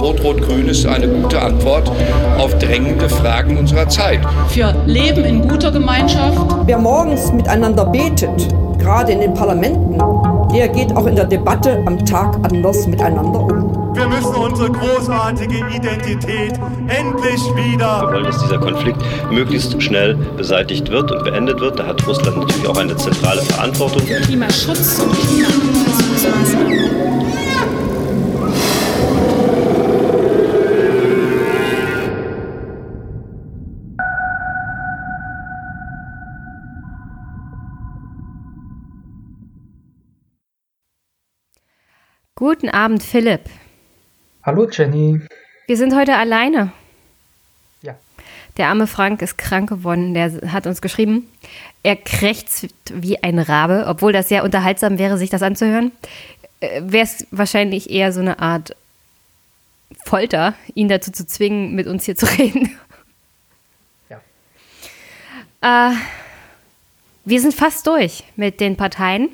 Rot-Rot-Grün ist eine gute Antwort auf drängende Fragen unserer Zeit. Für Leben in guter Gemeinschaft. Wer morgens miteinander betet, gerade in den Parlamenten, der geht auch in der Debatte am Tag anders miteinander um. Wir müssen unsere großartige Identität endlich wieder. Wir wollen, dass dieser Konflikt möglichst schnell beseitigt wird und beendet wird. Da hat Russland natürlich auch eine zentrale Verantwortung. Klimaschutz und Klimaanpassungsmaßnahmen. Guten Abend, Philipp. Hallo, Jenny. Wir sind heute alleine. Ja. Der arme Frank ist krank geworden. Der hat uns geschrieben, er krächzt wie ein Rabe, obwohl das sehr unterhaltsam wäre, sich das anzuhören. Äh, Wäre es wahrscheinlich eher so eine Art Folter, ihn dazu zu zwingen, mit uns hier zu reden. Ja. Äh, wir sind fast durch mit den Parteien.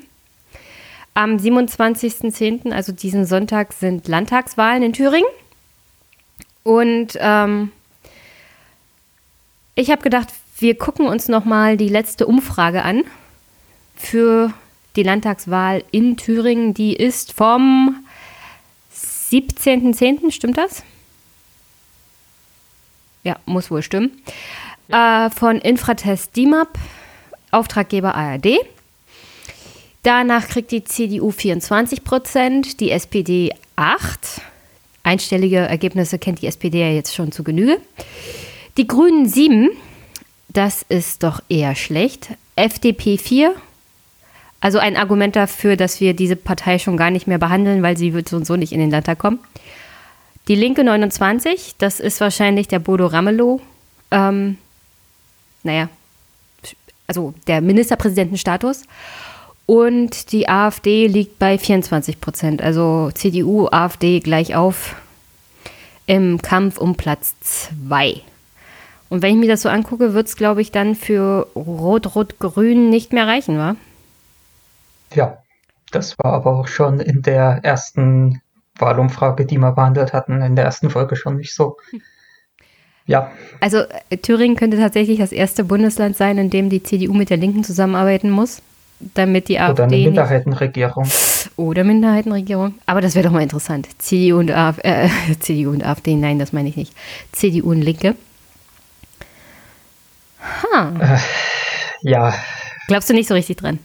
Am 27.10., also diesen Sonntag, sind Landtagswahlen in Thüringen. Und ähm, ich habe gedacht, wir gucken uns nochmal die letzte Umfrage an für die Landtagswahl in Thüringen. Die ist vom 17.10., stimmt das? Ja, muss wohl stimmen. Äh, von Infratest DIMAP, Auftraggeber ARD. Danach kriegt die CDU 24 Prozent, die SPD 8. Einstellige Ergebnisse kennt die SPD ja jetzt schon zu Genüge. Die Grünen 7, das ist doch eher schlecht. FDP 4, also ein Argument dafür, dass wir diese Partei schon gar nicht mehr behandeln, weil sie wird so und so nicht in den Landtag kommen. Die Linke 29, das ist wahrscheinlich der Bodo Ramelow. Ähm, naja, also der Ministerpräsidentenstatus. Und die AfD liegt bei 24 Prozent. Also CDU, AfD gleich auf im Kampf um Platz 2. Und wenn ich mir das so angucke, wird es, glaube ich, dann für Rot-Rot-Grün nicht mehr reichen, wa? Ja, das war aber auch schon in der ersten Wahlumfrage, die wir behandelt hatten, in der ersten Folge schon nicht so. Ja, Also äh, Thüringen könnte tatsächlich das erste Bundesland sein, in dem die CDU mit der Linken zusammenarbeiten muss, damit die AfD oder eine Minderheitenregierung. Oder Minderheitenregierung. Aber das wäre doch mal interessant. CDU und, AfD, äh, CDU und AfD, nein, das meine ich nicht. CDU und Linke. Ha. Ja, Glaubst du nicht so richtig dran?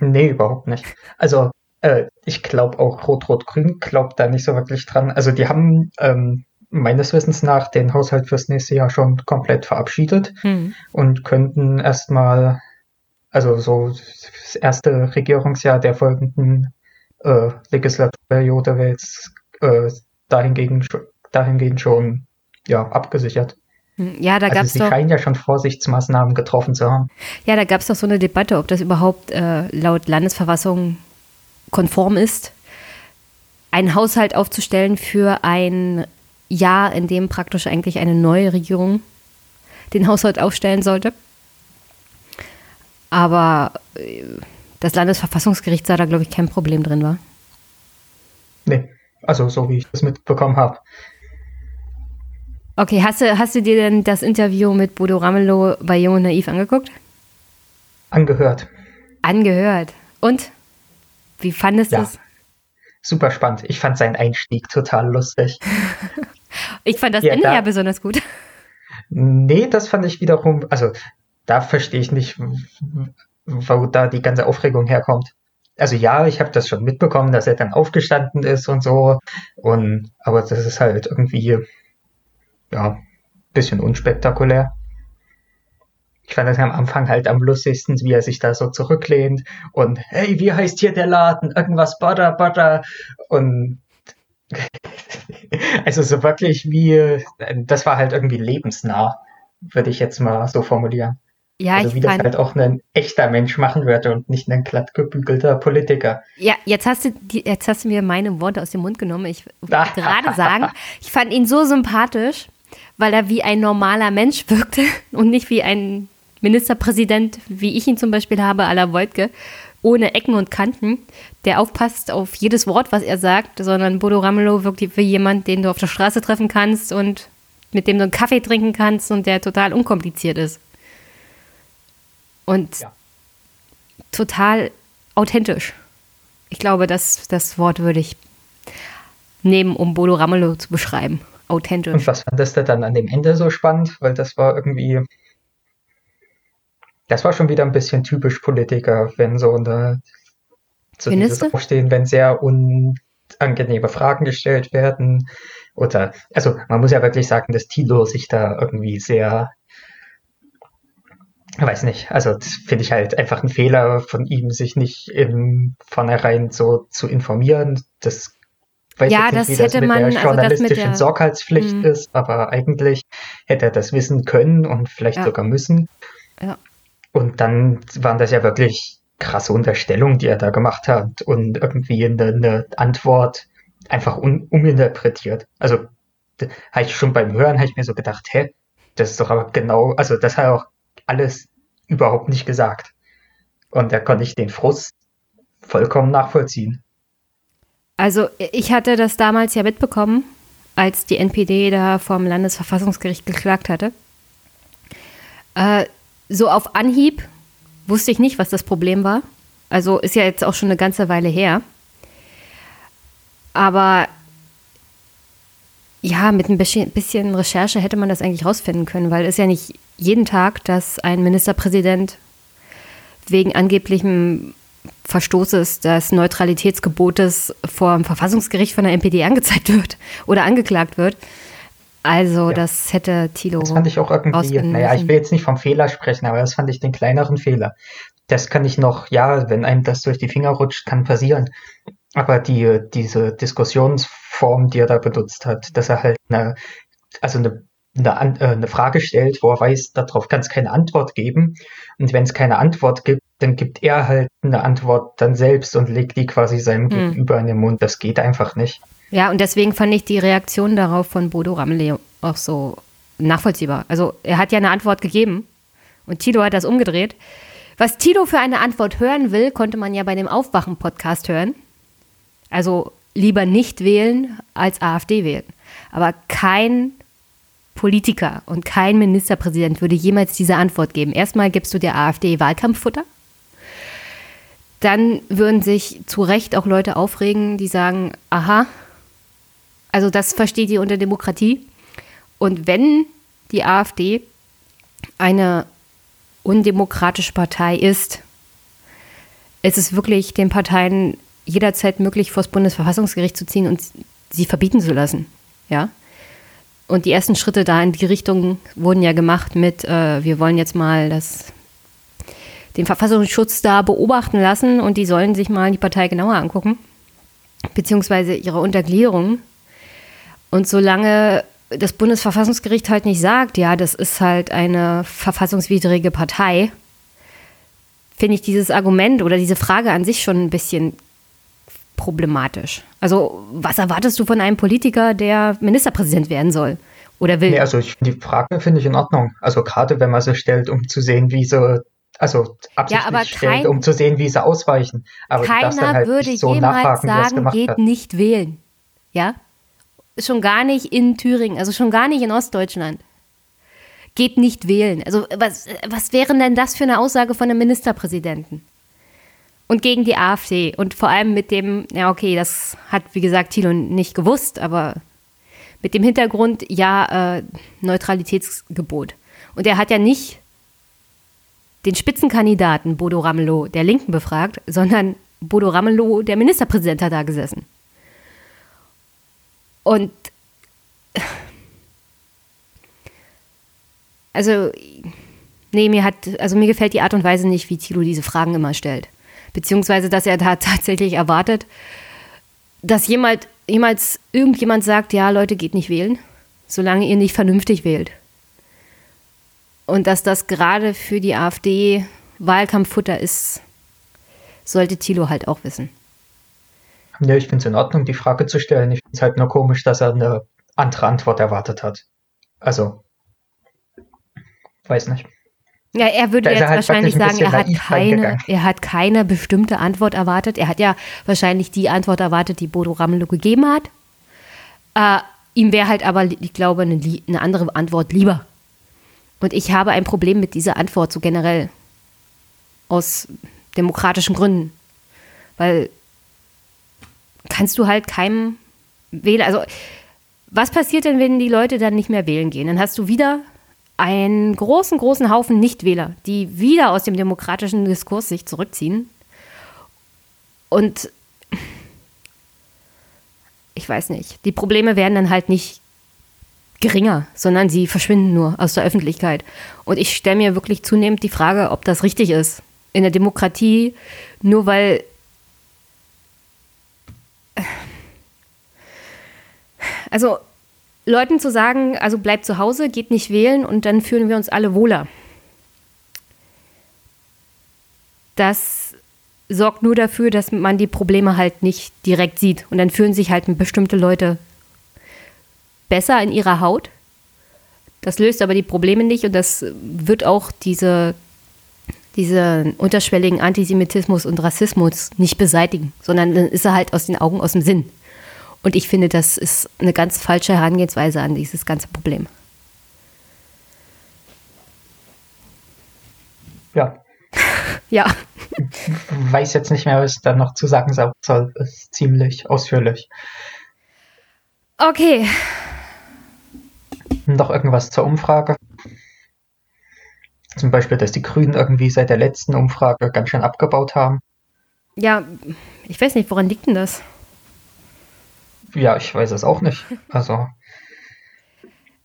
nee, überhaupt nicht. Also, äh, ich glaube auch Rot-Rot-Grün glaubt da nicht so wirklich dran. Also, die haben ähm, meines Wissens nach den Haushalt fürs nächste Jahr schon komplett verabschiedet Hm. und könnten erstmal, also so das erste Regierungsjahr der folgenden äh, Legislaturperiode wäre jetzt äh, dahingegen, dahingehend schon ja, abgesichert. Hm, Ja, da Also gab's sie doch, scheinen ja schon Vorsichtsmaßnahmen getroffen zu haben. ja, da gab's doch so eine Debatte, ob das überhaupt äh, laut Landesverfassung konform ist, einen Haushalt aufzustellen für ein Jahr, in dem praktisch eigentlich eine neue Regierung den Haushalt aufstellen sollte. Aber äh, das Landesverfassungsgericht sah da, glaube ich, kein Problem drin, war. Nee, also so wie ich das mitbekommen habe. Okay, hast du, hast du dir denn das Interview mit Bodo Ramelow bei Jung und Naiv angeguckt? Angehört. Angehört. Und? Wie fandest du Ja. es? Super spannend. Ich fand seinen Einstieg total lustig. Ich fand das Ja, Ende da- ja besonders gut. Nee, das fand ich wiederum, also da verstehe ich nicht, wo da die ganze Aufregung herkommt. Also ja, ich habe das schon mitbekommen, dass er dann aufgestanden ist und so. Und aber das ist halt irgendwie ja bisschen unspektakulär. Ich fand das am Anfang halt am lustigsten, wie er sich da so zurücklehnt und hey, wie heißt hier der Laden? Irgendwas Butter, Butter und also so wirklich wie, das war halt irgendwie lebensnah, würde ich jetzt mal so formulieren. Ja, also ich wie das halt auch ein echter Mensch machen würde und nicht ein glatt gebügelter Politiker. Ja, jetzt hast du die, jetzt hast du mir meine Worte aus dem Mund genommen. Ich wollte gerade sagen, ich fand ihn so sympathisch, weil er wie ein normaler Mensch wirkte und nicht wie ein Ministerpräsident, wie ich ihn zum Beispiel habe, à la Wojtke, ohne Ecken und Kanten, der aufpasst auf jedes Wort, was er sagt, sondern Bodo Ramelow wirkt wie jemand, den du auf der Straße treffen kannst und mit dem du einen Kaffee trinken kannst und der total unkompliziert ist. Und ja. total authentisch. Ich glaube, das, das Wort würde ich nehmen, um Bodo Ramelow zu beschreiben. Authentisch. Und was fandest du dann an dem Ende so spannend? Weil das war irgendwie das war schon wieder ein bisschen typisch Politiker, wenn so eine so dieses Aufstehen, wenn sehr unangenehme Fragen gestellt werden. Oder, also man muss ja wirklich sagen, dass Tilo sich da irgendwie sehr, weiß nicht, also finde ich halt einfach ein Fehler von ihm, sich nicht im vornherein so zu informieren. Das weiß ja, jetzt nicht, das wie das mit man, der also journalistischen der- Sorgfaltspflicht Mhm. ist, aber eigentlich hätte er das wissen können und vielleicht Ja. sogar müssen. Ja. Und dann waren das ja wirklich krasse Unterstellungen, die er da gemacht hat und irgendwie eine, eine Antwort einfach un, uminterpretiert. Also habe ich schon beim Hören habe ich mir so gedacht, hä, das ist doch aber genau, also das hat auch alles überhaupt nicht gesagt. Und da konnte ich den Frust vollkommen nachvollziehen. Also ich hatte das damals ja mitbekommen, als die NPD da vom Landesverfassungsgericht geklagt hatte. Äh, so auf Anhieb wusste ich nicht, was das Problem war. Also ist ja jetzt auch schon eine ganze Weile her. Aber ja, mit ein bisschen, Recherche hätte man das eigentlich rausfinden können, weil es ist ja nicht jeden Tag, dass ein Ministerpräsident wegen angeblichem Verstoßes des Neutralitätsgebotes vor dem Verfassungsgericht von der NPD angezeigt wird oder angeklagt wird. Also Ja. das hätte Thilo Das fand ich auch irgendwie, naja, ich will jetzt nicht vom Fehler sprechen, aber das fand ich den kleineren Fehler. Das kann ich noch, ja, wenn einem das durch die Finger rutscht, kann passieren. Aber die, diese Diskussionsform, die er da benutzt hat, dass er halt eine, also eine, eine, äh, eine Frage stellt, wo er weiß, darauf kann es keine Antwort geben. Und wenn es keine Antwort gibt, dann gibt er halt eine Antwort dann selbst und legt die quasi seinem Gegenüber in den Mund. Das geht einfach nicht. Ja, und deswegen fand ich die Reaktion darauf von Bodo Ramelow auch so nachvollziehbar. Also er hat ja eine Antwort gegeben und Tilo hat das umgedreht. Was Tilo für eine Antwort hören will, konnte man ja bei dem Aufwachen-Podcast hören. Also lieber nicht wählen als AfD wählen. Aber kein Politiker und kein Ministerpräsident würde jemals diese Antwort geben. Erstmal gibst du der AfD Wahlkampffutter. Dann würden sich zu Recht auch Leute aufregen, die sagen, aha, also das versteht ihr unter Demokratie. Und wenn die AfD eine undemokratische Partei ist, ist es wirklich den Parteien jederzeit möglich, vor das Bundesverfassungsgericht zu ziehen und sie verbieten zu lassen. Ja. Und die ersten Schritte da in die Richtung wurden ja gemacht mit, äh, wir wollen jetzt mal das, den Verfassungsschutz da beobachten lassen und die sollen sich mal die Partei genauer angucken, beziehungsweise ihre Untergliederung. Und solange das Bundesverfassungsgericht halt nicht sagt, ja, das ist halt eine verfassungswidrige Partei, finde ich dieses Argument oder diese Frage an sich schon ein bisschen problematisch. Also, was erwartest du von einem Politiker, der Ministerpräsident werden soll oder will? Nee, also ich, die Frage finde ich in Ordnung. Also gerade wenn man sie stellt, um zu sehen, wie sie, also absichtlich aber stellt, kein- um zu sehen, wie sie ausweichen. Aber Keiner halt würde so jemals sagen, geht hat. nicht wählen. Ja? Schon gar nicht in Thüringen, also schon gar nicht in Ostdeutschland. Geht nicht wählen. Also was, was wäre denn das für eine Aussage von einem Ministerpräsidenten? Und gegen die AfD. Und vor allem mit dem, ja okay, das hat wie gesagt Thilo nicht gewusst, aber mit dem Hintergrund, ja, äh, Neutralitätsgebot. Und er hat ja nicht den Spitzenkandidaten Bodo Ramelow der Linken befragt, sondern Bodo Ramelow, der Ministerpräsident, hat da gesessen. Und also, nee, mir hat, also mir gefällt die Art und Weise nicht, wie Thilo diese Fragen immer stellt. Beziehungsweise, dass er da tatsächlich erwartet, dass jemand, jemals irgendjemand sagt, ja, Leute, geht nicht wählen, solange ihr nicht vernünftig wählt. Und dass das gerade für die AfD Wahlkampffutter ist, sollte Thilo halt auch wissen. Ja, ich finde es in Ordnung, die Frage zu stellen. Ich finde es halt nur komisch, dass er eine andere Antwort erwartet hat. Also, weiß nicht. Ja, er würde jetzt halt wahrscheinlich sagen, er hat, keine, er hat keine bestimmte Antwort erwartet. Er hat ja wahrscheinlich die Antwort erwartet, die Bodo Ramelow gegeben hat. Äh, ihm wäre halt aber, ich glaube, eine, eine andere Antwort lieber. Und ich habe ein Problem mit dieser Antwort so generell. Aus demokratischen Gründen. Weil kannst du halt keinem Wähler, also was passiert denn, wenn die Leute dann nicht mehr wählen gehen? Dann hast du wieder einen großen, großen Haufen Nichtwähler, die wieder aus dem demokratischen Diskurs sich zurückziehen. Und ich weiß nicht, die Probleme werden dann halt nicht geringer, sondern sie verschwinden nur aus der Öffentlichkeit. Und ich stelle mir wirklich zunehmend die Frage, ob das richtig ist. In der Demokratie, nur weil also Leuten zu sagen, also bleibt zu Hause, geht nicht wählen und dann fühlen wir uns alle wohler. Das sorgt nur dafür, dass man die Probleme halt nicht direkt sieht. Und dann fühlen sich halt bestimmte Leute besser in ihrer Haut. Das löst aber die Probleme nicht und das wird auch diese, diese unterschwelligen Antisemitismus und Rassismus nicht beseitigen, sondern dann ist er halt aus den Augen, aus dem Sinn. Und ich finde, das ist eine ganz falsche Herangehensweise an dieses ganze Problem. Ja, Ja, weiß jetzt nicht mehr, was ich da noch zu sagen soll. Ist ziemlich ausführlich. okay. Noch irgendwas zur Umfrage? Zum Beispiel, dass die Grünen irgendwie seit der letzten Umfrage ganz schön abgebaut haben. Ja, ich weiß nicht, woran liegt denn das? Ja, ich weiß es auch nicht. Also,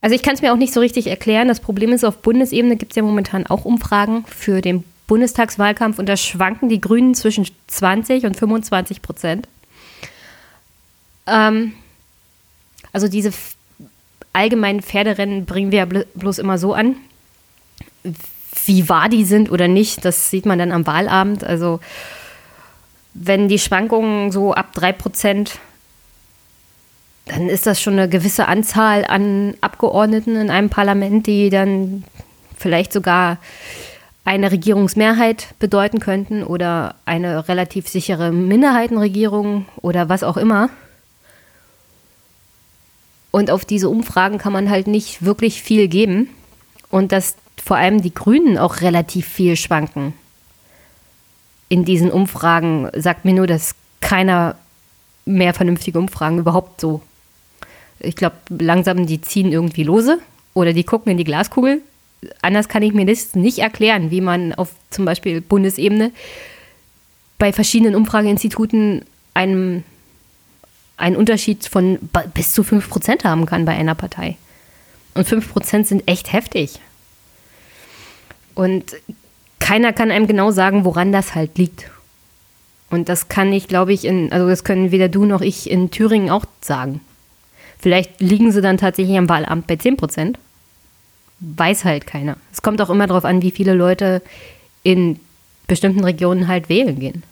Also ich kann es mir auch nicht so richtig erklären. Das Problem ist, auf Bundesebene gibt es ja momentan auch Umfragen für den Bundestagswahlkampf und da schwanken die Grünen zwischen 20 und 25 Prozent. Ähm, also diese allgemeinen Pferderennen bringen wir ja bl- bloß immer so an. Wie wahr die sind oder nicht, das sieht man dann am Wahlabend. Also wenn die Schwankungen so ab 3 Prozent dann ist das schon eine gewisse Anzahl an Abgeordneten in einem Parlament, die dann vielleicht sogar eine Regierungsmehrheit bedeuten könnten oder eine relativ sichere Minderheitenregierung oder was auch immer. Und auf diese Umfragen kann man halt nicht wirklich viel geben. Und dass vor allem die Grünen auch relativ viel schwanken. In diesen Umfragen sagt mir nur, dass keiner mehr vernünftige Umfragen überhaupt so ich glaube, langsam die ziehen irgendwie lose oder die gucken in die Glaskugel. Anders kann ich mir das nicht erklären, wie man auf zum Beispiel Bundesebene bei verschiedenen Umfrageinstituten einen, einen Unterschied von bis zu 5% haben kann bei einer Partei. Und 5% sind echt heftig. Und keiner kann einem genau sagen, woran das halt liegt. Und das kann ich, glaube ich, in, also das können weder du noch ich in Thüringen auch sagen. Vielleicht liegen sie dann tatsächlich am Wahlamt bei 10 Prozent. Weiß halt keiner. Es kommt auch immer darauf an, wie viele Leute in bestimmten Regionen halt wählen gehen.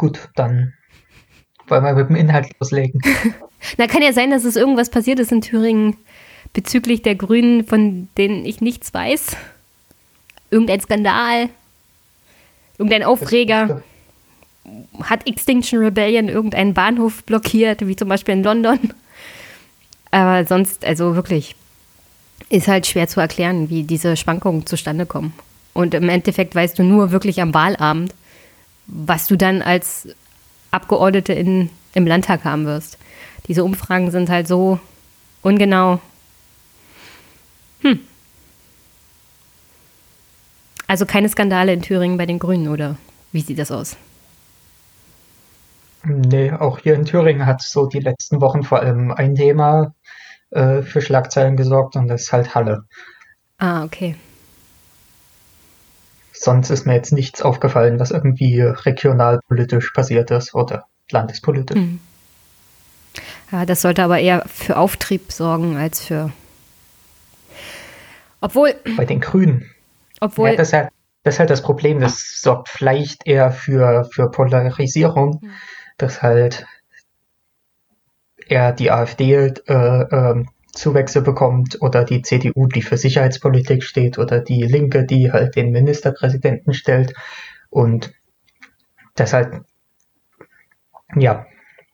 gut, dann wollen wir mit dem Inhalt loslegen. Na, kann ja sein, dass es irgendwas passiert ist in Thüringen bezüglich der Grünen, von denen ich nichts weiß. Irgendein Skandal, irgendein Aufreger. Hat Extinction Rebellion irgendeinen Bahnhof blockiert, wie zum Beispiel in London? Aber sonst, also wirklich, ist halt schwer zu erklären, wie diese Schwankungen zustande kommen. Und im Endeffekt weißt du nur wirklich am Wahlabend, was du dann als Abgeordnete in, im Landtag haben wirst. Diese Umfragen sind halt so ungenau. Hm. Also keine Skandale in Thüringen bei den Grünen, oder wie sieht das aus? Nee, auch hier in Thüringen hat so die letzten Wochen vor allem ein Thema äh, für Schlagzeilen gesorgt und das ist halt Halle. Ah, okay. Sonst ist mir jetzt nichts aufgefallen, was irgendwie regionalpolitisch passiert ist oder landespolitisch. Hm. Ja, das sollte aber eher für Auftrieb sorgen als für. Obwohl, Bei den Grünen. Obwohl. Ja, das, ist halt, das ist halt das Problem. Das sorgt vielleicht eher für, für Polarisierung, dass halt eher die AfD äh, äh, Zuwächse bekommt oder die CDU, die für Sicherheitspolitik steht oder die Linke, die halt den Ministerpräsidenten stellt und das halt, ja,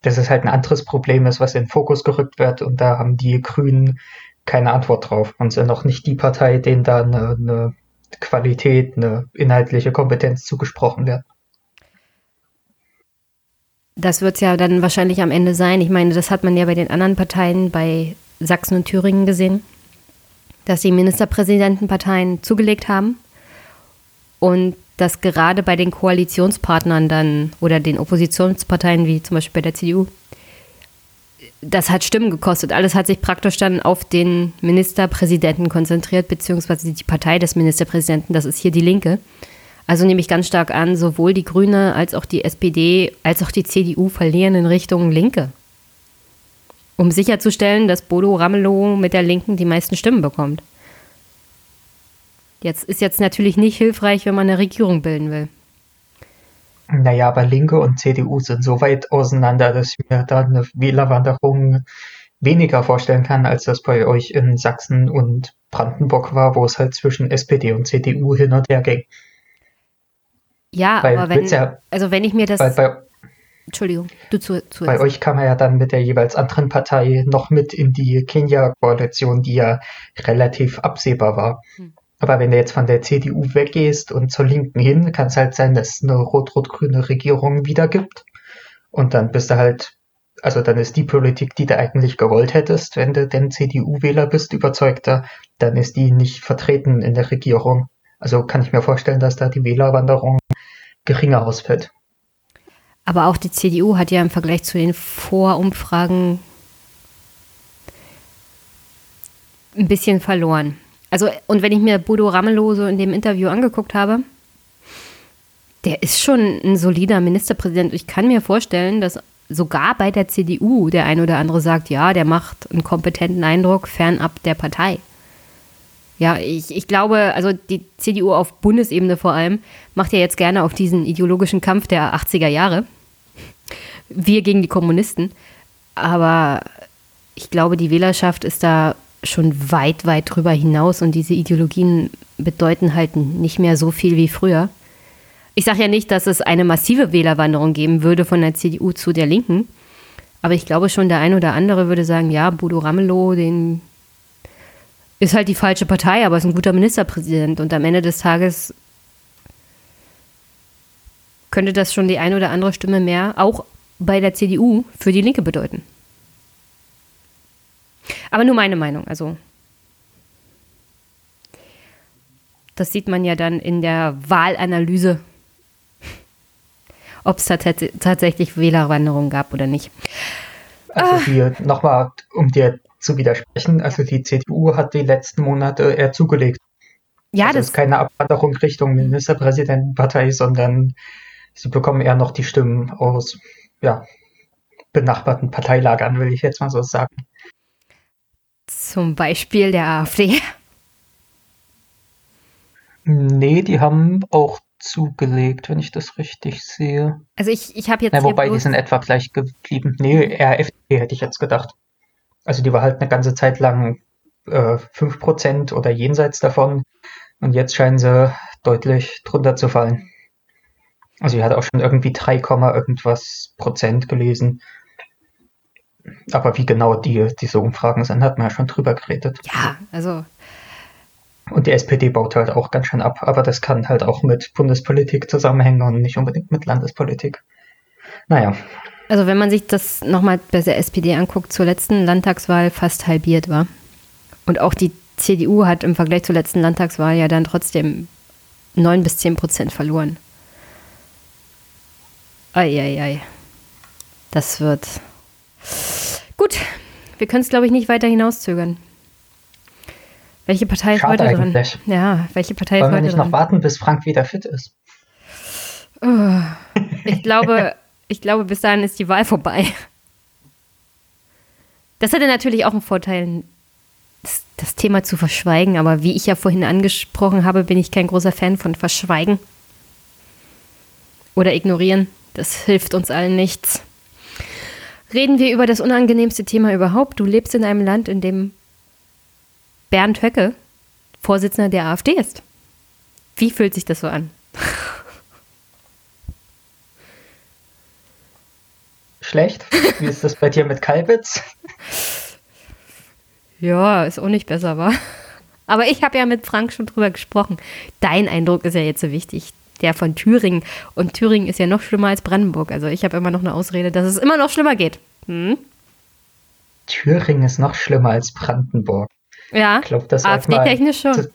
dass es halt ein anderes Problem ist, was in den Fokus gerückt wird und da haben die Grünen keine Antwort drauf und sind noch nicht die Partei, denen da eine, eine Qualität, eine inhaltliche Kompetenz zugesprochen wird. Das wird es ja dann wahrscheinlich am Ende sein. Ich meine, das hat man ja bei den anderen Parteien, bei Sachsen und Thüringen gesehen, dass die Ministerpräsidentenparteien zugelegt haben und dass gerade bei den Koalitionspartnern dann oder den Oppositionsparteien wie zum Beispiel bei der CDU, das hat Stimmen gekostet. Alles hat sich praktisch dann auf den Ministerpräsidenten konzentriert, beziehungsweise die Partei des Ministerpräsidenten, das ist hier die Linke. Also nehme ich ganz stark an, sowohl die Grüne als auch die SPD als auch die CDU verlieren in Richtung Linke. Um sicherzustellen, dass Bodo Ramelow mit der Linken die meisten Stimmen bekommt. Jetzt ist jetzt natürlich nicht hilfreich, wenn man eine Regierung bilden will. Naja, aber Linke und CDU sind so weit auseinander, dass ich mir da eine Wählerwanderung weniger vorstellen kann, als das bei euch in Sachsen und Brandenburg war, wo es halt zwischen SPD und CDU hin und her ging. Ja, Weil aber wenn, ja- also wenn ich mir das, bei, Entschuldigung, du zu, zu bei euch kam er ja dann mit der jeweils anderen Partei noch mit in die Kenia-Koalition, die ja relativ absehbar war. Hm. Aber wenn du jetzt von der CDU weggehst und zur Linken hin, kann es halt sein, dass es eine rot-rot-grüne Regierung wieder gibt. Und dann bist du halt, also dann ist die Politik, die du eigentlich gewollt hättest, wenn du denn CDU-Wähler bist, überzeugter, dann ist die nicht vertreten in der Regierung. Also kann ich mir vorstellen, dass da die Wählerwanderung geringer ausfällt. Aber auch die CDU hat ja im Vergleich zu den Vorumfragen ein bisschen verloren. Also, und wenn ich mir Bodo Ramelow so in dem Interview angeguckt habe, der ist schon ein solider Ministerpräsident. Ich kann mir vorstellen, dass sogar bei der CDU der ein oder andere sagt, ja, der macht einen kompetenten Eindruck fernab der Partei. Ja, ich, ich glaube, also die CDU auf Bundesebene vor allem macht ja jetzt gerne auf diesen ideologischen Kampf der 80er Jahre. Wir gegen die Kommunisten. Aber ich glaube, die Wählerschaft ist da schon weit, weit drüber hinaus und diese Ideologien bedeuten halt nicht mehr so viel wie früher. Ich sage ja nicht, dass es eine massive Wählerwanderung geben würde von der CDU zu der Linken. Aber ich glaube schon, der ein oder andere würde sagen, ja, Bodo Ramelow, den ist halt die falsche Partei, aber ist ein guter Ministerpräsident. Und am Ende des Tages könnte das schon die eine oder andere Stimme mehr, auch bei der CDU, für die Linke bedeuten. Aber nur meine Meinung, also. Das sieht man ja dann in der Wahlanalyse, ob es tats tatsächlich Wählerwanderung gab oder nicht. Also hier nochmal, um dir zu widersprechen, also die CDU hat die letzten Monate eher zugelegt. Ja, also das ist keine Abwanderung Richtung Ministerpräsidentenpartei, sondern sie bekommen eher noch die Stimmen aus ja, benachbarten Parteilagern, will ich jetzt mal so sagen. Zum Beispiel der AfD. Nee, die haben auch zugelegt, wenn ich das richtig sehe. Also ich, ich habe jetzt Ja, hier wobei, die sind etwa gleich geblieben. Nee, FDP hätte ich jetzt gedacht. Also die war halt eine ganze Zeit lang äh, 5% oder jenseits davon. Und jetzt scheinen sie deutlich drunter zu fallen. Also ich hatte auch schon irgendwie 3, Komma irgendwas Prozent gelesen. Aber wie genau die, diese Umfragen sind, hat man ja schon drüber geredet. ja, also Und die SPD baut halt auch ganz schön ab, aber das kann halt auch mit Bundespolitik zusammenhängen und nicht unbedingt mit Landespolitik. Naja, Also wenn man sich das nochmal bei der SPD anguckt, zur letzten Landtagswahl fast halbiert war. Und auch die CDU hat im Vergleich zur letzten Landtagswahl ja dann trotzdem 9 bis 10 Prozent verloren. Eieiei. Das wird. Gut, wir können es, glaube ich, nicht weiter hinauszögern. Welche Partei ist Schade heute dran? eigentlich. Ja, welche Partei ist wollen wir heute nicht dran? noch warten, bis Frank wieder fit ist? Ich glaube, ich glaube, bis dahin ist die Wahl vorbei. Das hätte natürlich auch einen Vorteil, das, das Thema zu verschweigen, aber wie ich ja vorhin angesprochen habe, bin ich kein großer Fan von Verschweigen oder Ignorieren. Das hilft uns allen nichts. Reden wir über das unangenehmste Thema überhaupt. Du lebst in einem Land, in dem Bernd Höcke Vorsitzender der AfD ist. Wie fühlt sich das so an? Schlecht? Wie ist das bei dir mit Kalbitz? Ja, ist auch nicht besser, war. Aber ich habe ja mit Frank schon drüber gesprochen. Dein Eindruck ist ja jetzt so wichtig. Der von Thüringen. Und Thüringen ist ja noch schlimmer als Brandenburg. Also ich habe immer noch eine Ausrede, dass es immer noch schlimmer geht. Hm? Thüringen ist noch schlimmer als Brandenburg. Ja, Ich das AfD-technisch schon. das,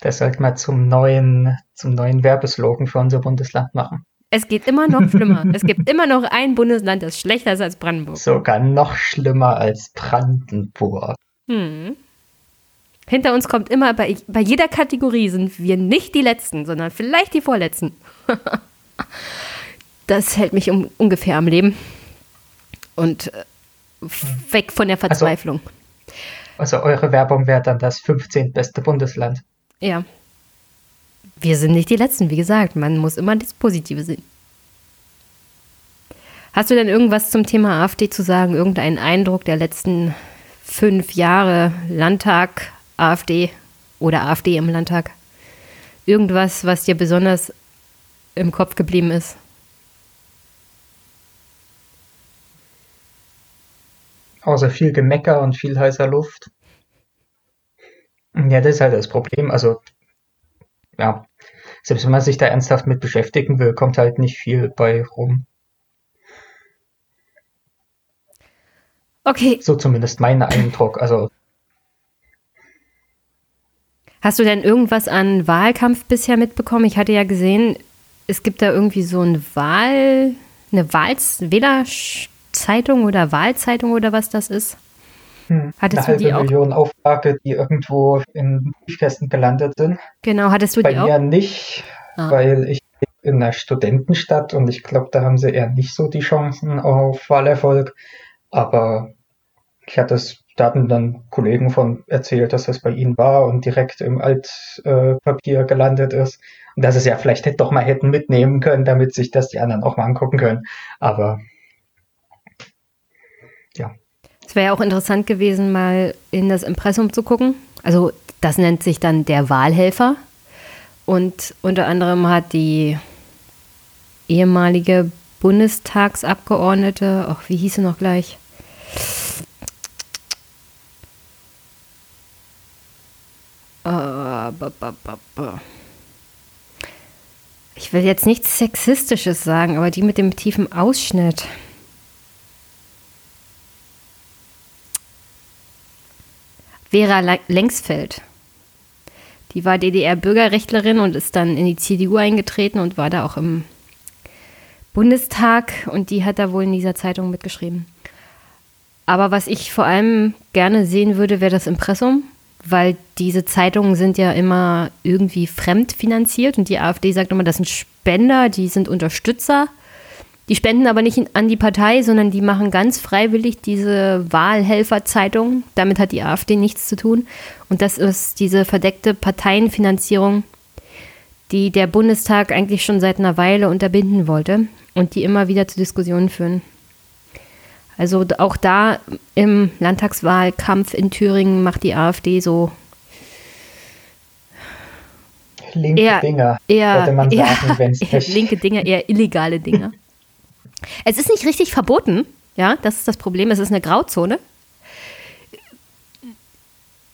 das sollte man zum neuen, zum neuen Werbeslogan für unser Bundesland machen. Es geht immer noch schlimmer. es gibt immer noch ein Bundesland, das schlechter ist als Brandenburg. Sogar noch schlimmer als Brandenburg. Hm. Hinter uns kommt immer, bei, bei jeder Kategorie sind wir nicht die Letzten, sondern vielleicht die Vorletzten. das hält mich um, ungefähr am Leben. Und äh, weg von der Verzweiflung. Also eure Werbung wäre dann das 15. beste Bundesland. Ja. Wir sind nicht die Letzten, wie gesagt. Man muss immer das Positive sehen. Hast du denn irgendwas zum Thema AfD zu sagen? Irgendeinen Eindruck der letzten fünf Jahre Landtag, AfD oder AfD im Landtag? Irgendwas, was dir besonders im Kopf geblieben ist? Außer viel Gemecker und viel heißer Luft. Ja, das ist halt das Problem. Also, ja, selbst wenn man sich da ernsthaft mit beschäftigen will, kommt halt nicht viel bei rum. Okay, So zumindest mein Eindruck. Also, Hast du denn irgendwas an Wahlkampf bisher mitbekommen? Ich hatte ja gesehen, es gibt da irgendwie so ein Wahl, eine Wahl Wählerzeitung oder Wahlzeitung oder was das ist. hm, Hattest eine du die halbe auch? Million Auflage, die irgendwo in Briefkästen gelandet sind. Genau, hattest du Bei die auch? mir nicht, Ah. weil ich in einer Studentenstadt und ich glaube, da haben sie eher nicht so die Chancen auf Wahlerfolg. Aber ich hatte es, da hatten dann Kollegen von erzählt, dass das bei ihnen war und direkt im Altpapier gelandet ist. Und dass es ja vielleicht hätte- doch mal hätten mitnehmen können, damit sich das die anderen auch mal angucken können. Aber ja, Es wäre ja auch interessant gewesen, mal in das Impressum zu gucken. Also das nennt sich dann der Wahlhelfer. Und unter anderem hat die ehemalige Bundestagsabgeordnete, ach, wie hieß sie noch gleich? Ich will jetzt nichts Sexistisches sagen, aber die mit dem tiefen Ausschnitt. Vera Le- Lengsfeld. Die war DDR-Bürgerrechtlerin und ist dann in die CDU eingetreten und war da auch im Bundestag und die hat da wohl in dieser Zeitung mitgeschrieben. Aber was ich vor allem gerne sehen würde, wäre das Impressum, weil diese Zeitungen sind ja immer irgendwie fremdfinanziert und die AfD sagt immer, das sind Spender, die sind Unterstützer. Die spenden aber nicht an die Partei, sondern die machen ganz freiwillig diese Wahlhelferzeitung. Damit hat die AfD nichts zu tun. Und das ist diese verdeckte Parteienfinanzierung, die der Bundestag eigentlich schon seit einer Weile unterbinden wollte und die immer wieder zu Diskussionen führen. Also auch da im Landtagswahlkampf in Thüringen macht die AfD so linke eher, Dinger, eher, würde man sagen, wenn es eher nicht linke Dinge, eher illegale Dinge. es ist nicht richtig verboten, ja, das ist das Problem. Es ist eine Grauzone,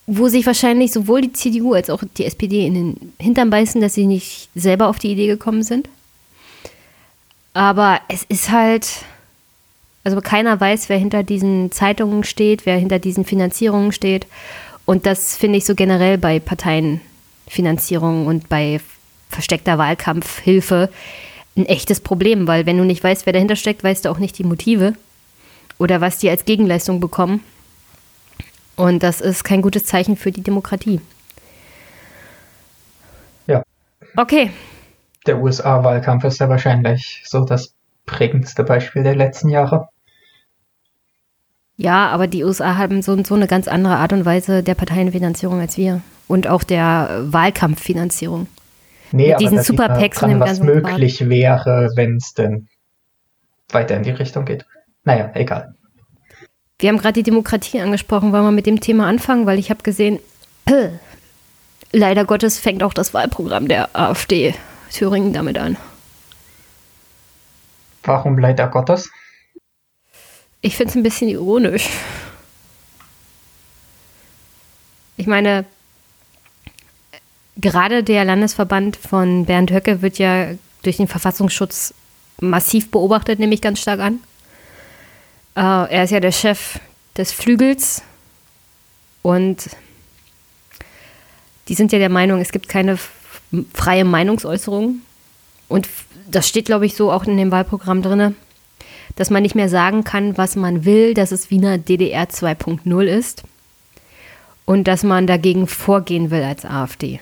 wo sich wahrscheinlich sowohl die CDU als auch die SPD in den Hintern beißen, dass sie nicht selber auf die Idee gekommen sind. Aber es ist halt, also keiner weiß, wer hinter diesen Zeitungen steht, wer hinter diesen Finanzierungen steht. Und das finde ich so generell bei Parteienfinanzierung und bei versteckter Wahlkampfhilfe ein echtes Problem, weil wenn du nicht weißt, wer dahinter steckt, weißt du auch nicht die Motive oder was die als Gegenleistung bekommen. Und das ist kein gutes Zeichen für die Demokratie. Ja. Okay, Der USA-Wahlkampf ist ja wahrscheinlich so das prägendste Beispiel der letzten Jahre. Ja, aber die USA haben so, so eine ganz andere Art und Weise der Parteienfinanzierung als wir. Und auch der Wahlkampffinanzierung. Nee, Mit aber diesen Superpacks und dran, dem was ganzen möglich wäre, wenn es denn weiter in die Richtung geht. Naja, egal. Wir haben gerade die Demokratie angesprochen. Wollen wir mit dem Thema anfangen? Weil ich habe gesehen, leider Gottes fängt auch das Wahlprogramm der AfD Thüringen damit an. Warum leider Gottes? Ich finde es ein bisschen ironisch. Ich meine, gerade der Landesverband von Bernd Höcke wird ja durch den Verfassungsschutz massiv beobachtet, nehme ich ganz stark an. Äh, er ist ja der Chef des Flügels und die sind ja der Meinung, es gibt keine freie Meinungsäußerung. Und das steht, glaube ich, so auch in dem Wahlprogramm drin, dass man nicht mehr sagen kann, was man will, dass es Wiener DDR 2.0 ist und dass man dagegen vorgehen will als AfD.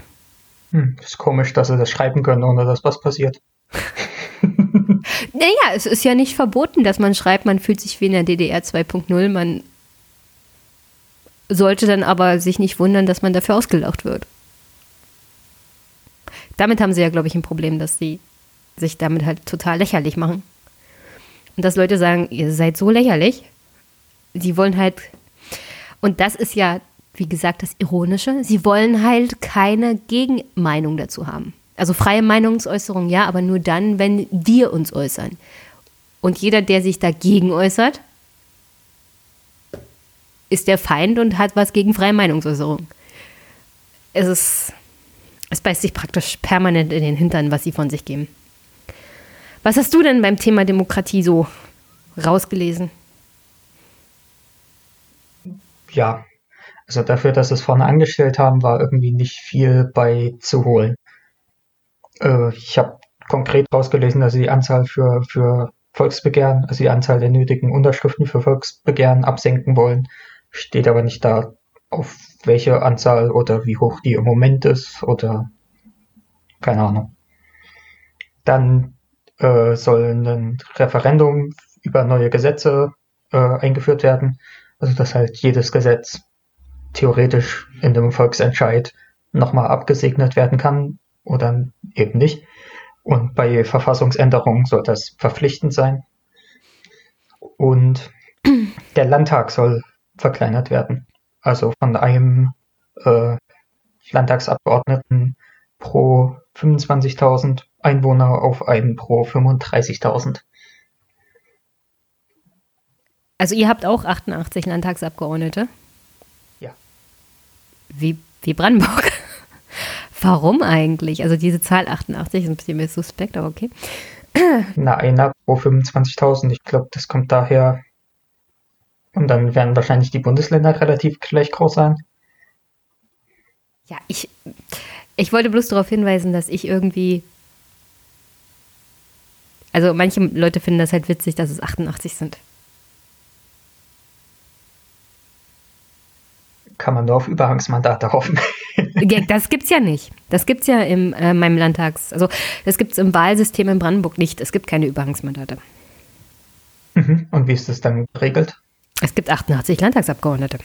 Hm, ist komisch, dass sie das schreiben können, ohne dass was passiert. naja, es ist ja nicht verboten, dass man schreibt, man fühlt sich wie in der DDR 2.0. Man sollte dann aber sich nicht wundern, dass man dafür ausgelacht wird. Damit haben sie ja, glaube ich, ein Problem, dass sie sich damit halt total lächerlich machen. Und dass Leute sagen, ihr seid so lächerlich. Sie wollen halt, und das ist ja wie gesagt, das Ironische. Sie wollen halt keine Gegenmeinung dazu haben. Also freie Meinungsäußerung ja, aber nur dann, wenn wir uns äußern. Und jeder, der sich dagegen äußert, ist der Feind und hat was gegen freie Meinungsäußerung. Es ist, es beißt sich praktisch permanent in den Hintern, was sie von sich geben. Was hast du denn beim Thema Demokratie so rausgelesen? Ja, also dafür, dass es vorne angestellt haben, war irgendwie nicht viel bei zu holen. Äh, ich habe konkret rausgelesen, dass sie die Anzahl für, für Volksbegehren, also die Anzahl der nötigen Unterschriften für Volksbegehren absenken wollen. Steht aber nicht da, auf welche Anzahl oder wie hoch die im Moment ist oder keine Ahnung. Dann äh, soll ein Referendum über neue Gesetze äh, eingeführt werden. Also dass halt jedes Gesetz theoretisch in dem Volksentscheid nochmal abgesegnet werden kann oder eben nicht. Und bei Verfassungsänderungen soll das verpflichtend sein. Und der Landtag soll verkleinert werden. Also von einem äh, Landtagsabgeordneten pro 25.000 Einwohner auf einen pro 35.000. Also ihr habt auch 88 Landtagsabgeordnete? wie, wie Brandenburg. Warum eigentlich? Also diese Zahl 88 ist ein bisschen mehr suspekt, aber okay. Na, einer pro 25.000. Ich glaube, das kommt daher. Und dann werden wahrscheinlich die Bundesländer relativ gleich groß sein. Ja, ich, ich wollte bloß darauf hinweisen, dass ich irgendwie. Also manche Leute finden das halt witzig, dass es 88 sind. kann man nur auf Überhangsmandate hoffen. das gibt's ja nicht. Das gibt's ja in äh, meinem Landtags, also das gibt's im Wahlsystem in Brandenburg nicht. Es gibt keine Überhangsmandate. Mhm. Und wie ist das dann geregelt? Es gibt 88 Landtagsabgeordnete.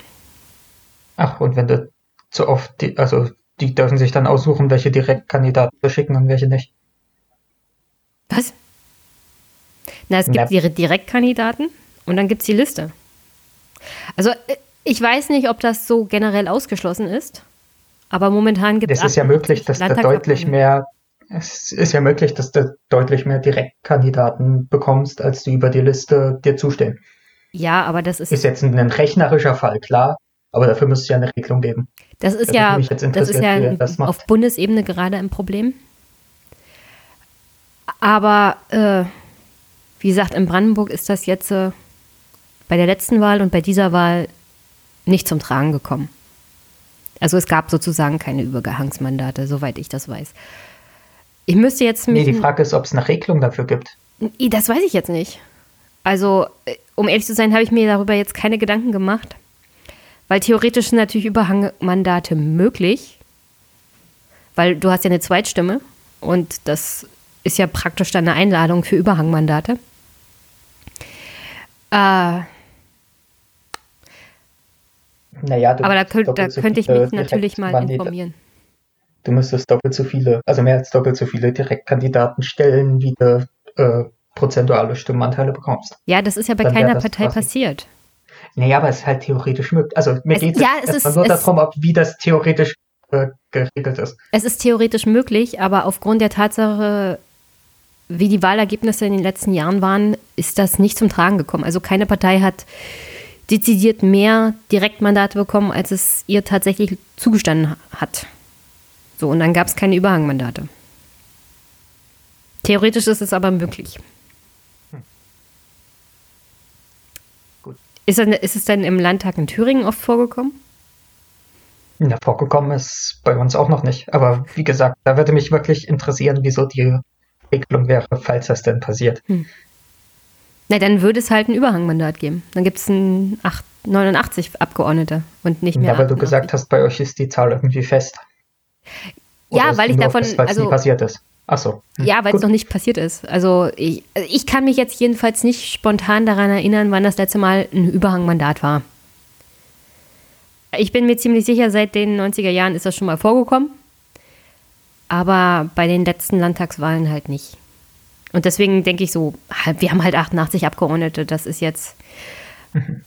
Ach, und wenn du zu oft, die, also die dürfen sich dann aussuchen, welche Direktkandidaten beschicken und welche nicht. Was? Na, es gibt ihre Direktkandidaten und dann gibt es die Liste. Also äh, ich weiß nicht, ob das so generell ausgeschlossen ist, aber momentan gibt es. Es ist ja möglich, dass du deutlich mehr. Es ist ja möglich, dass du deutlich mehr Direktkandidaten bekommst, als die über die Liste dir zustehen. Ja, aber das ist. Ist jetzt ein rechnerischer Fall, klar. Aber dafür müsste es ja eine Regelung geben. Das ist ja, das ist ja das auf Bundesebene gerade ein Problem. Aber äh, wie gesagt, in Brandenburg ist das jetzt äh, bei der letzten Wahl und bei dieser Wahl nicht zum Tragen gekommen. Also es gab sozusagen keine Übergangsmandate, soweit ich das weiß. Ich müsste jetzt Nee, die Frage ist, ob es eine Regelung dafür gibt. Das weiß ich jetzt nicht. Also, äh, um ehrlich zu sein, habe ich mir darüber jetzt keine Gedanken gemacht. Weil theoretisch sind natürlich Überhangmandate möglich. Weil du hast ja eine Zweitstimme und das ist ja praktisch dann eine Einladung für Überhangmandate. Äh, naja, Aber da, könnt, da könnte ich mich natürlich mal informieren. Du müsstest doppelt so viele, also mehr als doppelt so viele Direktkandidaten stellen, wie du äh, prozentuale Stimmenanteile bekommst. Ja, das ist ja bei Dann keiner Partei passiert. Nee, aber es ist halt theoretisch möglich. Also mir Es- geht ja, es es erstmal ist- nur es- darum, ob, wie das theoretisch äh, geregelt ist. Es ist theoretisch möglich, aber aufgrund der Tatsache, wie die Wahlergebnisse in den letzten Jahren waren, ist das nicht zum Tragen gekommen. Also keine Partei hat dezidiert mehr Direktmandate bekommen, als es ihr tatsächlich zugestanden hat. So, und dann gab es keine Überhangmandate. Theoretisch ist es aber möglich. Gut. Ist, dann, ist es denn im Landtag in Thüringen oft vorgekommen? Ja, vorgekommen ist bei uns auch noch nicht. Aber wie gesagt, da würde mich wirklich interessieren, wieso die Regelung wäre, falls das denn passiert. Na, dann würde es halt ein Überhangmandat geben. Dann gibt es 89 Abgeordnete und nicht mehr. Ja, weil du 88. gesagt hast, bei euch ist die Zahl irgendwie fest. Ja, ist weil ich davon- fest, weil es also- nie passiert ist. Achso. Ja, weil es noch nicht passiert ist. Also ich, also ich kann mich jetzt jedenfalls nicht spontan daran erinnern, wann das letzte Mal ein Überhangmandat war. Ich bin mir ziemlich sicher, seit den 90er Jahren ist das schon mal vorgekommen. Aber bei den letzten Landtagswahlen halt nicht. Und deswegen denke ich so, wir haben halt 88 Abgeordnete. Das ist jetzt,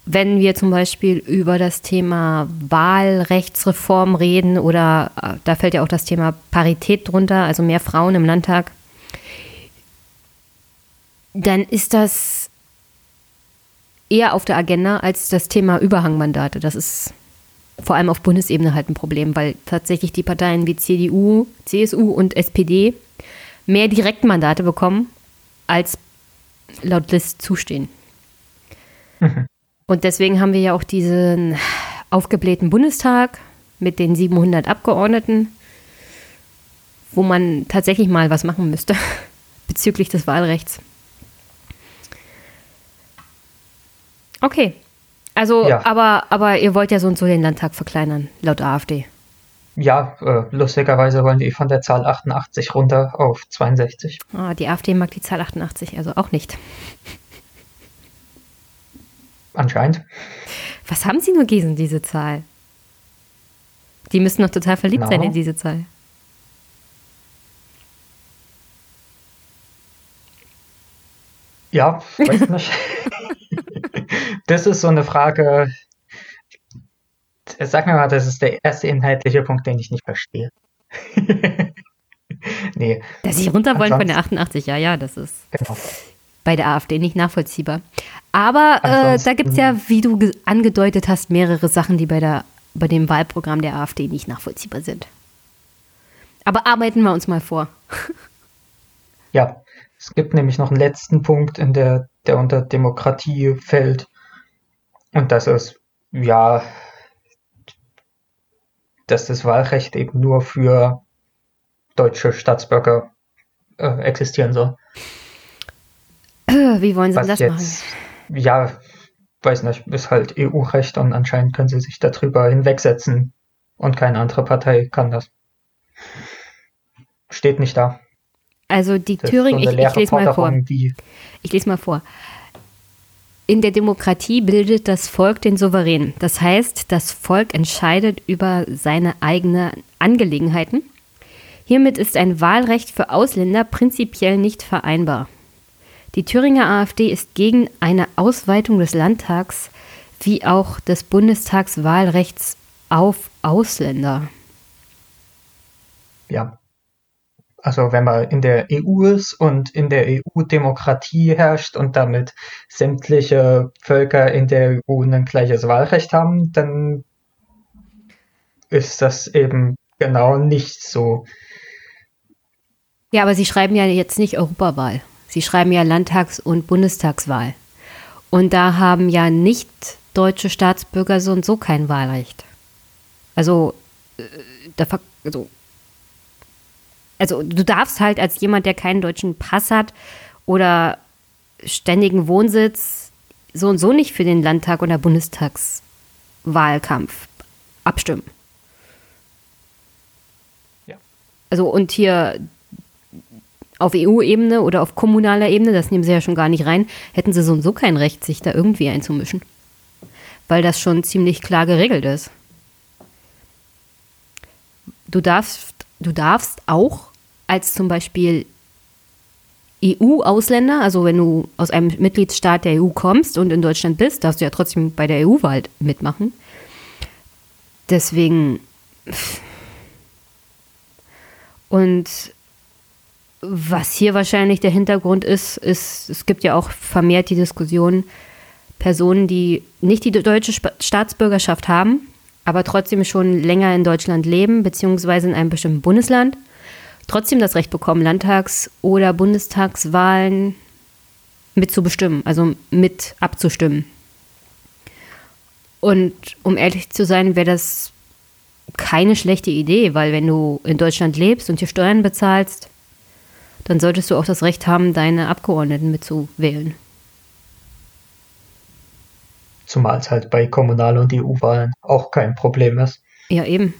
wenn wir zum Beispiel über das Thema Wahlrechtsreform reden oder äh, da fällt ja auch das Thema Parität drunter, also mehr Frauen im Landtag, dann ist das eher auf der Agenda als das Thema Überhangmandate. Das ist vor allem auf Bundesebene halt ein Problem, weil tatsächlich die Parteien wie CDU, CSU und SPD mehr Direktmandate bekommen, als laut List zustehen. Und deswegen haben wir ja auch diesen aufgeblähten Bundestag mit den 700 Abgeordneten, wo man tatsächlich mal was machen müsste bezüglich des Wahlrechts. Okay. Also, Ja. aber, aber ihr wollt ja so und so den Landtag verkleinern, laut AfD. Ja, äh, lustigerweise wollen die von der Zahl 88 runter auf 62. Ah, die AfD mag die Zahl 88, also auch nicht. Anscheinend. Was haben sie nur gegen diese Zahl? Die müssen doch total verliebt Na? sein in diese Zahl. Ja, weiß nicht. das ist so eine Frage. Sag mir mal, das ist der erste inhaltliche Punkt, den ich nicht verstehe. nee, Dass sie runter wollen von der Ansonsten- 88, ja, ja, das ist genau. bei der AfD nicht nachvollziehbar. Aber äh, da gibt es ja, wie du ge- angedeutet hast, mehrere Sachen, die bei, der, bei dem Wahlprogramm der AfD nicht nachvollziehbar sind. Aber arbeiten wir uns mal vor. Ja, es gibt nämlich noch einen letzten Punkt, in der, der unter Demokratie fällt. Und das ist, ja, dass das Wahlrecht eben nur für deutsche Staatsbürger äh, existieren soll. Wie wollen sie Was das machen? jetzt, ja, weiß nicht, ist halt EU-Recht und anscheinend können sie sich darüber hinwegsetzen und keine andere Partei kann das. Steht nicht da. Also die Thüringen, so ich, ich lese mal vor. Ich lese mal vor. In der Demokratie bildet das Volk den Souverän. Das heißt, das Volk entscheidet über seine eigenen Angelegenheiten. Hiermit ist ein Wahlrecht für Ausländer prinzipiell nicht vereinbar. Die Thüringer AfD ist gegen eine Ausweitung des Landtags wie auch des Bundestagswahlrechts auf Ausländer. Ja. Also wenn man in der EU ist und in der EU Demokratie herrscht und damit sämtliche Völker in der EU ein gleiches Wahlrecht haben, dann ist das eben genau nicht so. Ja, aber Sie schreiben ja jetzt nicht Europawahl. Sie schreiben ja Landtags- und Bundestagswahl. Und da haben ja nicht deutsche Staatsbürger so und so kein Wahlrecht. Also, äh, da, also, also du darfst halt als jemand, der keinen deutschen Pass hat oder ständigen Wohnsitz, so und so nicht für den Landtag oder Bundestagswahlkampf abstimmen. Ja. Also und hier auf EU-Ebene oder auf kommunaler Ebene, das nehmen sie ja schon gar nicht rein, hätten sie so und so kein Recht, sich da irgendwie einzumischen. Weil das schon ziemlich klar geregelt ist. Du darfst, du darfst auch als zum Beispiel EU-Ausländer, also wenn du aus einem Mitgliedsstaat der EU kommst und in Deutschland bist, darfst du ja trotzdem bei der EU-Wahl mitmachen. Deswegen. Und was hier wahrscheinlich der Hintergrund ist, ist, es gibt ja auch vermehrt die Diskussion, Personen, die nicht die deutsche Staatsbürgerschaft haben, aber trotzdem schon länger in Deutschland leben, beziehungsweise in einem bestimmten Bundesland, trotzdem das Recht bekommen, Landtags- oder Bundestagswahlen mitzubestimmen, also mit abzustimmen. Und um ehrlich zu sein, wäre das keine schlechte Idee, weil wenn du in Deutschland lebst und hier Steuern bezahlst, dann solltest du auch das Recht haben, deine Abgeordneten mitzuwählen. Zumal es halt bei Kommunal- und EU-Wahlen auch kein Problem ist. Ja, eben.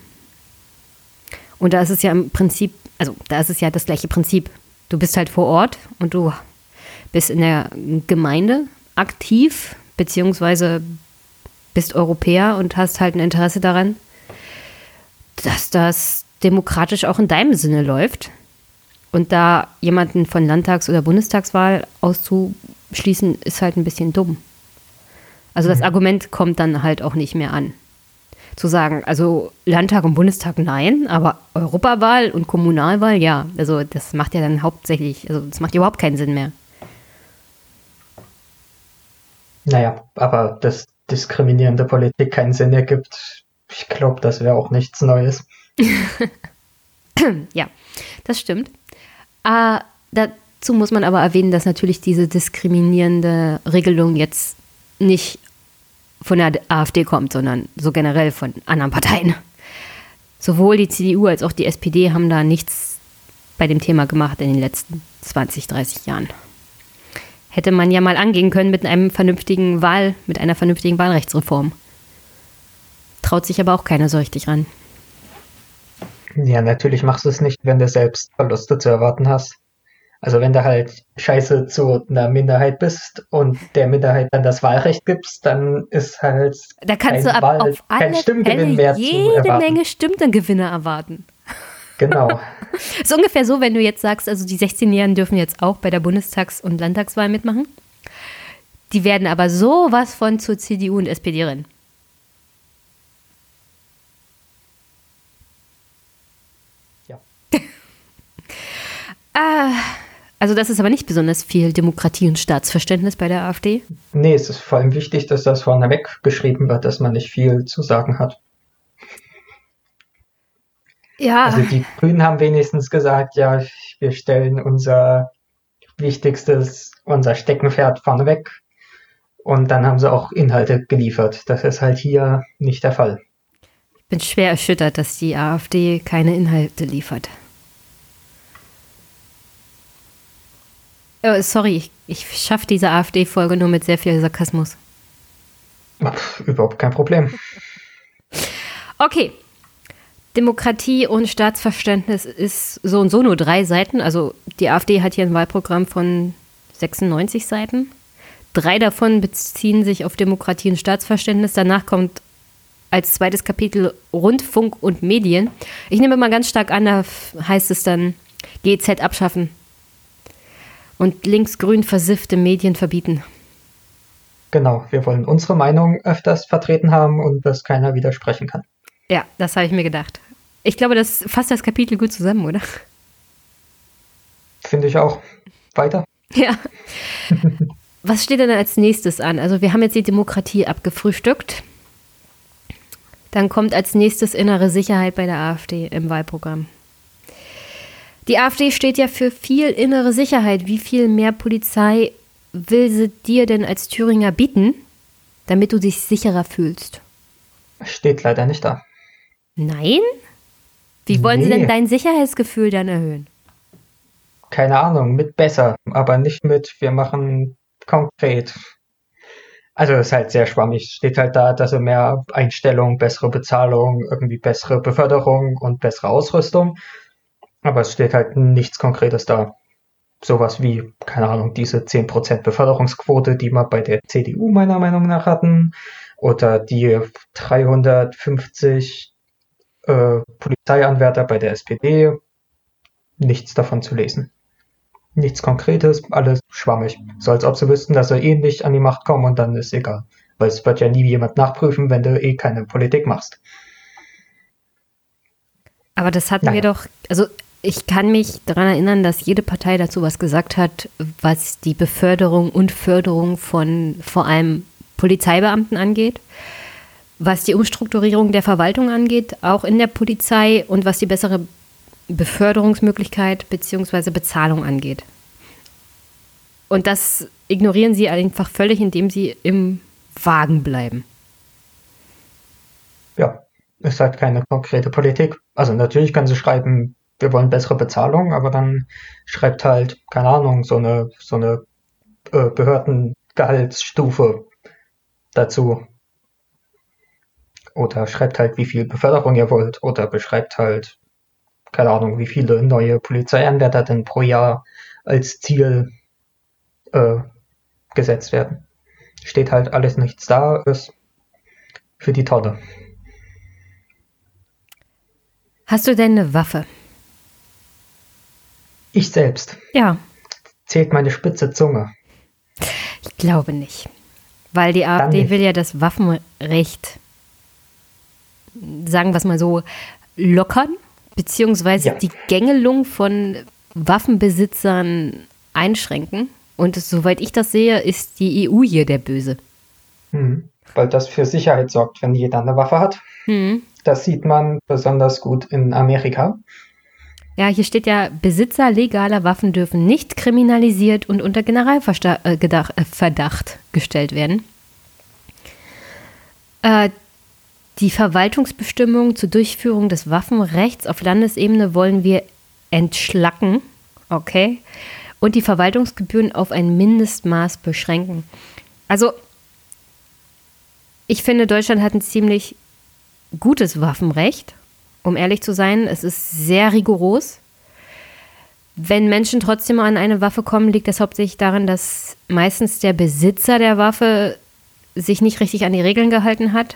Und da ist es ja im Prinzip, also da ist es ja das gleiche Prinzip. Du bist halt vor Ort und du bist in der Gemeinde aktiv, beziehungsweise bist Europäer und hast halt ein Interesse daran, dass das demokratisch auch in deinem Sinne läuft. Und da jemanden von Landtags- oder Bundestagswahl auszuschließen, ist halt ein bisschen dumm. Also das mhm. Argument kommt dann halt auch nicht mehr an. Zu sagen, also Landtag und Bundestag nein, aber Europawahl und Kommunalwahl ja. Also das macht ja dann hauptsächlich, also das macht überhaupt keinen Sinn mehr. Naja, aber dass diskriminierende Politik keinen Sinn ergibt, ich glaube, das wäre auch nichts Neues. ja, das stimmt. Äh, dazu muss man aber erwähnen, dass natürlich diese diskriminierende Regelung jetzt nicht von der AfD kommt, sondern so generell von anderen Parteien. Sowohl die CDU als auch die SPD haben da nichts bei dem Thema gemacht in den letzten 20, 30 Jahren. Hätte man ja mal angehen können mit einem vernünftigen Wahl, mit einer vernünftigen Wahlrechtsreform. Traut sich aber auch keiner so richtig ran. Ja, natürlich machst du es nicht, wenn du selbst Verluste zu erwarten hast. Also wenn du halt scheiße zu einer Minderheit bist und der Minderheit dann das Wahlrecht gibst, dann ist halt da kannst du Wahl, auf alle kein Stimmgewinn mehr jede. Menge Stimmengewinne erwarten. Genau. ist ungefähr so, wenn du jetzt sagst, also die 16-Jährigen dürfen jetzt auch bei der Bundestags- und Landtagswahl mitmachen. Die werden aber sowas von zur CDU und SPD rennen. Ah, also das ist aber nicht besonders viel Demokratie und Staatsverständnis bei der AfD. Nee, es ist vor allem wichtig, dass das vorneweg geschrieben wird, dass man nicht viel zu sagen hat. Ja. Also die Grünen haben wenigstens gesagt, ja, wir stellen unser wichtigstes, unser Steckenpferd vorneweg. Und dann haben sie auch Inhalte geliefert. Das ist halt hier nicht der Fall. Ich bin schwer erschüttert, dass die AfD keine Inhalte liefert. Oh, sorry, ich, ich schaffe diese AfD-Folge nur mit sehr viel Sarkasmus. Überhaupt kein Problem. Okay. Demokratie und Staatsverständnis ist so und so nur drei Seiten. Also die AfD hat hier ein Wahlprogramm von 96 Seiten. Drei davon beziehen sich auf Demokratie und Staatsverständnis. Danach kommt als zweites Kapitel Rundfunk und Medien. Ich nehme mal ganz stark an, da heißt es dann GZ abschaffen und linksgrün versiffte Medien verbieten. Genau, wir wollen unsere Meinung öfters vertreten haben und dass keiner widersprechen kann. Ja, das habe ich mir gedacht. Ich glaube, das fasst das Kapitel gut zusammen, oder? Finde ich auch. Weiter. Ja. Was steht denn als nächstes an? Also wir haben jetzt die Demokratie abgefrühstückt. Dann kommt als nächstes innere Sicherheit bei der AfD im Wahlprogramm. Die AfD steht ja für viel innere Sicherheit. Wie viel mehr Polizei will sie dir denn als Thüringer bieten, damit du dich sicherer fühlst? Steht leider nicht da. Nein? Wie wollen nee. sie denn dein Sicherheitsgefühl dann erhöhen? Keine Ahnung, mit besser, aber nicht mit, wir machen konkret. Also es ist halt sehr schwammig. Steht halt da, dass er mehr Einstellung, bessere Bezahlung, irgendwie bessere Beförderung und bessere Ausrüstung. Aber es steht halt nichts Konkretes da. Sowas wie, keine Ahnung, diese 10% Beförderungsquote, die wir bei der CDU meiner Meinung nach hatten. Oder die 350 äh, Polizeianwärter bei der SPD. Nichts davon zu lesen. nichts Konkretes, alles schwammig. So als ob sie wüssten, dass sie eh nicht an die Macht kommen und dann ist egal. Weil es wird ja nie jemand nachprüfen, wenn du eh keine Politik machst. Aber das hatten Naja. wir doch, also ich kann mich daran erinnern, dass jede Partei dazu was gesagt hat, was die Beförderung und Förderung von vor allem Polizeibeamten angeht, was die Umstrukturierung der Verwaltung angeht, auch in der Polizei und was die bessere Beförderungsmöglichkeit bzw. Bezahlung angeht. Und das ignorieren sie einfach völlig, indem sie im Wagen bleiben. Ja, ist halt keine konkrete Politik. Also natürlich können sie schreiben, wir wollen bessere Bezahlung, aber dann schreibt halt, keine Ahnung, so eine, so eine äh, Behördengehaltsstufe dazu. Oder schreibt halt, wie viel Beförderung ihr wollt. Oder beschreibt halt, keine Ahnung, wie viele neue Polizeianwärter denn pro Jahr als Ziel äh, gesetzt werden. Steht halt alles nichts da, ist für die Tonne. Hast du denn eine Waffe? Ich selbst. Ja, Zählt meine spitze Zunge. Ich glaube nicht. Weil die AfD will ja das Waffenrecht, sagen wir es mal so, lockern, beziehungsweise Ja. die Gängelung von Waffenbesitzern einschränken. Und soweit ich das sehe, ist die EU hier der Böse. Hm. Weil das für Sicherheit sorgt, wenn jeder eine Waffe hat. Hm. Das sieht man besonders gut in Amerika. Ja, hier steht ja, Besitzer legaler Waffen dürfen nicht kriminalisiert und unter Generalverdacht äh, äh, gestellt werden. Äh, die Verwaltungsbestimmungen zur Durchführung des Waffenrechts auf Landesebene wollen wir entschlacken, okay, und die Verwaltungsgebühren auf ein Mindestmaß beschränken. Also, ich finde, Deutschland hat ein ziemlich gutes Waffenrecht, um ehrlich zu sein. Es ist sehr rigoros. Wenn Menschen trotzdem an eine Waffe kommen, liegt das hauptsächlich daran, dass meistens der Besitzer der Waffe sich nicht richtig an die Regeln gehalten hat.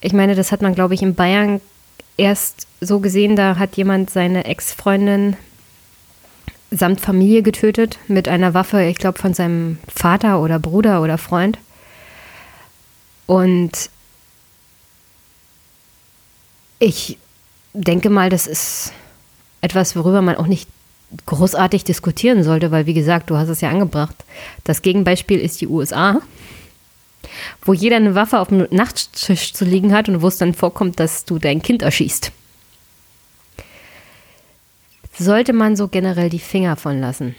Ich meine, das hat man, glaube ich, in Bayern erst so gesehen. Da hat jemand seine Ex-Freundin samt Familie getötet mit einer Waffe, ich glaube, von seinem Vater oder Bruder oder Freund. Und ich denke mal, das ist etwas, worüber man auch nicht großartig diskutieren sollte, weil, wie gesagt, du hast es ja angebracht. Das Gegenbeispiel ist die USA, wo jeder eine Waffe auf dem Nachttisch zu liegen hat und wo es dann vorkommt, dass du dein Kind erschießt. Sollte man so generell die Finger von lassen.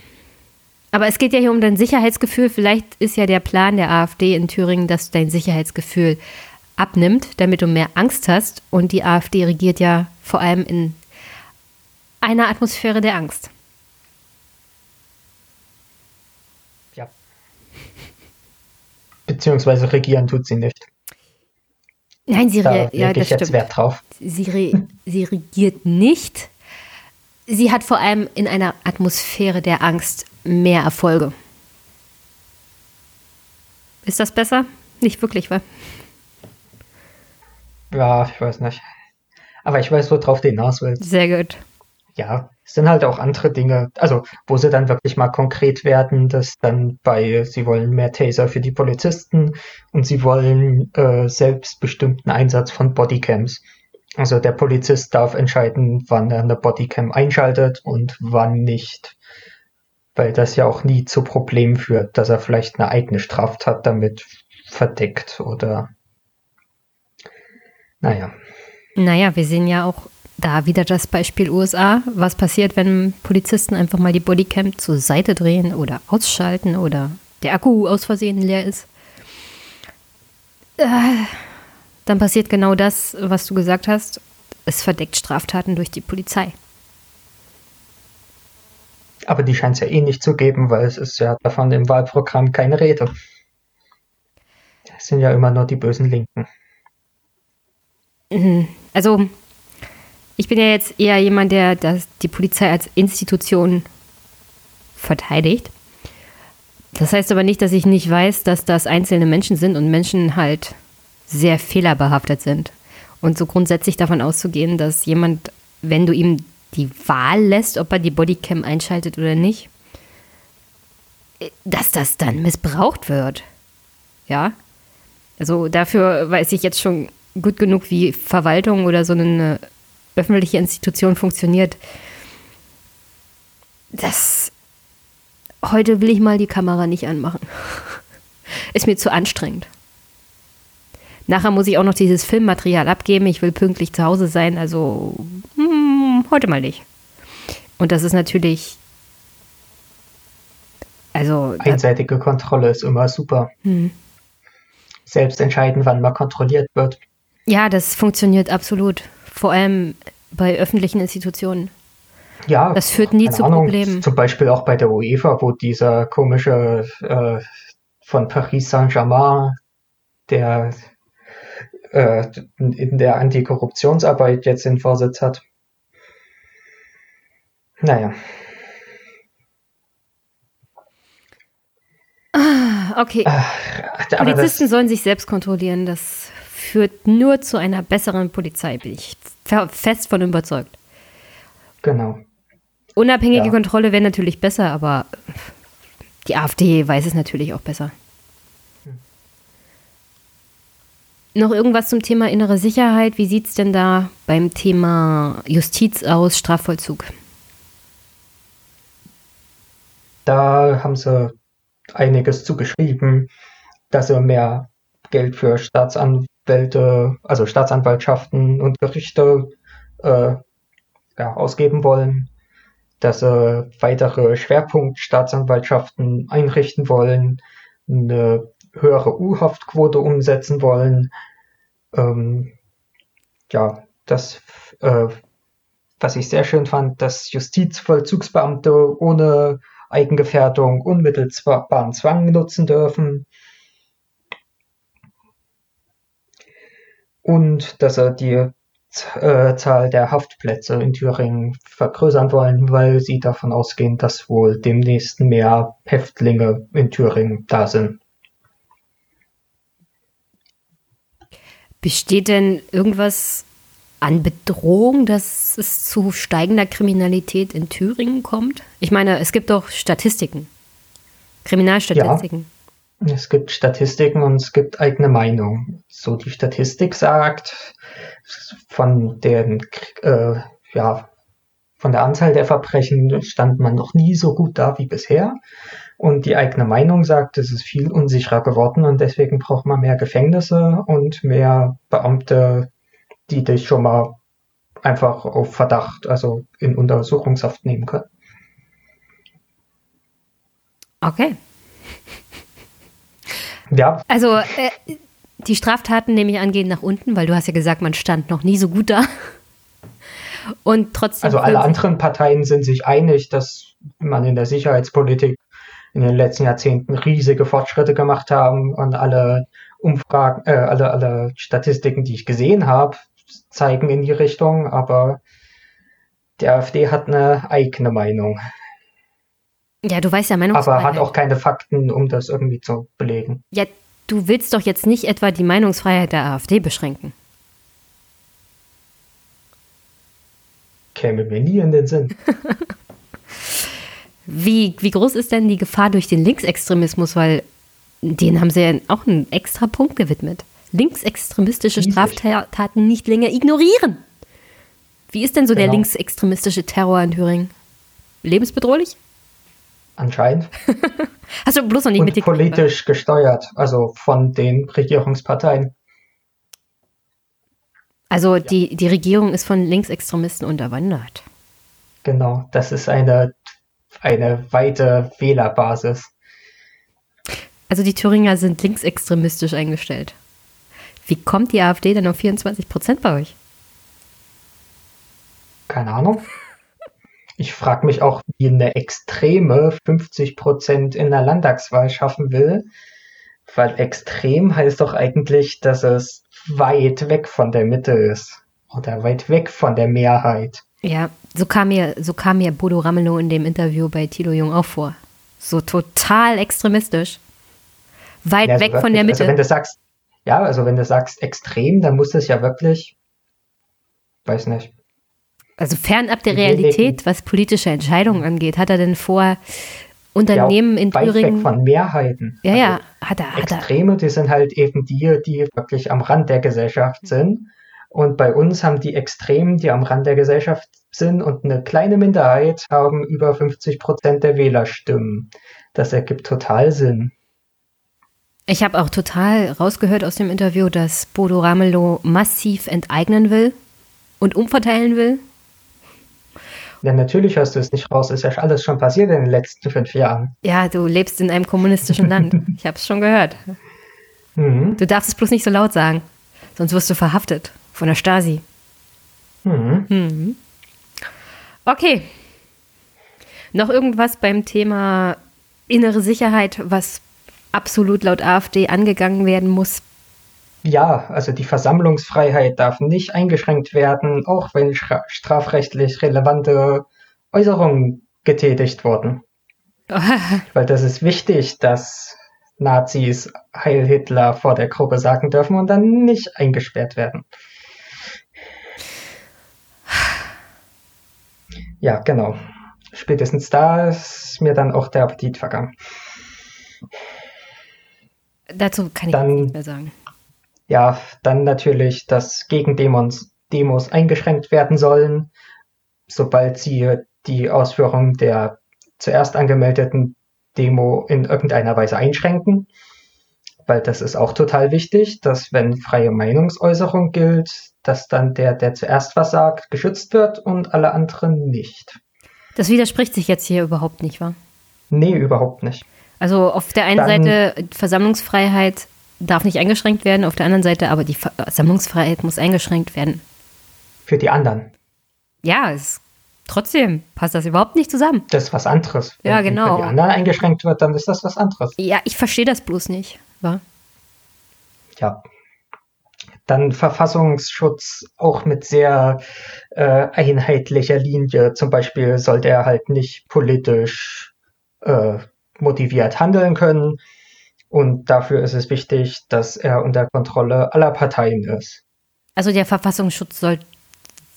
Aber es geht ja hier um dein Sicherheitsgefühl. Vielleicht ist ja der Plan der AfD in Thüringen, dass dein Sicherheitsgefühl abnimmt, damit du mehr Angst hast. Und die AfD regiert ja vor allem in einer Atmosphäre der Angst. Ja. Beziehungsweise regieren tut sie nicht. Nein, sie, Da ja, das jetzt stimmt. Wert drauf. Sie, re sie regiert nicht. Sie hat vor allem in einer Atmosphäre der Angst mehr Erfolge. Ist das besser? Nicht wirklich, wa? Ja, ich weiß nicht. Aber ich weiß, worauf du hinaus willst. Sehr gut. Ja, es sind halt auch andere Dinge, also wo sie dann wirklich mal konkret werden, dass dann bei, sie wollen mehr Taser für die Polizisten und sie wollen äh, selbstbestimmten Einsatz von Bodycams. Also der Polizist darf entscheiden, wann er eine Bodycam einschaltet und wann nicht. Weil das ja auch nie zu Problemen führt, dass er vielleicht eine eigene Straftat damit verdeckt oder naja. Naja, wir sehen ja auch da wieder das Beispiel USA. Was passiert, wenn Polizisten einfach mal die Bodycam zur Seite drehen oder ausschalten oder der Akku aus Versehen leer ist? Äh, dann passiert genau das, was du gesagt hast. Es verdeckt Straftaten durch die Polizei. Aber die scheint es ja eh nicht zu geben, weil es ist ja davon im Wahlprogramm keine Rede. Es sind ja immer nur die bösen Linken. Also, ich bin ja jetzt eher jemand, der das, die Polizei als Institution verteidigt. Das heißt aber nicht, dass ich nicht weiß, dass das einzelne Menschen sind und Menschen halt sehr fehlerbehaftet sind. Und so grundsätzlich davon auszugehen, dass jemand, wenn du ihm die Wahl lässt, ob er die Bodycam einschaltet oder nicht, dass das dann missbraucht wird. Ja. Also dafür weiß ich jetzt schon gut genug, wie Verwaltung oder so eine öffentliche Institution funktioniert. Das heute will ich mal die Kamera nicht anmachen. Ist mir zu anstrengend. Nachher muss ich auch noch dieses Filmmaterial abgeben. Ich will pünktlich zu Hause sein, also hm, heute mal nicht. Und das ist natürlich. Also. Einseitige Kontrolle ist immer super. Hm. Selbst entscheiden, wann man kontrolliert wird. Ja, das funktioniert absolut. Vor allem bei öffentlichen Institutionen. Ja, das führt nie zu Ahnung, Problemen. Zum Beispiel auch bei der UEFA, wo dieser komische äh, von Paris Saint-Germain, der äh, in der Antikorruptionsarbeit jetzt den Vorsitz hat. Naja. Ah, okay. Ach, Polizisten sollen sich selbst kontrollieren. Das führt nur zu einer besseren Polizei, bin ich fest von überzeugt. Genau. Unabhängige ja. Kontrolle wäre natürlich besser, aber die AfD weiß es natürlich auch besser. Hm. Noch irgendwas zum Thema innere Sicherheit? Wie sieht es denn da beim Thema Justiz aus, Strafvollzug? Da haben sie einiges zugeschrieben, dass sie mehr Geld für Staatsanwälte, also Staatsanwaltschaften und Gerichte äh, ja, ausgeben wollen dass sie weitere Schwerpunktstaatsanwaltschaften einrichten wollen, eine höhere U-Haftquote umsetzen wollen. Ähm, ja, das, äh, was ich sehr schön fand, dass Justizvollzugsbeamte ohne Eigengefährdung unmittelbaren Zwang nutzen dürfen. Und dass er die äh, Zahl der Haftplätze in Thüringen vergrößern wollen, weil sie davon ausgehen, dass wohl demnächst mehr Häftlinge in Thüringen da sind. Besteht denn irgendwas an Bedrohung, dass es zu steigender Kriminalität in Thüringen kommt? Ich meine, es gibt doch Statistiken, Kriminalstatistiken. Ja, es gibt Statistiken und es gibt eigene Meinung. So die Statistik sagt, von den, äh, ja, von der Anzahl der Verbrechen stand man noch nie so gut da wie bisher. Und die eigene Meinung sagt, es ist viel unsicherer geworden und deswegen braucht man mehr Gefängnisse und mehr Beamte, die dich schon mal einfach auf Verdacht, also in Untersuchungshaft nehmen können. Okay. Ja. Also äh, die Straftaten nehme ich an, gehen nach unten, weil du hast ja gesagt, man stand noch nie so gut da. Und trotzdem. Also alle anderen Parteien sind sich einig, dass man in der Sicherheitspolitik in den letzten Jahrzehnten riesige Fortschritte gemacht haben und alle Umfragen, äh, alle, alle Statistiken, die ich gesehen habe, zeigen in die Richtung, aber die AfD hat eine eigene Meinung. Ja, du weißt ja Meinungsfreiheit. Aber hat auch keine Fakten, um das irgendwie zu belegen. Ja, Du willst doch jetzt nicht etwa die Meinungsfreiheit der AfD beschränken. Käme mir nie in den Sinn. wie, wie groß ist denn die Gefahr durch den Linksextremismus? Weil den haben sie ja auch einen extra Punkt gewidmet. Linksextremistische Riesig. Straftaten nicht länger ignorieren. Wie ist denn so genau. der linksextremistische Terror in Thüringen? Lebensbedrohlich? Anscheinend. Hast du bloß noch nicht und politisch gesteuert, also von den Regierungsparteien. Also ja. die, die Regierung ist von Linksextremisten unterwandert. Genau, das ist eine, eine weite Wählerbasis. Also die Thüringer sind linksextremistisch eingestellt. Wie kommt die AfD denn auf 24 Prozent bei euch? Keine Ahnung. Ich frage mich auch, wie eine Extreme 50 Prozent in der Landtagswahl schaffen will, weil extrem heißt doch eigentlich, dass es weit weg von der Mitte ist oder weit weg von der Mehrheit. Ja, so kam mir, so kam mir Bodo Ramelow in dem Interview bei Tilo Jung auch vor. So total extremistisch. Weit ja, weg wirklich, von der Mitte. Also wenn du sagst, ja, also wenn du sagst extrem, dann muss das ja wirklich, weiß nicht, Also fernab der. Realität, was politische Entscheidungen angeht, hat er denn vor, Unternehmen ja, in weit weg Thüringen. von Mehrheiten. Ja, Also ja, hat er, hat er. Extreme, die sind halt eben die, die wirklich am Rand der Gesellschaft sind. Und bei uns haben die Extremen, die am Rand der Gesellschaft sind und eine kleine Minderheit haben über 50 Prozent der Wählerstimmen. Das ergibt total Sinn. Ich habe auch total rausgehört aus dem Interview, dass Bodo Ramelow massiv enteignen will und umverteilen will. Ja, natürlich hörst du es nicht raus. Ist ja alles schon passiert in den letzten fünf Jahren. Ja, du lebst in einem kommunistischen Land. Ich habe es schon gehört. Mhm. Du darfst es bloß nicht so laut sagen, sonst wirst du verhaftet von der Stasi. Mhm. Okay. Noch irgendwas beim Thema innere Sicherheit, was absolut laut AfD angegangen werden muss? Ja, also die Versammlungsfreiheit darf nicht eingeschränkt werden, auch wenn stra- strafrechtlich relevante Äußerungen getätigt wurden. Weil das ist wichtig, dass Nazis Heil Hitler vor der Gruppe sagen dürfen und dann nicht eingesperrt werden. Ja, genau. Spätestens da ist mir dann auch der Appetit vergangen. Dazu kann ich Dann- jetzt nicht mehr sagen. Ja, dann natürlich, dass Gegendemos Demos eingeschränkt werden sollen, sobald sie die Ausführung der zuerst angemeldeten Demo in irgendeiner Weise einschränken. Weil das ist auch total wichtig, dass wenn freie Meinungsäußerung gilt, dass dann der, der zuerst was sagt, geschützt wird und alle anderen nicht. Das widerspricht sich jetzt hier überhaupt nicht, wa? Nee, überhaupt nicht. Also auf der einen Dann- Seite Versammlungsfreiheit darf nicht eingeschränkt werden, auf der anderen Seite aber die Versammlungsfreiheit muss eingeschränkt werden. Für die anderen. Ja, es, trotzdem passt das überhaupt nicht zusammen. Das ist was anderes. Ja, Wenn genau. Für die anderen eingeschränkt wird, dann ist das was anderes. Ja, ich verstehe das bloß nicht, wa? ja, dann Verfassungsschutz auch mit sehr äh, einheitlicher Linie. Zum Beispiel sollte er halt nicht politisch äh, motiviert handeln können. Und dafür ist es wichtig, dass er unter Kontrolle aller Parteien ist. Also der Verfassungsschutz soll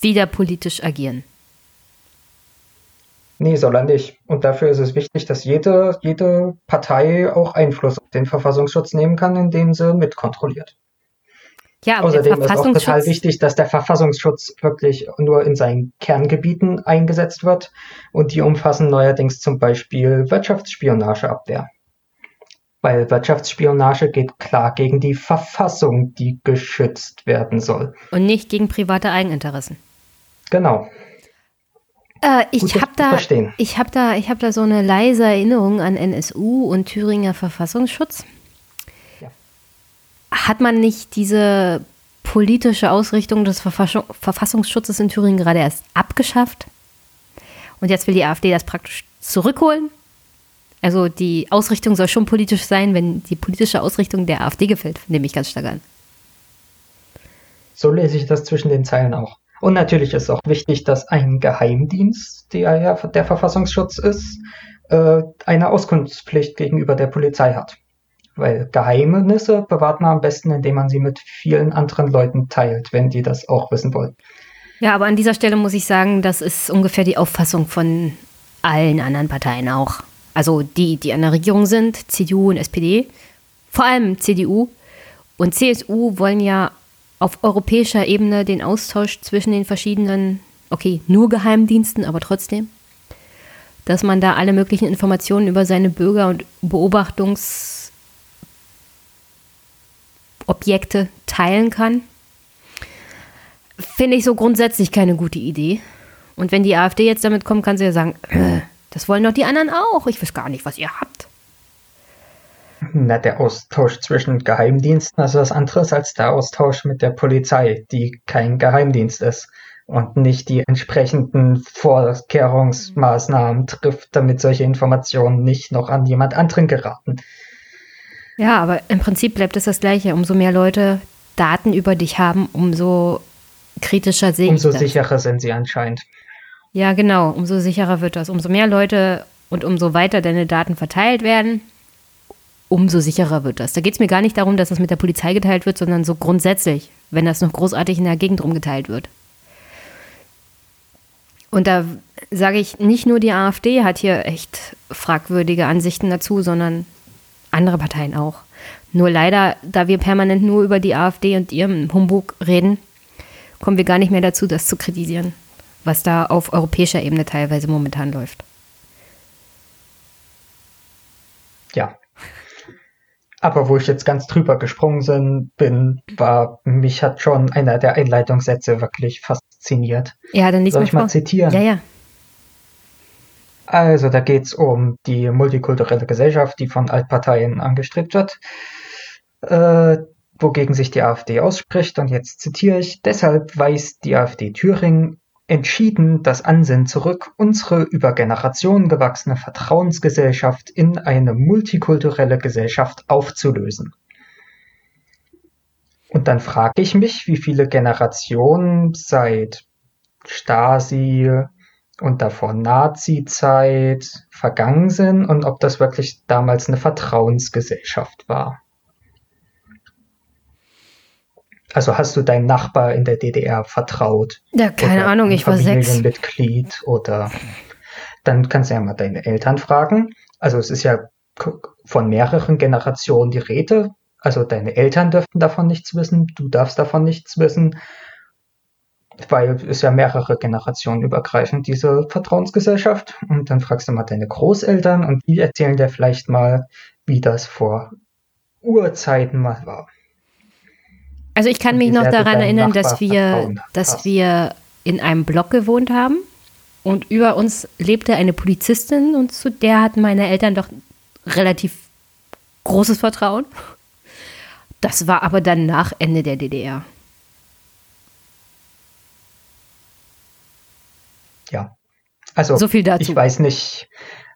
wieder politisch agieren. Nee, soll er nicht. Und dafür ist es wichtig, dass jede, jede Partei auch Einfluss auf den Verfassungsschutz nehmen kann, indem sie mitkontrolliert. Ja, Außerdem ist auch total wichtig, dass der Verfassungsschutz wirklich nur in seinen Kerngebieten eingesetzt wird und die umfassen neuerdings zum Beispiel Wirtschaftsspionageabwehr. Weil Wirtschaftsspionage geht klar gegen die Verfassung, die geschützt werden soll. und nicht gegen private Eigeninteressen. Genau. Äh, ich habe da, ich habe da, ich habe da so eine leise Erinnerung an NSU und Thüringer Verfassungsschutz. Ja. Hat man nicht diese politische Ausrichtung des Verfassung, Verfassungsschutzes in Thüringen gerade erst abgeschafft? Und jetzt will die AfD das praktisch zurückholen? Also die Ausrichtung soll schon politisch sein, wenn die politische Ausrichtung der AfD gefällt, nehme ich ganz stark an. So lese ich das zwischen den Zeilen auch. Und natürlich ist auch wichtig, dass ein Geheimdienst, der ja der Verfassungsschutz ist, äh, eine Auskunftspflicht gegenüber der Polizei hat. Weil Geheimnisse bewahrt man am besten, indem man sie mit vielen anderen Leuten teilt, wenn die das auch wissen wollen. Ja, aber an dieser Stelle muss ich sagen, das ist ungefähr die Auffassung von allen anderen Parteien auch. Also die, die an der Regierung sind, CDU und SPD, vor allem CDU und CSU wollen ja auf europäischer Ebene den Austausch zwischen den verschiedenen, okay, nur Geheimdiensten, aber trotzdem, dass man da alle möglichen Informationen über seine Bürger und Beobachtungsobjekte teilen kann. Finde ich so grundsätzlich keine gute Idee. Und wenn die AfD jetzt damit kommt, kann sie ja sagen, äh, das wollen doch die anderen auch. Ich weiß gar nicht, was ihr habt. Na, der Austausch zwischen Geheimdiensten ist was anderes als der Austausch mit der Polizei, die kein Geheimdienst ist und nicht die entsprechenden Vorkehrungsmaßnahmen trifft, damit solche Informationen nicht noch an jemand anderen geraten. Ja, aber im Prinzip bleibt es das Gleiche. Umso mehr Leute Daten über dich haben, umso kritischer sehe ich Umso das. sicherer sind sie anscheinend. Ja, genau. Umso sicherer wird das. Umso mehr Leute und umso weiter deine Daten verteilt werden, umso sicherer wird das. Da geht es mir gar nicht darum, dass das mit der Polizei geteilt wird, sondern so grundsätzlich, wenn das noch großartig in der Gegend rumgeteilt wird. Und da sage ich, nicht nur die AfD hat hier echt fragwürdige Ansichten dazu, sondern andere Parteien auch. Nur leider, da wir permanent nur über die AfD und ihrem Humbug reden, kommen wir gar nicht mehr dazu, das zu kritisieren, was da auf europäischer Ebene teilweise momentan läuft. Ja. Aber wo ich jetzt ganz drüber gesprungen bin, war, mich hat schon einer der Einleitungssätze wirklich fasziniert. Ja, dann lies Soll mal ich mal vor. zitieren? Ja, ja. Also da geht es um die multikulturelle Gesellschaft, die von Altparteien angestrebt wird, äh, wogegen sich die AfD ausspricht. Und jetzt zitiere ich, deshalb weist die AfD Thüringen entschieden das Ansinnen zurück, unsere über Generationen gewachsene Vertrauensgesellschaft in eine multikulturelle Gesellschaft aufzulösen. Und dann frage ich mich, wie viele Generationen seit Stasi, und davor Nazi-Zeit vergangen sind und ob das wirklich damals eine Vertrauensgesellschaft war. Also hast du deinen Nachbar in der DDR vertraut? Ja, keine Ahnung, ich war sechs. Familienmitglied oder dann kannst du ja mal deine Eltern fragen. Also es ist ja von mehreren Generationen die Rede. Also deine Eltern dürften davon nichts wissen, du darfst davon nichts wissen weil es ja mehrere Generationen übergreifend diese Vertrauensgesellschaft. Und dann fragst du mal deine Großeltern und die erzählen dir vielleicht mal, wie das vor Urzeiten mal war. Also ich kann mich noch daran erinnern, Nachbar dass wir, Vertrauen dass wir in einem Block gewohnt haben und über uns lebte eine Polizistin und zu der hatten meine Eltern doch relativ großes Vertrauen. Das war aber dann nach Ende der DDR. Ja. Also So viel dazu. ich weiß nicht,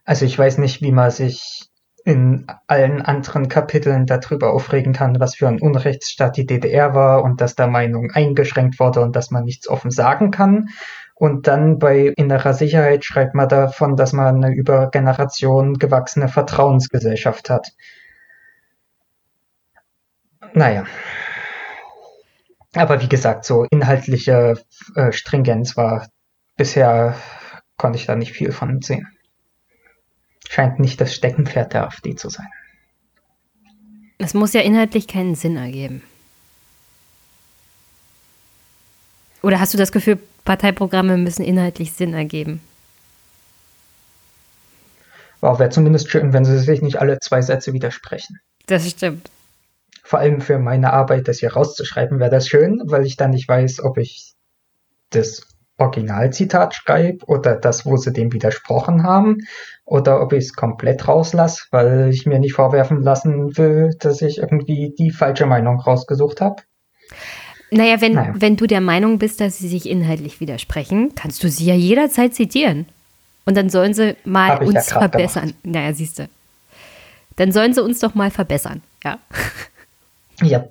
also ich weiß nicht, wie man sich in allen anderen Kapiteln darüber aufregen kann, was für ein Unrechtsstaat die DDR war und dass da Meinung eingeschränkt wurde und dass man nichts offen sagen kann. Und dann bei innerer Sicherheit schreibt man davon, dass man eine über Generationen gewachsene Vertrauensgesellschaft hat. Naja. Aber wie gesagt, so inhaltliche äh, Stringenz war bisher, konnte ich da nicht viel von sehen. Scheint nicht das Steckenpferd der AfD zu sein. Es muss ja inhaltlich keinen Sinn ergeben. Oder hast du das Gefühl, Parteiprogramme müssen inhaltlich Sinn ergeben? Aber wäre zumindest schön, wenn sie sich nicht alle zwei Sätze widersprechen. Das stimmt. Vor allem für meine Arbeit, das hier rauszuschreiben, wäre das schön, weil ich dann nicht weiß, ob ich das Originalzitat schreibe oder das, wo sie dem widersprochen haben, oder ob ich es komplett rauslasse, weil ich mir nicht vorwerfen lassen will, dass ich irgendwie die falsche Meinung rausgesucht habe. Naja, wenn, Naja. wenn du der Meinung bist, dass sie sich inhaltlich widersprechen, kannst du sie ja jederzeit zitieren. Und dann sollen sie mal ja uns grad verbessern. Naja, siehst du. Dann sollen sie uns doch mal verbessern. Ja. Ja,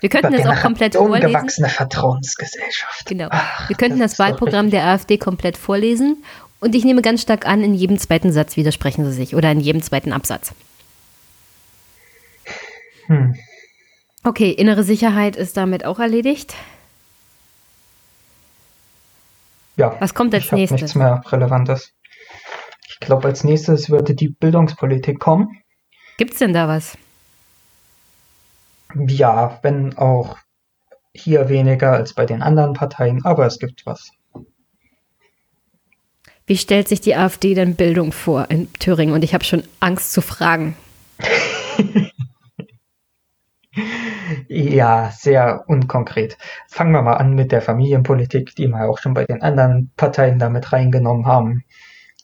Wir könnten das auch komplett vorlesen. Ungewachsene Vertrauensgesellschaft. Genau. Ach, Wir könnten das, doch Wahlprogramm der AfD komplett vorlesen. Und ich nehme ganz stark an, in jedem zweiten Satz widersprechen sie sich oder in jedem zweiten Absatz. Hm. Okay, innere Sicherheit ist damit auch erledigt. Ja, Was kommt als ich nächstes? nichts mehr Relevantes. Ich glaube, als nächstes würde die Bildungspolitik kommen. Gibt's denn da was? Ja, wenn auch hier weniger als bei den anderen Parteien, aber es gibt was. Wie stellt sich die AfD denn Bildung vor in Thüringen? Und ich habe schon Angst zu fragen. Ja, sehr unkonkret. Fangen wir mal an mit der Familienpolitik, die wir auch schon bei den anderen Parteien damit reingenommen haben.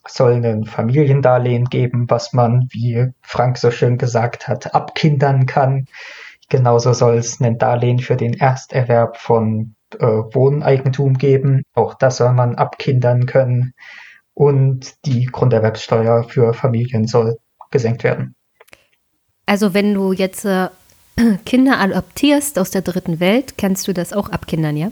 Es soll ein Familiendarlehen geben, was man, wie Frank so schön gesagt hat, abkindern kann. Genauso soll es ein Darlehen für den Ersterwerb von äh, Wohneigentum geben. Auch das soll man abkindern können. Und die Grunderwerbssteuer für Familien soll gesenkt werden. Also wenn du jetzt äh, Kinder adoptierst aus der dritten Welt, kannst du das auch abkindern, ja?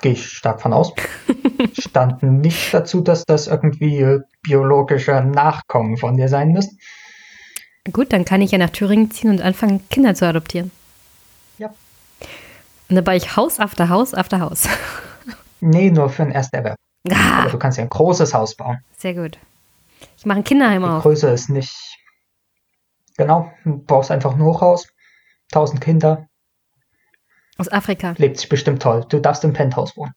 Gehe ich stark von aus. Stand nicht dazu, dass das irgendwie biologische Nachkommen von dir sein müssen. Gut, dann kann ich ja nach Thüringen ziehen und anfangen, Kinder zu adoptieren. Ja. Und baue ich Haus after Haus after Haus. Nee, nur für den Ersterwerb. Ah, Aber du kannst ja ein großes Haus bauen. sehr gut. Ich mache ein Kinderheim Die auf. Größe ist nicht. Genau, du baust einfach ein Hochhaus. 1000 Kinder. Aus Afrika. Lebt sich bestimmt toll. Du darfst im Penthouse wohnen.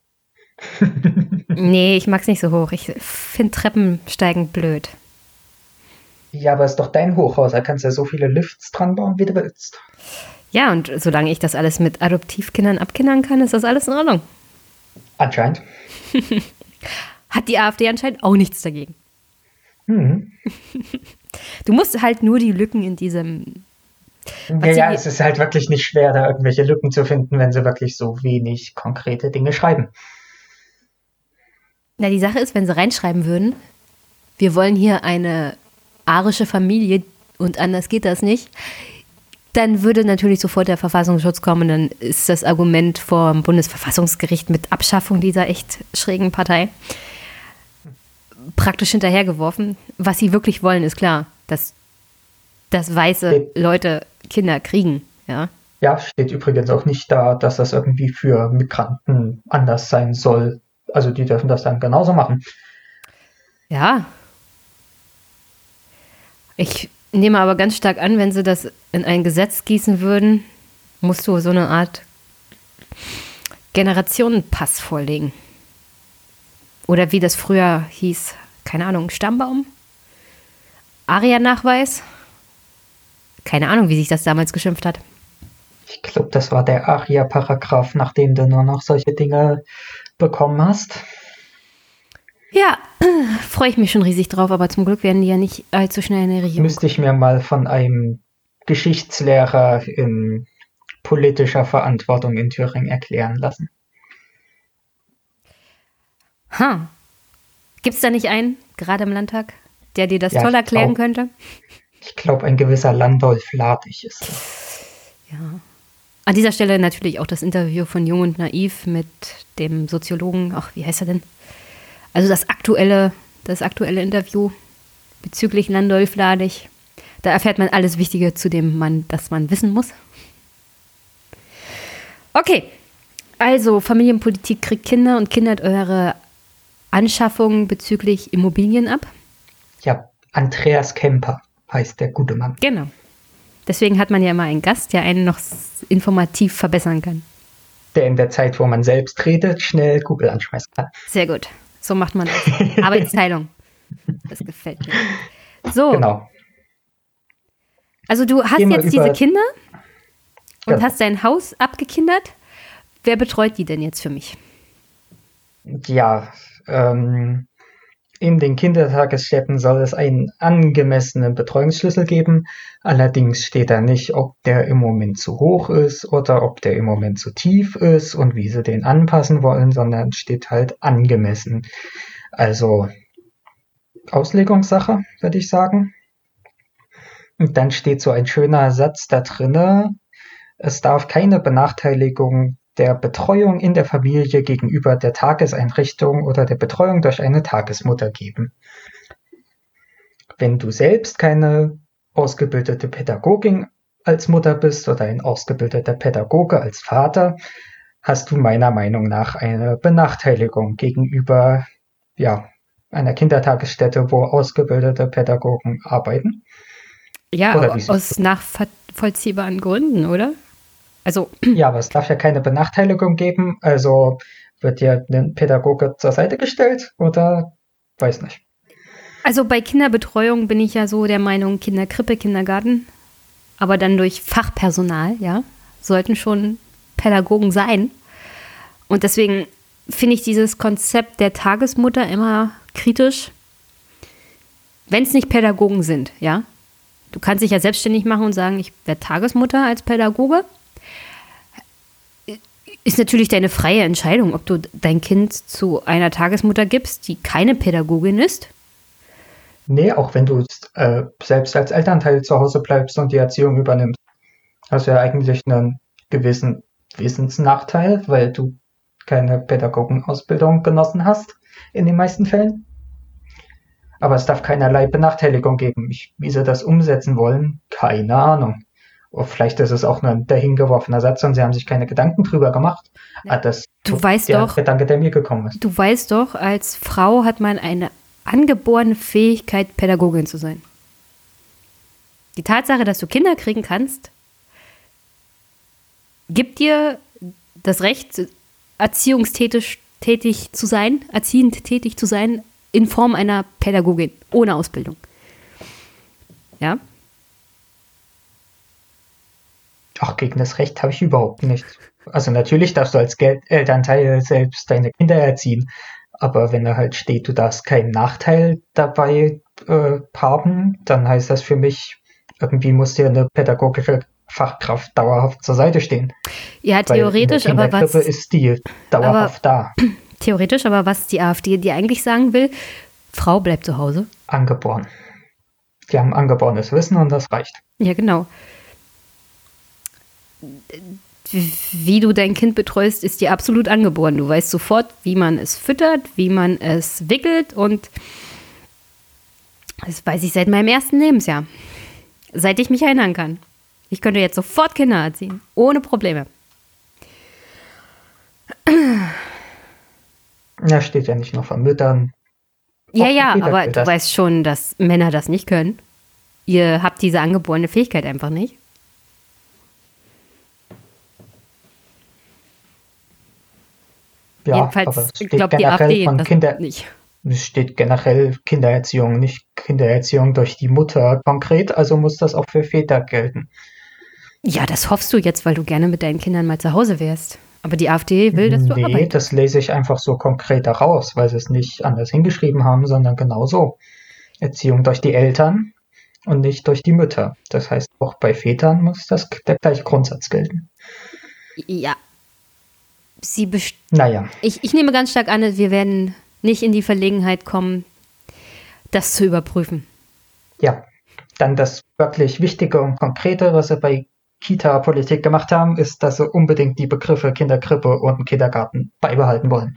Nee, ich mag's nicht so hoch. Ich finde Treppensteigen blöd. Ja, aber ist doch dein Hochhaus. Da kannst du ja so viele Lifts dran bauen, wie du willst. Ja, und solange ich das alles mit Adoptivkindern abkindern kann, ist das alles in Ordnung. Anscheinend. Hat die AfD anscheinend auch nichts dagegen. Mhm. Du musst halt nur die Lücken in diesem. Ja, sie- ja, es ist halt wirklich nicht schwer, da irgendwelche Lücken zu finden, wenn sie wirklich so wenig konkrete Dinge schreiben. Na, die Sache ist, wenn sie reinschreiben würden, wir wollen hier eine arische Familie und anders geht das nicht, dann würde natürlich sofort der Verfassungsschutz kommen und dann ist das Argument vor dem Bundesverfassungsgericht mit Abschaffung dieser echt schrägen Partei praktisch hinterhergeworfen. Was sie wirklich wollen, ist klar, dass, dass weiße Leute Kinder kriegen. Ja, Ja, steht übrigens auch nicht da, dass das irgendwie für Migranten anders sein soll. Also die dürfen das dann genauso machen. Ja. Ich nehme aber ganz stark an, wenn sie das in ein Gesetz gießen würden, musst du so eine Art Generationenpass vorlegen. Oder wie das früher hieß, keine Ahnung, Stammbaum? Aria-Nachweis? Keine Ahnung, wie sich das damals geschimpft hat. Ich glaube, das war der ARIA-Paragraph, nachdem du nur noch solche Dinge bekommen hast. Ja, freue ich mich schon riesig drauf, aber zum Glück werden die ja nicht allzu schnell in der Regierung. Müsste ich mir mal von einem Geschichtslehrer in politischer Verantwortung in Thüringen erklären lassen. Ha. Gibt es da nicht einen, gerade im Landtag, der dir das Ja, toll erklären glaub- könnte? Ich glaube, ein gewisser Landolf Ladig ist das. An dieser Stelle natürlich auch das Interview von Jung und Naiv mit dem Soziologen, ach, wie heißt er denn? Also das aktuelle, das aktuelle Interview bezüglich Landolf Ladig. Da erfährt man alles Wichtige, zu dem man, das man wissen muss. Okay, also Familienpolitik kriegt Kinder und kindert eure Anschaffungen bezüglich Immobilien ab. Ja, Andreas Kemper heißt der gute Mann. Genau. Deswegen hat man ja immer einen Gast, der einen noch informativ verbessern kann. Der in der Zeit, wo man selbst redet, schnell Google anschmeißen kann. Sehr gut. So macht man das. Arbeitsteilung. Das gefällt mir. So, Genau. also du hast Gehen jetzt diese Kinder und Ja. hast dein Haus abgekindert. Wer betreut die denn jetzt für mich? Ja, ähm, in den Kindertagesstätten soll es einen angemessenen Betreuungsschlüssel geben. Allerdings steht da nicht, ob der im Moment zu hoch ist oder ob der im Moment zu tief ist und wie sie den anpassen wollen, sondern steht halt angemessen. Also Auslegungssache, würde ich sagen. Und dann steht so ein schöner Satz da drinne. Es darf keine Benachteiligung der Betreuung in der Familie gegenüber der Tageseinrichtung oder der Betreuung durch eine Tagesmutter geben. Wenn du selbst keine ausgebildete Pädagogin als Mutter bist oder ein ausgebildeter Pädagoge als Vater, hast du meiner Meinung nach eine Benachteiligung gegenüber ja, einer Kindertagesstätte, wo ausgebildete Pädagogen arbeiten. Ja, aus nachvollziehbaren Gründen, oder? Also, Ja, aber es darf ja keine Benachteiligung geben. Also wird dir ein Pädagoge zur Seite gestellt oder weiß nicht. also bei Kinderbetreuung bin ich ja so der Meinung, Kinderkrippe, Kindergarten, aber dann durch Fachpersonal, ja, sollten schon Pädagogen sein. Und deswegen finde ich dieses Konzept der Tagesmutter immer kritisch, wenn es nicht Pädagogen sind, ja. Du kannst dich ja selbstständig machen und sagen, ich werde Tagesmutter als Pädagoge. Ist natürlich deine freie Entscheidung, ob du dein Kind zu einer Tagesmutter gibst, die keine Pädagogin ist. Nee, auch wenn du äh, selbst als Elternteil zu Hause bleibst und die Erziehung übernimmst, hast du ja eigentlich einen gewissen Wissensnachteil, weil du keine Pädagogenausbildung genossen hast, in den meisten Fällen. Aber es darf keinerlei Benachteiligung geben. Ich, wie sie das umsetzen wollen, keine Ahnung. Oder vielleicht ist es auch nur ein dahingeworfener Satz und sie haben sich keine Gedanken drüber gemacht. Ah, das Du weißt der doch- Gedanke, der mir gekommen ist. Du weißt doch, als Frau hat man eine angeborene Fähigkeit, Pädagogin zu sein. Die Tatsache, dass du Kinder kriegen kannst, gibt dir das Recht, erziehungstätig tätig zu sein, erziehend tätig zu sein, in Form einer Pädagogin, ohne Ausbildung. Ja? Ach, gegen das Recht habe ich überhaupt nichts. Also natürlich darfst du als Gel Elternteil selbst deine Kinder erziehen, aber wenn da halt steht, du darfst keinen Nachteil dabei äh, haben, dann heißt das für mich, irgendwie muss dir eine pädagogische Fachkraft dauerhaft zur Seite stehen. Ja, theoretisch, aber was. Ist die dauerhaft da, Theoretisch, aber was die AfD dir eigentlich sagen will, Frau bleibt zu Hause. angeboren. Die haben angeborenes Wissen und das reicht. Ja, genau. Wie du dein Kind betreust, ist dir absolut angeboren. Du weißt sofort, wie man es füttert, wie man es wickelt und das weiß ich seit meinem ersten Lebensjahr. Seit ich mich erinnern kann. Ich könnte jetzt sofort Kinder erziehen. Ohne Probleme. Da steht ja nicht nur von Müttern. Ja, ja, aber du weißt schon, dass Männer das nicht können. Ihr habt diese angeborene Fähigkeit einfach nicht. Ja, Jedenfalls aber es steht glaubt die generell AfD von Kinder, nicht. Es steht generell Kindererziehung, nicht Kindererziehung durch die Mutter konkret, also muss das auch für Väter gelten. Ja, das hoffst du jetzt, weil du gerne mit deinen Kindern mal zu Hause wärst. Aber die AfD will, dass du nee, arbeitest. das lese ich einfach so konkret daraus, weil sie es nicht anders hingeschrieben haben, sondern genau so. Erziehung durch die Eltern und nicht durch die Mütter. Das heißt, auch bei Vätern muss das der gleiche Grundsatz gelten. Ja. Sie best Naja, ich, ich nehme ganz stark an, wir werden nicht in die Verlegenheit kommen, das zu überprüfen. ja. Dann das wirklich Wichtige und Konkrete, was sie bei Kita-Politik gemacht haben, ist, dass sie unbedingt die Begriffe Kinderkrippe und Kindergarten beibehalten wollen.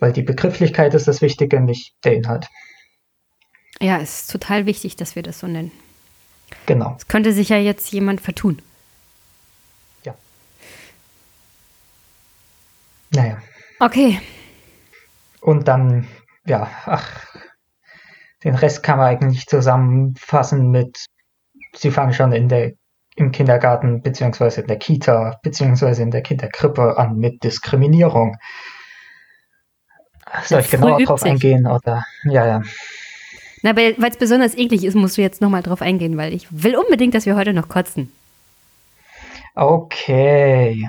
Weil die Begrifflichkeit ist das Wichtige, nicht der Inhalt. Ja, es ist total wichtig, dass wir das so nennen. Genau. Es könnte sich ja jetzt jemand vertun. Naja. Okay. Und dann, ja, ach, den Rest kann man eigentlich zusammenfassen mit, sie fangen schon in der, im Kindergarten, beziehungsweise in der Kita, beziehungsweise in der Kinderkrippe an mit Diskriminierung. Soll ich Früh genauer drauf sich. eingehen? Oder, ja, ja. Na, weil es besonders eklig ist, musst du jetzt nochmal drauf eingehen, weil ich will unbedingt, dass wir heute noch kotzen. Okay.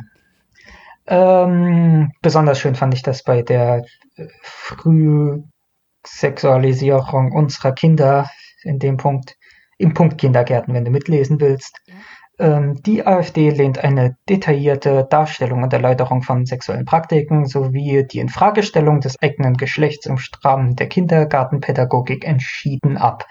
Ähm, besonders schön fand ich das bei der äh, Frühsexualisierung unserer Kinder in dem Punkt, im Punkt Kindergärten, wenn du mitlesen willst. Ähm, die AfD lehnt eine detaillierte Darstellung und Erläuterung von sexuellen Praktiken sowie die Infragestellung des eigenen Geschlechts im Rahmen der Kindergartenpädagogik entschieden ab.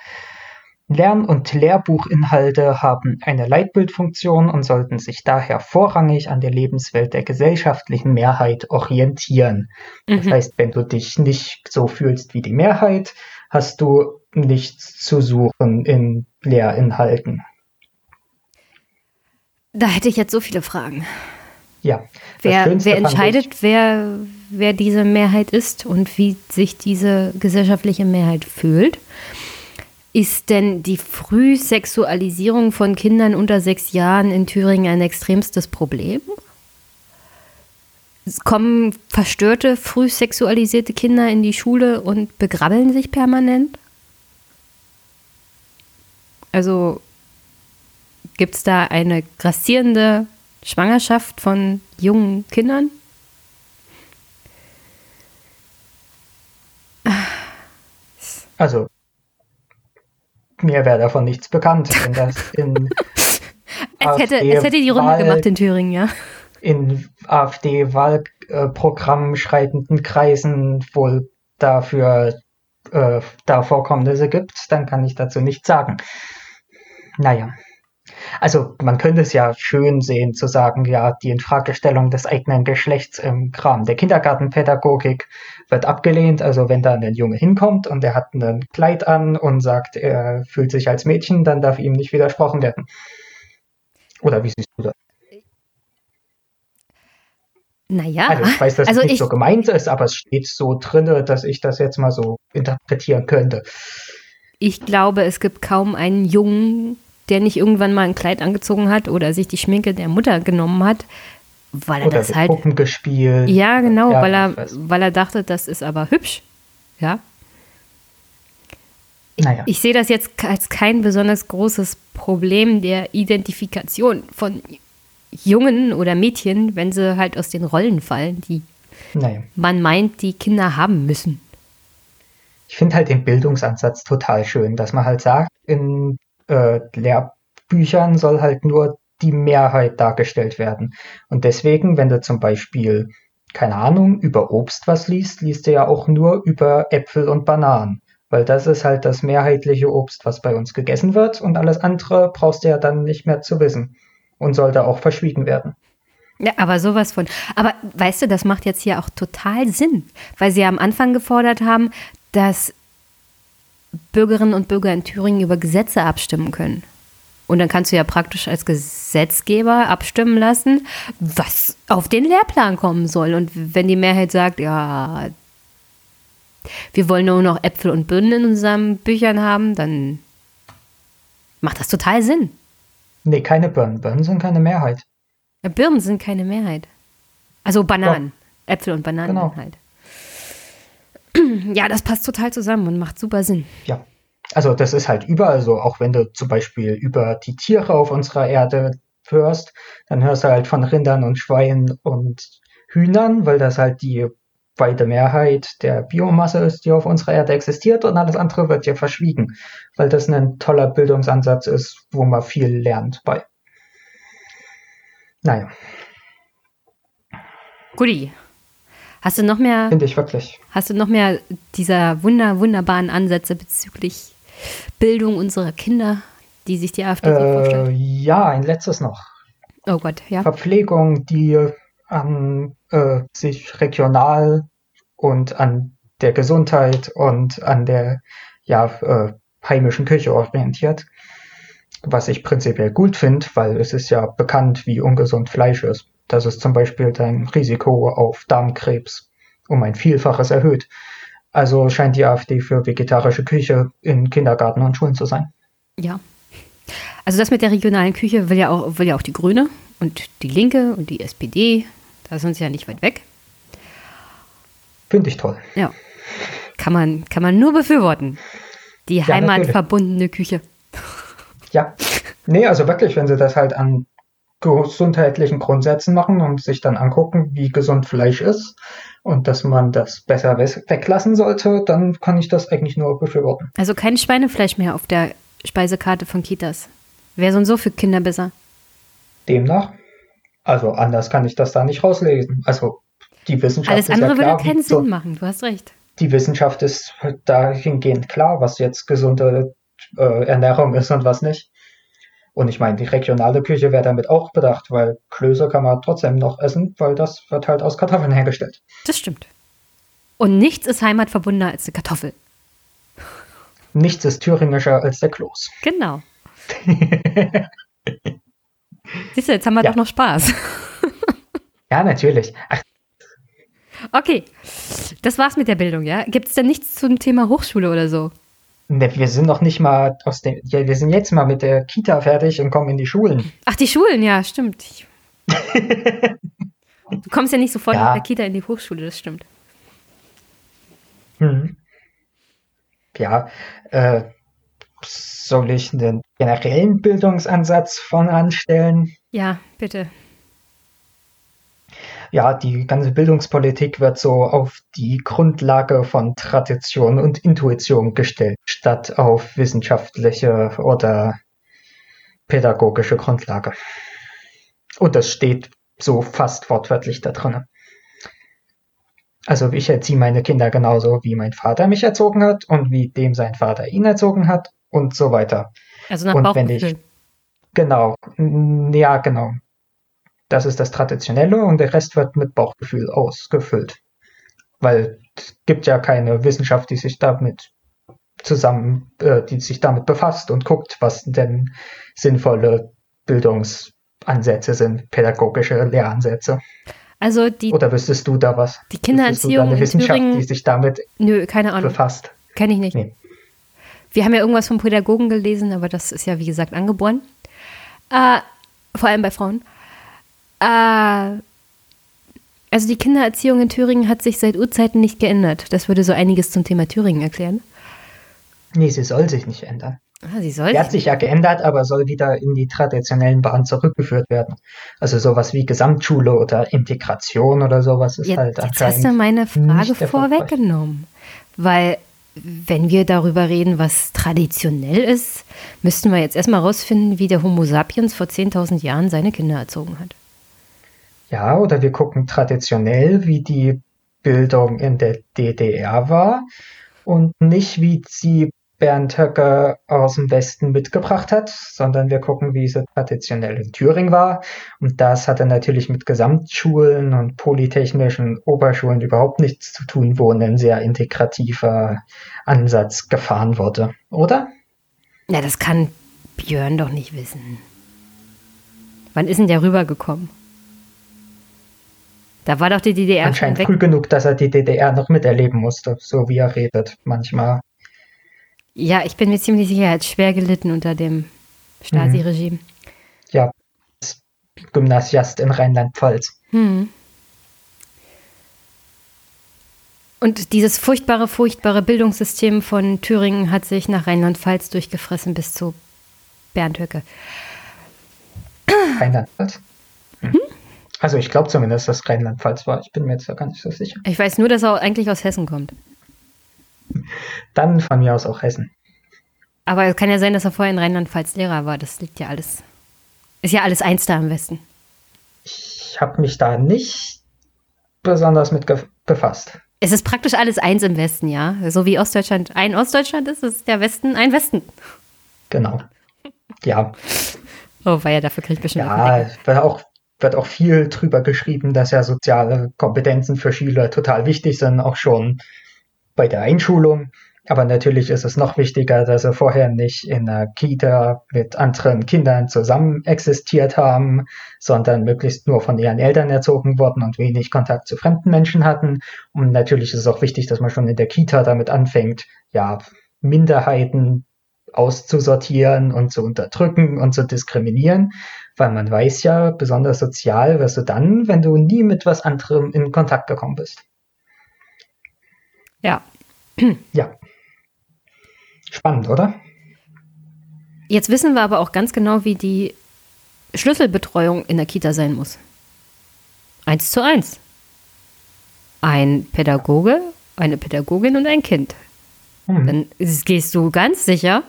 Lern- und Lehrbuchinhalte haben eine Leitbildfunktion und sollten sich daher vorrangig an der Lebenswelt der gesellschaftlichen Mehrheit orientieren. Das heißt, wenn du dich nicht so fühlst wie die Mehrheit, hast du nichts zu suchen in Lehrinhalten. Da hätte ich jetzt so viele Fragen. Ja. Wer, wer entscheidet, wer, wer diese Mehrheit ist und wie sich diese gesellschaftliche Mehrheit fühlt? Ist denn die Frühsexualisierung von Kindern unter sechs Jahren in Thüringen ein extremstes Problem? Kommen verstörte, frühsexualisierte Kinder in die Schule und begrabbeln sich permanent? Also gibt es da eine grassierende Schwangerschaft von jungen Kindern? Also, mir wäre davon nichts bekannt, wenn das in Es hätte, es hätte die Runde gemacht in Thüringen, ja. in AfD-Wahlprogramm schreitenden Kreisen wohl dafür äh, da Vorkommnisse gibt, dann kann ich dazu nichts sagen. Naja. Also man könnte es ja schön sehen zu sagen, ja, die Infragestellung des eigenen Geschlechts im Rahmen der Kindergartenpädagogik wird abgelehnt. Also wenn da ein Junge hinkommt und er hat ein Kleid an und sagt, er fühlt sich als Mädchen, dann darf ihm nicht widersprochen werden. Oder wie siehst du das? Naja, Also ich weiß, dass also es nicht ich, so gemeint ist, aber es steht so drinne, dass ich das jetzt mal so interpretieren könnte. ich glaube, es gibt kaum einen Jungen, der nicht irgendwann mal ein Kleid angezogen hat oder sich die Schminke der Mutter genommen hat, weil er Oder das halt. Puppen gespielt. Ja, genau, Ja, weil, ich er, weil er dachte, das ist aber hübsch. Ja. Naja. Ich sehe das jetzt als kein besonders großes Problem der Identifikation von Jungen oder Mädchen, wenn sie halt aus den Rollen fallen, die naja. man meint, die Kinder haben müssen. Ich finde halt den Bildungsansatz total schön, dass man halt sagt, in äh, Lehrbüchern soll halt nur die Mehrheit dargestellt werden. Und deswegen, wenn du zum Beispiel, keine Ahnung, über Obst was liest, liest du ja auch nur über Äpfel und Bananen. Weil das ist halt das mehrheitliche Obst, was bei uns gegessen wird und alles andere brauchst du ja dann nicht mehr zu wissen und sollte auch verschwiegen werden. Ja, aber sowas von. Aber weißt du, das macht jetzt hier auch total Sinn, weil sie ja am Anfang gefordert haben, dass Bürgerinnen und Bürger in Thüringen über Gesetze abstimmen können. Und dann kannst du ja praktisch als Gesetzgeber abstimmen lassen, was auf den Lehrplan kommen soll. Und wenn die Mehrheit sagt, ja, wir wollen nur noch Äpfel und Birnen in unseren Büchern haben, dann macht das total Sinn. Nee, keine Birnen. Birnen sind keine Mehrheit. Ja, Birnen sind keine Mehrheit. Also Bananen. Äpfel und Bananen Genau. halt. Ja, das passt total zusammen und macht super Sinn. Ja. Also das ist halt überall so, auch wenn du zum Beispiel über die Tiere auf unserer Erde hörst, dann hörst du halt von Rindern und Schweinen und Hühnern, weil das halt die weite Mehrheit der Biomasse ist, die auf unserer Erde existiert und alles andere wird dir verschwiegen, weil das ein toller Bildungsansatz ist, wo man viel lernt bei. Naja, Guti. Hast du noch mehr, finde ich wirklich. hast du noch mehr dieser wunder, wunderbaren Ansätze bezüglich Bildung unserer Kinder, die sich die AfD so Äh, vorstellt? ja, ein letztes noch. Oh Gott, ja. Verpflegung, die an äh, sich regional und an der Gesundheit und an der ja, äh, heimischen Küche orientiert. Was ich prinzipiell gut finde, weil es ist ja bekannt, wie ungesund Fleisch ist. Das ist zum Beispiel dein Risiko auf Darmkrebs um ein Vielfaches erhöht. Also scheint die AfD für vegetarische Küche in Kindergarten und Schulen zu sein. Ja. Also das mit der regionalen Küche will ja auch, will ja auch die Grüne und die Linke und die SPD. Da sind sie ja nicht weit weg. Finde ich toll. Ja. Kann man, kann man nur befürworten. Die Ja, heimatverbundene Küche. Ja, nee, also wirklich, wenn sie das halt an gesundheitlichen Grundsätzen machen und sich dann angucken, wie gesund Fleisch ist und dass man das besser weglassen sollte, dann kann ich das eigentlich nur befürworten. Also kein Schweinefleisch mehr auf der Speisekarte von Kitas. Wäre so und so für Kinder besser. Demnach, also anders kann ich das da nicht rauslesen. Also die Wissenschaft Alles ist andere ja klar, würde keinen so- Sinn machen. Du hast recht. Die Wissenschaft ist dahingehend klar, was jetzt gesunde äh, Ernährung ist und was nicht. Und ich meine, die regionale Küche wäre damit auch bedacht, weil Klöße kann man trotzdem noch essen, weil das wird halt aus Kartoffeln hergestellt. Das stimmt. Und nichts ist heimatverbundener als eine Kartoffel. Nichts ist thüringischer als der Kloß. Genau. Siehst du, jetzt haben wir Ja. doch noch Spaß. Ja, natürlich. Ach, Okay, das war's mit der Bildung, ja? Gibt es denn nichts zum Thema Hochschule oder so? Ne, wir sind noch nicht mal aus dem, ja, wir sind jetzt mal mit der Kita fertig und kommen in die Schulen. Ach, die Schulen, ja, stimmt. Du kommst ja nicht sofort Ja. mit der Kita in die Hochschule, das stimmt. Hm. Ja, äh, soll ich einen generellen Bildungsansatz von anstellen? Ja, bitte. Ja, die ganze Bildungspolitik wird so auf die Grundlage von Tradition und Intuition gestellt, statt auf wissenschaftliche oder pädagogische Grundlage. Und das steht so fast wortwörtlich da drin. Also ich erziehe meine Kinder genauso, wie mein Vater mich erzogen hat und wie dem sein Vater ihn erzogen hat und so weiter. Also nach Und wenn ich- Genau, ja, genau. Das ist das Traditionelle und der Rest wird mit Bauchgefühl ausgefüllt. Weil es gibt ja keine Wissenschaft, die sich damit zusammen, äh, die sich damit befasst und guckt, was denn sinnvolle Bildungsansätze sind, pädagogische Lehransätze. Also die, Oder wüsstest du da was? die da Kindererziehung eine in Wissenschaft, die Thüringen, sich damit nö, keine Ahnung, befasst? kenne ich nicht. Nee. Wir haben ja irgendwas vom Pädagogen gelesen, aber das ist ja wie gesagt angeboren. Äh, vor allem bei Frauen. Äh, also die Kindererziehung in Thüringen hat sich seit Urzeiten nicht geändert. Das würde so einiges zum Thema Thüringen erklären. Nee, sie soll sich nicht ändern. Ah, sie soll Sie hat sich ja geändert, aber soll wieder in die traditionellen Bahnen zurückgeführt werden. Also sowas wie Gesamtschule oder Integration oder sowas ist Jetzt, halt jetzt hast du meine Frage vorweggenommen. Weil, wenn wir darüber reden, was traditionell ist, müssten wir jetzt erstmal rausfinden, wie der Homo sapiens vor 10.000 Jahren seine Kinder erzogen hat. Ja, oder wir gucken traditionell, wie die Bildung in der DDR war und nicht, wie sie Bernd Höcke aus dem Westen mitgebracht hat, sondern wir gucken, wie sie traditionell in Thüringen war. Und das hatte natürlich mit Gesamtschulen und polytechnischen Oberschulen überhaupt nichts zu tun, wo ein sehr integrativer Ansatz gefahren wurde, oder? Ja, das kann Björn doch nicht wissen. Wann ist denn der rübergekommen? Da war doch die DDR schon Anscheinend weg. früh genug, dass er die DDR noch miterleben musste, so wie er redet manchmal. Ja, ich bin mir ziemlich sicher, er hat schwer gelitten unter dem Stasi-Regime. Ja, ist Gymnasiast in Rheinland-Pfalz. Hm. Und dieses furchtbare, furchtbare Bildungssystem von Thüringen hat sich nach Rheinland-Pfalz durchgefressen bis zu Bernd Höcke. Rheinland-Pfalz. Mhm. Hm. Also ich glaube zumindest, dass Rheinland-Pfalz war. Ich bin mir jetzt da gar nicht so sicher. Ich weiß nur, dass er eigentlich aus Hessen kommt. Dann von mir aus auch Hessen. Aber es kann ja sein, dass er vorher in Rheinland-Pfalz Lehrer war. Das liegt ja alles. Ist ja alles eins da im Westen. Ich habe mich da nicht besonders mit befasst. Es ist praktisch alles eins im Westen, ja. So wie Ostdeutschland ein Ostdeutschland ist, ist der Westen ein Westen. Genau. Ja, Oh, weil ja dafür kriege ich bestimmt ja, auch, wird auch viel drüber geschrieben, dass ja soziale Kompetenzen für Schüler total wichtig sind, auch schon bei der Einschulung. Aber natürlich ist es noch wichtiger, dass sie vorher nicht in einer Kita mit anderen Kindern zusammen existiert haben, sondern möglichst nur von ihren Eltern erzogen wurden und wenig Kontakt zu fremden Menschen hatten. Und natürlich ist es auch wichtig, dass man schon in der Kita damit anfängt, ja, Minderheiten auszusortieren und zu unterdrücken und zu diskriminieren, weil man weiß ja, besonders sozial wirst du dann, wenn du nie mit was anderem in Kontakt gekommen bist. Ja. Ja. Spannend, oder? Jetzt wissen wir aber auch ganz genau, wie die Schlüsselbetreuung in der Kita sein muss. Eins zu eins. Ein Pädagoge, eine Pädagogin und ein Kind. Hm. Dann gehst du ganz sicher,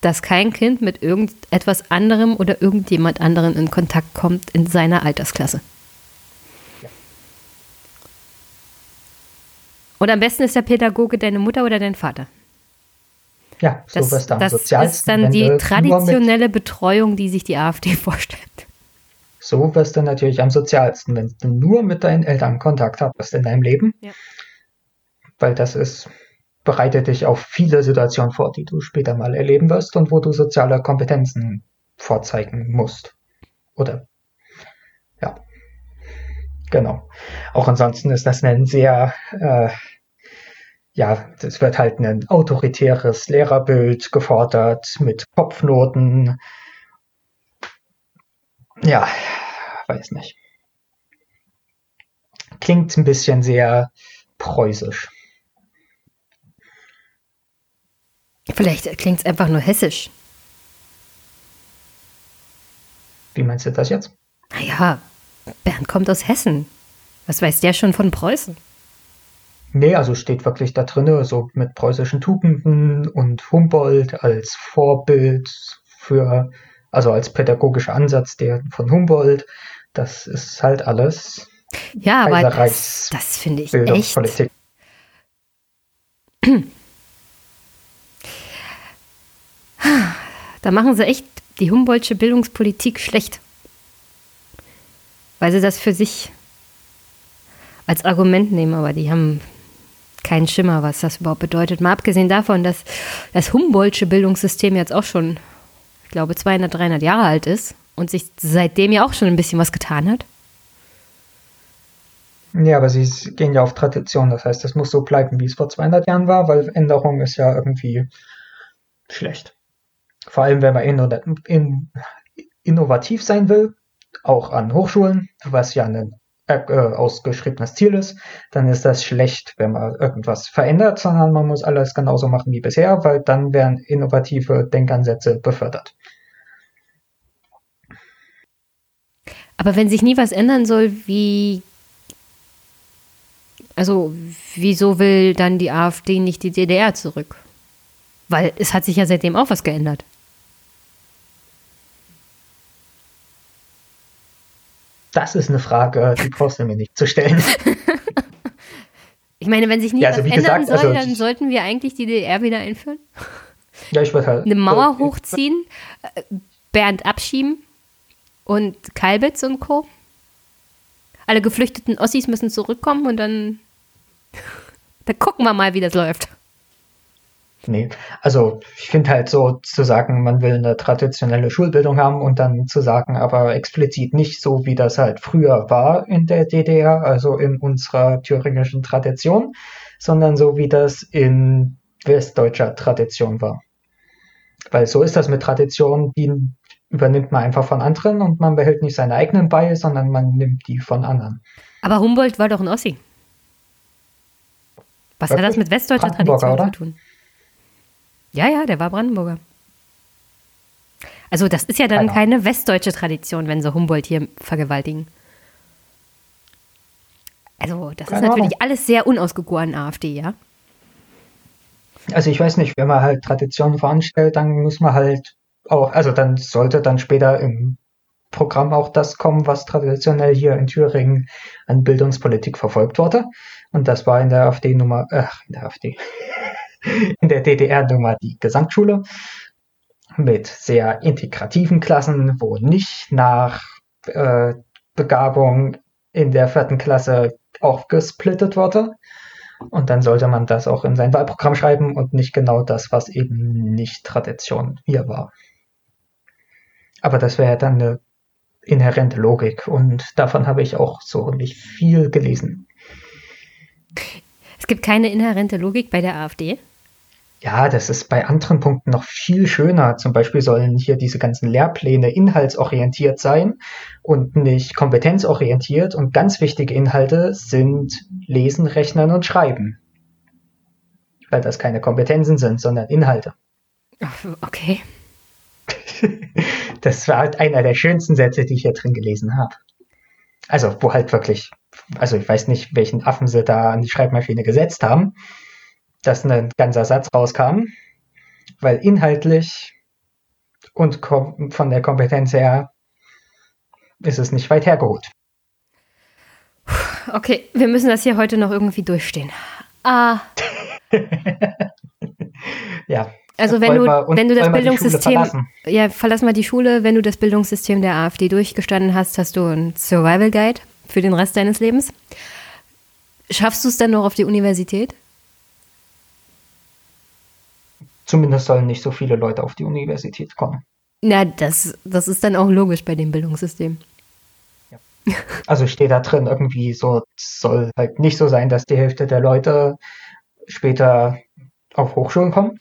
dass kein Kind mit irgendetwas anderem oder irgendjemand anderen in Kontakt kommt in seiner Altersklasse. Und am besten ist der Pädagoge deine Mutter oder dein Vater. Ja, so Das, wirst du am das sozialsten. ist dann die traditionelle Betreuung, die sich die AfD vorstellt. so wirst du natürlich am sozialsten, wenn du nur mit deinen Eltern Kontakt hast in deinem Leben. Ja. Weil das ist, bereitet dich auf viele Situationen vor, die du später mal erleben wirst und wo du soziale Kompetenzen vorzeigen musst. Oder, ja. Genau. Auch ansonsten ist das ein sehr, äh, ja, es wird halt ein autoritäres Lehrerbild gefordert mit Kopfnoten. Ja, weiß nicht. Klingt ein bisschen sehr preußisch. Vielleicht klingt es einfach nur hessisch. Wie meinst du das jetzt? Naja, Bernd kommt aus Hessen. Was weiß der schon von Preußen? Nee, also steht wirklich da drinne, so mit preußischen Tugenden und Humboldt als Vorbild für, also als pädagogischer Ansatz der von Humboldt. Das ist halt alles Ja, aber das, das finde ich echt. Bildungspolitik. Da machen sie echt die Humboldtsche Bildungspolitik schlecht. Weil sie das für sich als Argument nehmen, aber die haben keinen Schimmer, was das überhaupt bedeutet. Mal abgesehen davon, dass das Humboldtsche Bildungssystem jetzt auch schon, ich glaube, 200, 300 Jahre alt ist und sich seitdem ja auch schon ein bisschen was getan hat. Ja, aber sie gehen ja auf Tradition. Das heißt, es muss so bleiben, wie es vor 200 Jahren war, weil Änderung ist ja irgendwie schlecht. Vor allem, wenn man inno- in, innovativ sein will, auch an Hochschulen, was ja ein äh, ausgeschriebenes Ziel ist, dann ist das schlecht, wenn man irgendwas verändert, sondern man muss alles genauso machen wie bisher, weil dann werden innovative Denkansätze befördert. Aber wenn sich nie was ändern soll, wie. Also, wieso will dann die AfD nicht die DDR zurück? Weil es hat sich ja seitdem auch was geändert. Das ist eine Frage, die brauchst du mir nicht zu stellen. Ich meine, wenn sich nie Ja, also was ändern gesagt, soll, also dann sollten wir eigentlich die DDR wieder einführen. Ja, ich würde halt. Eine Mauer äh, hochziehen, äh, Bernd abschieben und Kalbitz und Co. Alle geflüchteten Ossis müssen zurückkommen und dann, dann gucken wir mal, wie das läuft. Nee, also ich finde halt so zu sagen, man will eine traditionelle Schulbildung haben und dann zu sagen, aber explizit nicht so, wie das halt früher war in der DDR, also in unserer thüringischen Tradition, sondern so, wie das in westdeutscher Tradition war. Weil so ist das mit Tradition, die übernimmt man einfach von anderen und man behält nicht seine eigenen bei, sondern man nimmt die von anderen. Aber Humboldt war doch ein Ossi. Was hat das Wirklich? mit westdeutscher Tradition zu tun? Ja, ja, der war Brandenburger. Also das ist ja dann Keine keine westdeutsche Tradition, wenn sie Humboldt hier vergewaltigen. Also das Keine ist natürlich Ahnung. alles sehr unausgegoren AfD, ja? Also ich weiß nicht, wenn man halt Traditionen voranstellt, dann muss man halt auch, also dann sollte dann später im Programm auch das kommen, was traditionell hier in Thüringen an Bildungspolitik verfolgt wurde. Und das war in der AfD-Nummer, ach, in der AfD, in der DDR-Nummer die Gesamtschule mit sehr integrativen Klassen, wo nicht nach äh, Begabung in der vierten Klasse aufgesplittet wurde. Und dann sollte man das auch in sein Wahlprogramm schreiben und nicht genau das, was eben nicht Tradition hier war. Aber das wäre dann eine inhärente Logik und davon habe ich auch so nicht viel gelesen. Es gibt keine inhärente Logik bei der AfD. Ja, das ist bei anderen Punkten noch viel schöner. Zum Beispiel sollen hier diese ganzen Lehrpläne inhaltsorientiert sein und nicht kompetenzorientiert. Und ganz wichtige Inhalte sind Lesen, Rechnen und Schreiben. Weil das keine Kompetenzen sind, sondern Inhalte. Okay. Das war halt einer der schönsten Sätze, die ich hier drin gelesen habe. Also, wo halt wirklich, also ich weiß nicht, welchen Affen sie da an die Schreibmaschine gesetzt haben, dass ein ganzer Satz rauskam, weil inhaltlich und von der Kompetenz her ist es nicht weit hergeholt. Okay, wir müssen das hier heute noch irgendwie durchstehen. Ah, Ja. also wenn Wollen du, wenn du das Bildungssystem, verlassen? ja, verlass mal die Schule, wenn du das Bildungssystem der AfD durchgestanden hast, hast du einen Survival Guide für den Rest deines Lebens. Schaffst du es dann noch auf die Universität? Zumindest sollen nicht so viele Leute auf die Universität kommen. Na, das, das ist dann auch logisch bei dem Bildungssystem. Also steht da drin irgendwie so, es soll halt nicht so sein, dass die Hälfte der Leute später auf Hochschulen kommen.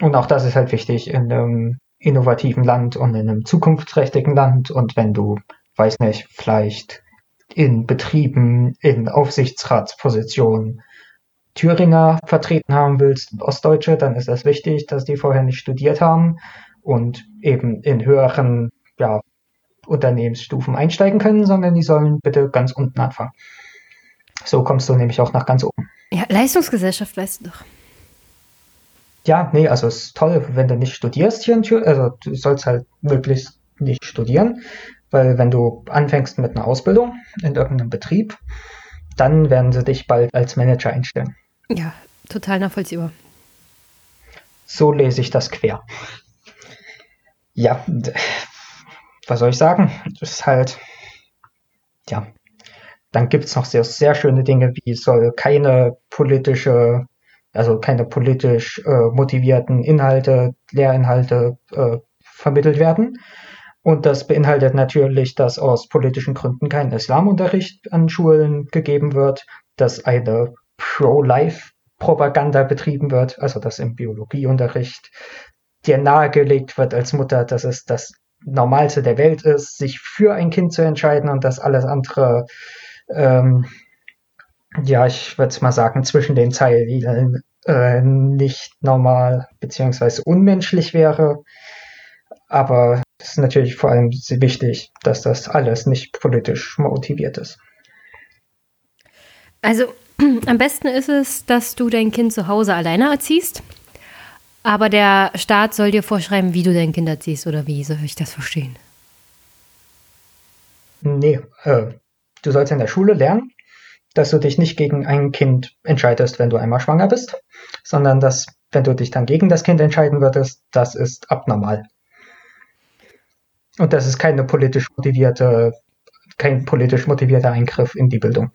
Und auch das ist halt wichtig in einem innovativen Land und in einem zukunftsträchtigen Land. Und wenn du, weiß nicht, vielleicht in Betrieben, in Aufsichtsratspositionen Thüringer vertreten haben willst und Ostdeutsche, dann ist das wichtig, dass die vorher nicht studiert haben und eben in höheren ja, Unternehmensstufen einsteigen können, sondern die sollen bitte ganz unten anfangen. So kommst du nämlich auch nach ganz oben. Ja, Leistungsgesellschaft weißt du doch. Ja, nee, also es ist toll, wenn du nicht studierst hier in Thüringen, also du sollst halt möglichst nicht studieren, weil wenn du anfängst mit einer Ausbildung in irgendeinem Betrieb, dann werden sie dich bald als Manager einstellen. Ja, total nachvollziehbar. So lese ich das quer. Ja, was soll ich sagen? Das ist halt, ja. Dann gibt es noch sehr, sehr schöne Dinge, wie soll keine politische, also keine politisch äh, motivierten Inhalte, Lehrinhalte äh, vermittelt werden. Und das beinhaltet natürlich, dass aus politischen Gründen kein Islamunterricht an Schulen gegeben wird, dass eine Pro-Life-Propaganda betrieben wird, also dass im Biologieunterricht dir nahegelegt wird als Mutter, dass es das Normalste der Welt ist, sich für ein Kind zu entscheiden und dass alles andere, ähm, ja, ich würde es mal sagen, zwischen den Zeilen äh, nicht normal beziehungsweise unmenschlich wäre. Aber es ist natürlich vor allem wichtig, dass das alles nicht politisch motiviert ist. Also am besten ist es, dass du dein Kind zu Hause alleine erziehst. Aber der Staat soll dir vorschreiben, wie du dein Kind erziehst oder wie soll ich das verstehen? Nee, äh, du sollst in der Schule lernen, dass du dich nicht gegen ein Kind entscheidest, wenn du einmal schwanger bist, sondern dass, wenn du dich dann gegen das Kind entscheiden würdest, das ist abnormal. Und das ist keine politisch motivierte, kein politisch motivierter Eingriff in die Bildung.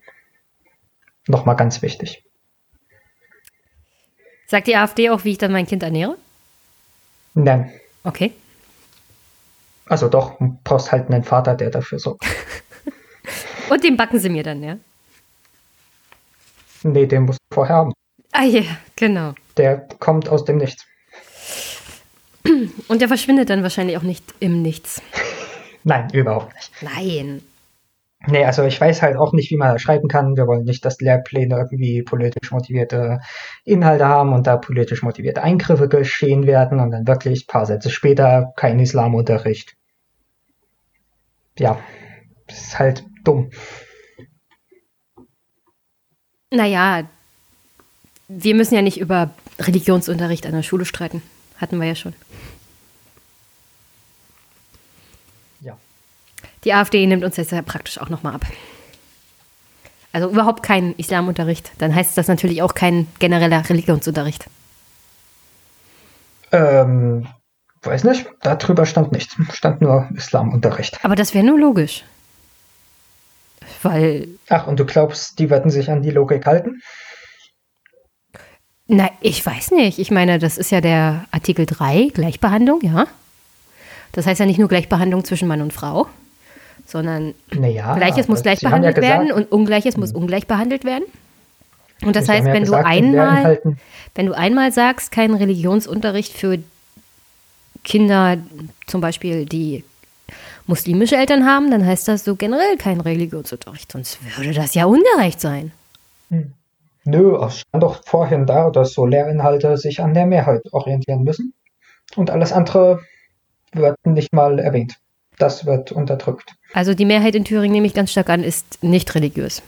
Nochmal ganz wichtig. Sagt die AfD auch, wie ich dann mein Kind ernähre? Nein. Okay. Also doch, du brauchst halt einen Vater, der dafür sorgt. Und den backen sie mir dann, ja? Nee, den musst du vorher haben. Ah ja, yeah, genau. Der kommt aus dem Nichts. Und der verschwindet dann wahrscheinlich auch nicht im Nichts. Nein, überhaupt nicht. Nein. Nee, also ich weiß halt auch nicht, wie man das schreiben kann. Wir wollen nicht, dass Lehrpläne irgendwie politisch motivierte Inhalte haben und da politisch motivierte Eingriffe geschehen werden und dann wirklich ein paar Sätze später kein Islamunterricht. Ja, das ist halt dumm. Naja, wir müssen ja nicht über Religionsunterricht an der Schule streiten. Hatten wir ja schon. Die AfD nimmt uns jetzt ja praktisch auch nochmal ab. Also überhaupt kein Islamunterricht. Dann heißt das natürlich auch kein genereller Religionsunterricht. Ähm, weiß nicht. Darüber stand nichts. Stand nur Islamunterricht. Aber das wäre nur logisch. Weil. Ach, und du glaubst, die werden sich an die Logik halten? Na, ich weiß nicht. Ich meine, das ist ja der Artikel 3, Gleichbehandlung, ja. Das heißt ja nicht nur Gleichbehandlung zwischen Mann und Frau, sondern naja, Gleiches muss gleich behandelt ja werden und Ungleiches muss hm. ungleich behandelt werden. Und das heißt, ja wenn gesagt, du einmal, wenn du einmal sagst, kein Religionsunterricht für Kinder, zum Beispiel, die muslimische Eltern haben, dann heißt das so generell kein Religionsunterricht. Sonst würde das ja ungerecht sein. Hm. Nö, es stand doch vorhin da, dass so Lehrinhalte sich an der Mehrheit orientieren müssen. Und alles andere wird nicht mal erwähnt. Das wird unterdrückt. Also die Mehrheit in Thüringen, nehme ich ganz stark an, ist nicht religiös.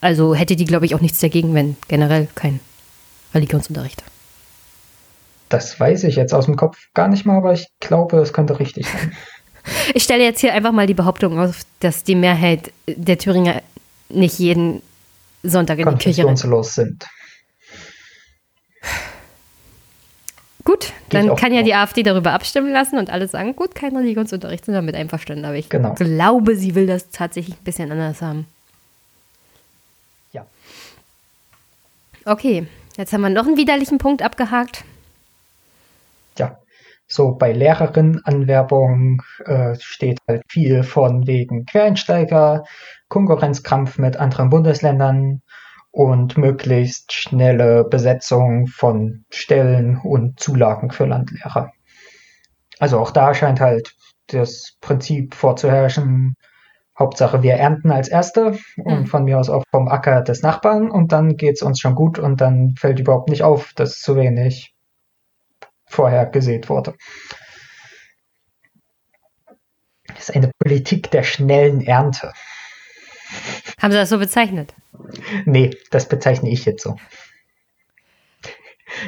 Also hätte die, glaube ich, auch nichts dagegen, wenn generell kein Religionsunterricht. Das weiß ich jetzt aus dem Kopf gar nicht mal, aber ich glaube, es könnte richtig sein. Ich stelle jetzt hier einfach mal die Behauptung auf, dass die Mehrheit der Thüringer nicht jeden Sonntag in die Kirche sind. Gut, dann kann ja die AfD darüber abstimmen lassen und alle sagen, gut, kein Religionsunterricht, sind damit einverstanden. Aber ich genau. glaube, sie will das tatsächlich ein bisschen anders haben. Ja. Okay, jetzt haben wir noch einen widerlichen Punkt abgehakt. Ja, so bei Lehrerinnenanwerbung äh, steht halt viel von wegen Quereinsteiger, Konkurrenzkampf mit anderen Bundesländern, und möglichst schnelle Besetzung von Stellen und Zulagen für Landlehrer. Also auch da scheint halt das Prinzip vorzuherrschen, Hauptsache wir ernten als Erste und mhm. von mir aus auch vom Acker des Nachbarn und dann geht's uns schon gut und dann fällt überhaupt nicht auf, dass zu wenig vorher gesät wurde. Das ist eine Politik der schnellen Ernte. Haben Sie das so bezeichnet? Nee, das bezeichne ich jetzt so.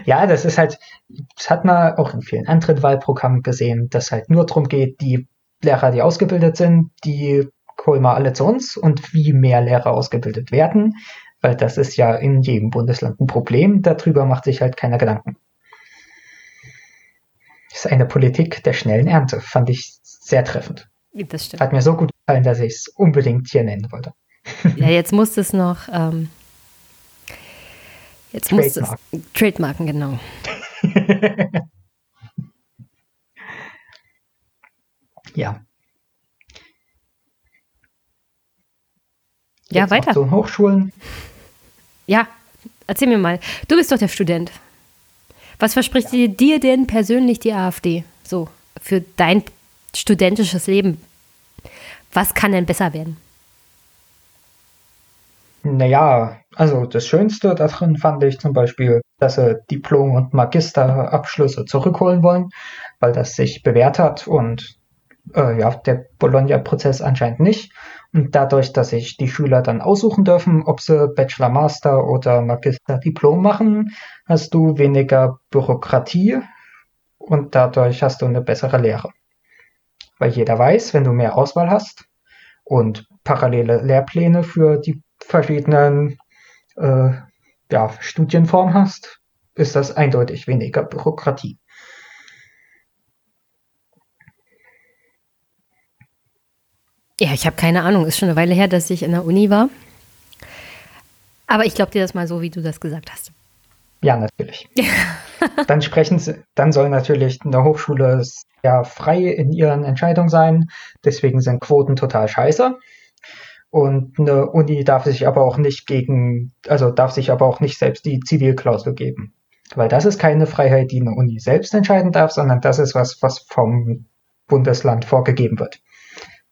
Ja, das ist halt, das hat man auch in vielen anderen Wahlprogrammen gesehen, dass halt nur darum geht, die Lehrer, die ausgebildet sind, die holen wir alle zu uns und wie mehr Lehrer ausgebildet werden, weil das ist ja in jedem Bundesland ein Problem, darüber macht sich halt keiner Gedanken. Das ist eine Politik der schnellen Ernte, fand ich sehr treffend. Das stimmt. Hat mir so gut gefallen, dass ich es unbedingt hier nennen wollte. ja, jetzt muss es noch. Ähm, jetzt muss es. Trademarken, genau. ja. Jetzt ja, weiter. Zu Hochschulen. Ja, erzähl mir mal. Du bist doch der Student. Was verspricht ja. dir denn persönlich die AfD? So, für dein studentisches Leben. Was kann denn besser werden? Naja, also das Schönste darin fand ich zum Beispiel, dass sie Diplom- und Magisterabschlüsse zurückholen wollen, weil das sich bewährt hat und äh, ja, der Bologna-Prozess anscheinend nicht. Und dadurch, dass sich die Schüler dann aussuchen dürfen, ob sie Bachelor, Master oder Magister Diplom machen, hast du weniger Bürokratie und dadurch hast du eine bessere Lehre. Weil jeder weiß, wenn du mehr Auswahl hast und parallele Lehrpläne für die verschiedenen äh, ja, Studienformen hast, ist das eindeutig weniger Bürokratie. Ja, ich habe keine Ahnung. Ist schon eine Weile her, dass ich in der Uni war. Aber ich glaube dir das mal so, wie du das gesagt hast. Ja, natürlich. dann sprechen sie, dann soll natürlich eine Hochschule ja frei in ihren Entscheidungen sein. Deswegen sind Quoten total scheiße. Und eine Uni darf sich aber auch nicht gegen, also darf sich aber auch nicht selbst die Zivilklausel geben. Weil das ist keine Freiheit, die eine Uni selbst entscheiden darf, sondern das ist was, was vom Bundesland vorgegeben wird.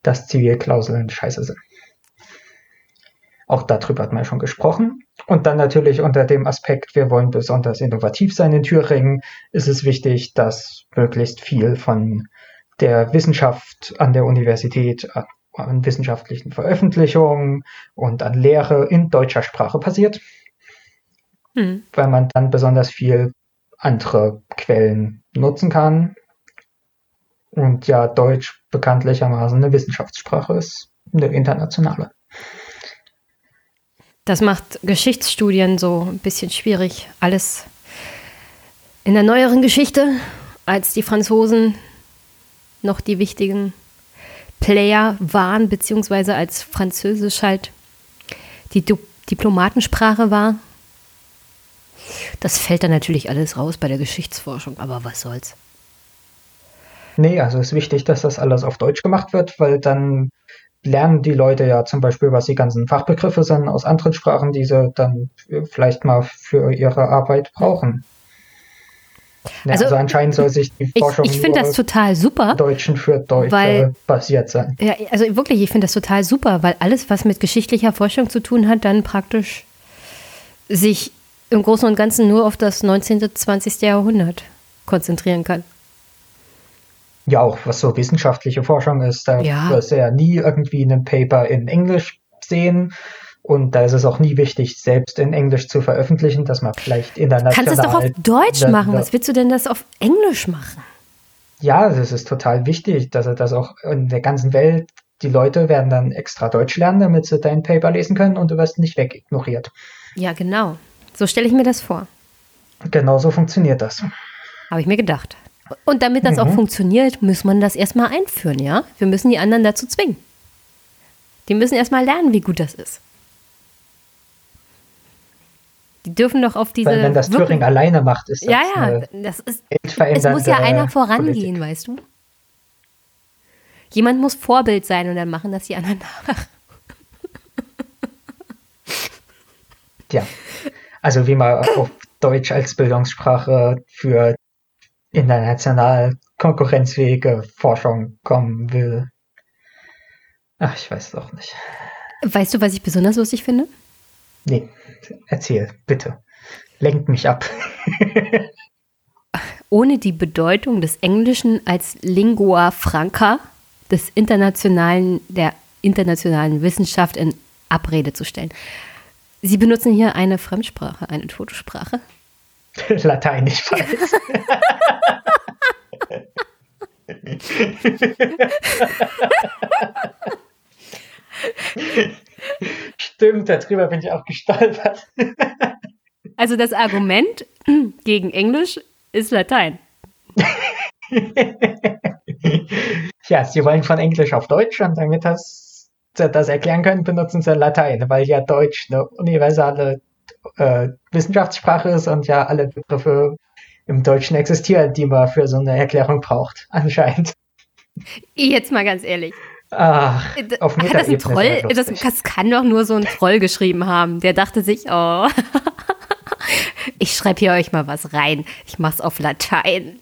Dass Zivilklauseln scheiße sind. Auch darüber hat man schon gesprochen. Und dann natürlich unter dem Aspekt, wir wollen besonders innovativ sein in Thüringen, ist es wichtig, dass möglichst viel von der Wissenschaft an der Universität, an wissenschaftlichen Veröffentlichungen und an Lehre in deutscher Sprache passiert, Hm. weil man dann besonders viel andere Quellen nutzen kann. Und ja, Deutsch bekanntlichermaßen eine Wissenschaftssprache ist, eine internationale. Das macht Geschichtsstudien so ein bisschen schwierig. Alles in der neueren Geschichte, als die Franzosen noch die wichtigen Player waren, beziehungsweise als Französisch halt die Di Diplomatensprache war. Das fällt dann natürlich alles raus bei der Geschichtsforschung, aber was soll's. Nee, also ist wichtig, dass das alles auf Deutsch gemacht wird, weil dann lernen die Leute ja zum Beispiel, was die ganzen Fachbegriffe sind aus anderen Sprachen, die sie dann vielleicht mal für ihre Arbeit brauchen. Ja, Also, also, anscheinend soll sich die Ich, Forschung ich nur das total super. Deutschen für Deutsche weil- basiert sein. Ja, also wirklich, ich finde das total super, weil alles, was mit geschichtlicher Forschung zu tun hat, dann praktisch sich im Großen und Ganzen nur auf das 19., 20. Jahrhundert konzentrieren kann. Ja, auch was so wissenschaftliche Forschung ist, da Ja. wirst du ja nie irgendwie einen Paper in Englisch sehen. Und da ist es auch nie wichtig, selbst in Englisch zu veröffentlichen, dass man vielleicht international... Kannst es doch auf Deutsch da- machen. da- Was willst du denn das auf Englisch machen? Ja, das ist total wichtig, dass er das auch in der ganzen Welt, die Leute werden dann extra Deutsch lernen, damit sie dein Paper lesen können und du wirst nicht wegignoriert. Ja, genau. So stelle ich mir das vor. Genauso funktioniert das. Habe ich mir gedacht. Und damit das auch funktioniert, muss man das erstmal einführen, ja? Wir müssen die anderen dazu zwingen. Die müssen erstmal lernen, wie gut das ist. Die dürfen doch auf diese. Weil wenn das Thüringen alleine macht, ist das Ja, ja, das ist. Es muss ja einer vorangehen, Politik. weißt du? Jemand muss Vorbild sein und dann machen das die anderen nach. Ja, also wie man auf Deutsch als Bildungssprache für international konkurrenzfähige Forschung kommen will. Ach, ich weiß doch nicht. Weißt du, was ich besonders lustig finde? Nee, erzähl, bitte. Lenkt mich ab. Ohne die Bedeutung des Englischen als Lingua Franca des internationalen, der internationalen Wissenschaft in Abrede zu stellen. Sie benutzen hier eine Fremdsprache, eine Totesprache. Latein, ich weiß. Stimmt, darüber bin ich auch gestolpert. Also das Argument gegen Englisch ist Latein. Ja, sie wollen von Englisch auf Deutsch und damit das, sie das erklären können, benutzen sie Latein, weil ja Deutsch eine universale äh, Wissenschaftssprache ist und ja alle Begriffe im Deutschen existieren, die man für so eine Erklärung braucht, anscheinend. Jetzt mal ganz ehrlich. Ach, auf Hat das ein Troll? Das, das kann doch nur so ein Troll geschrieben haben. Der dachte sich, oh, ich schreibe hier euch mal was rein. Ich mach's auf Latein.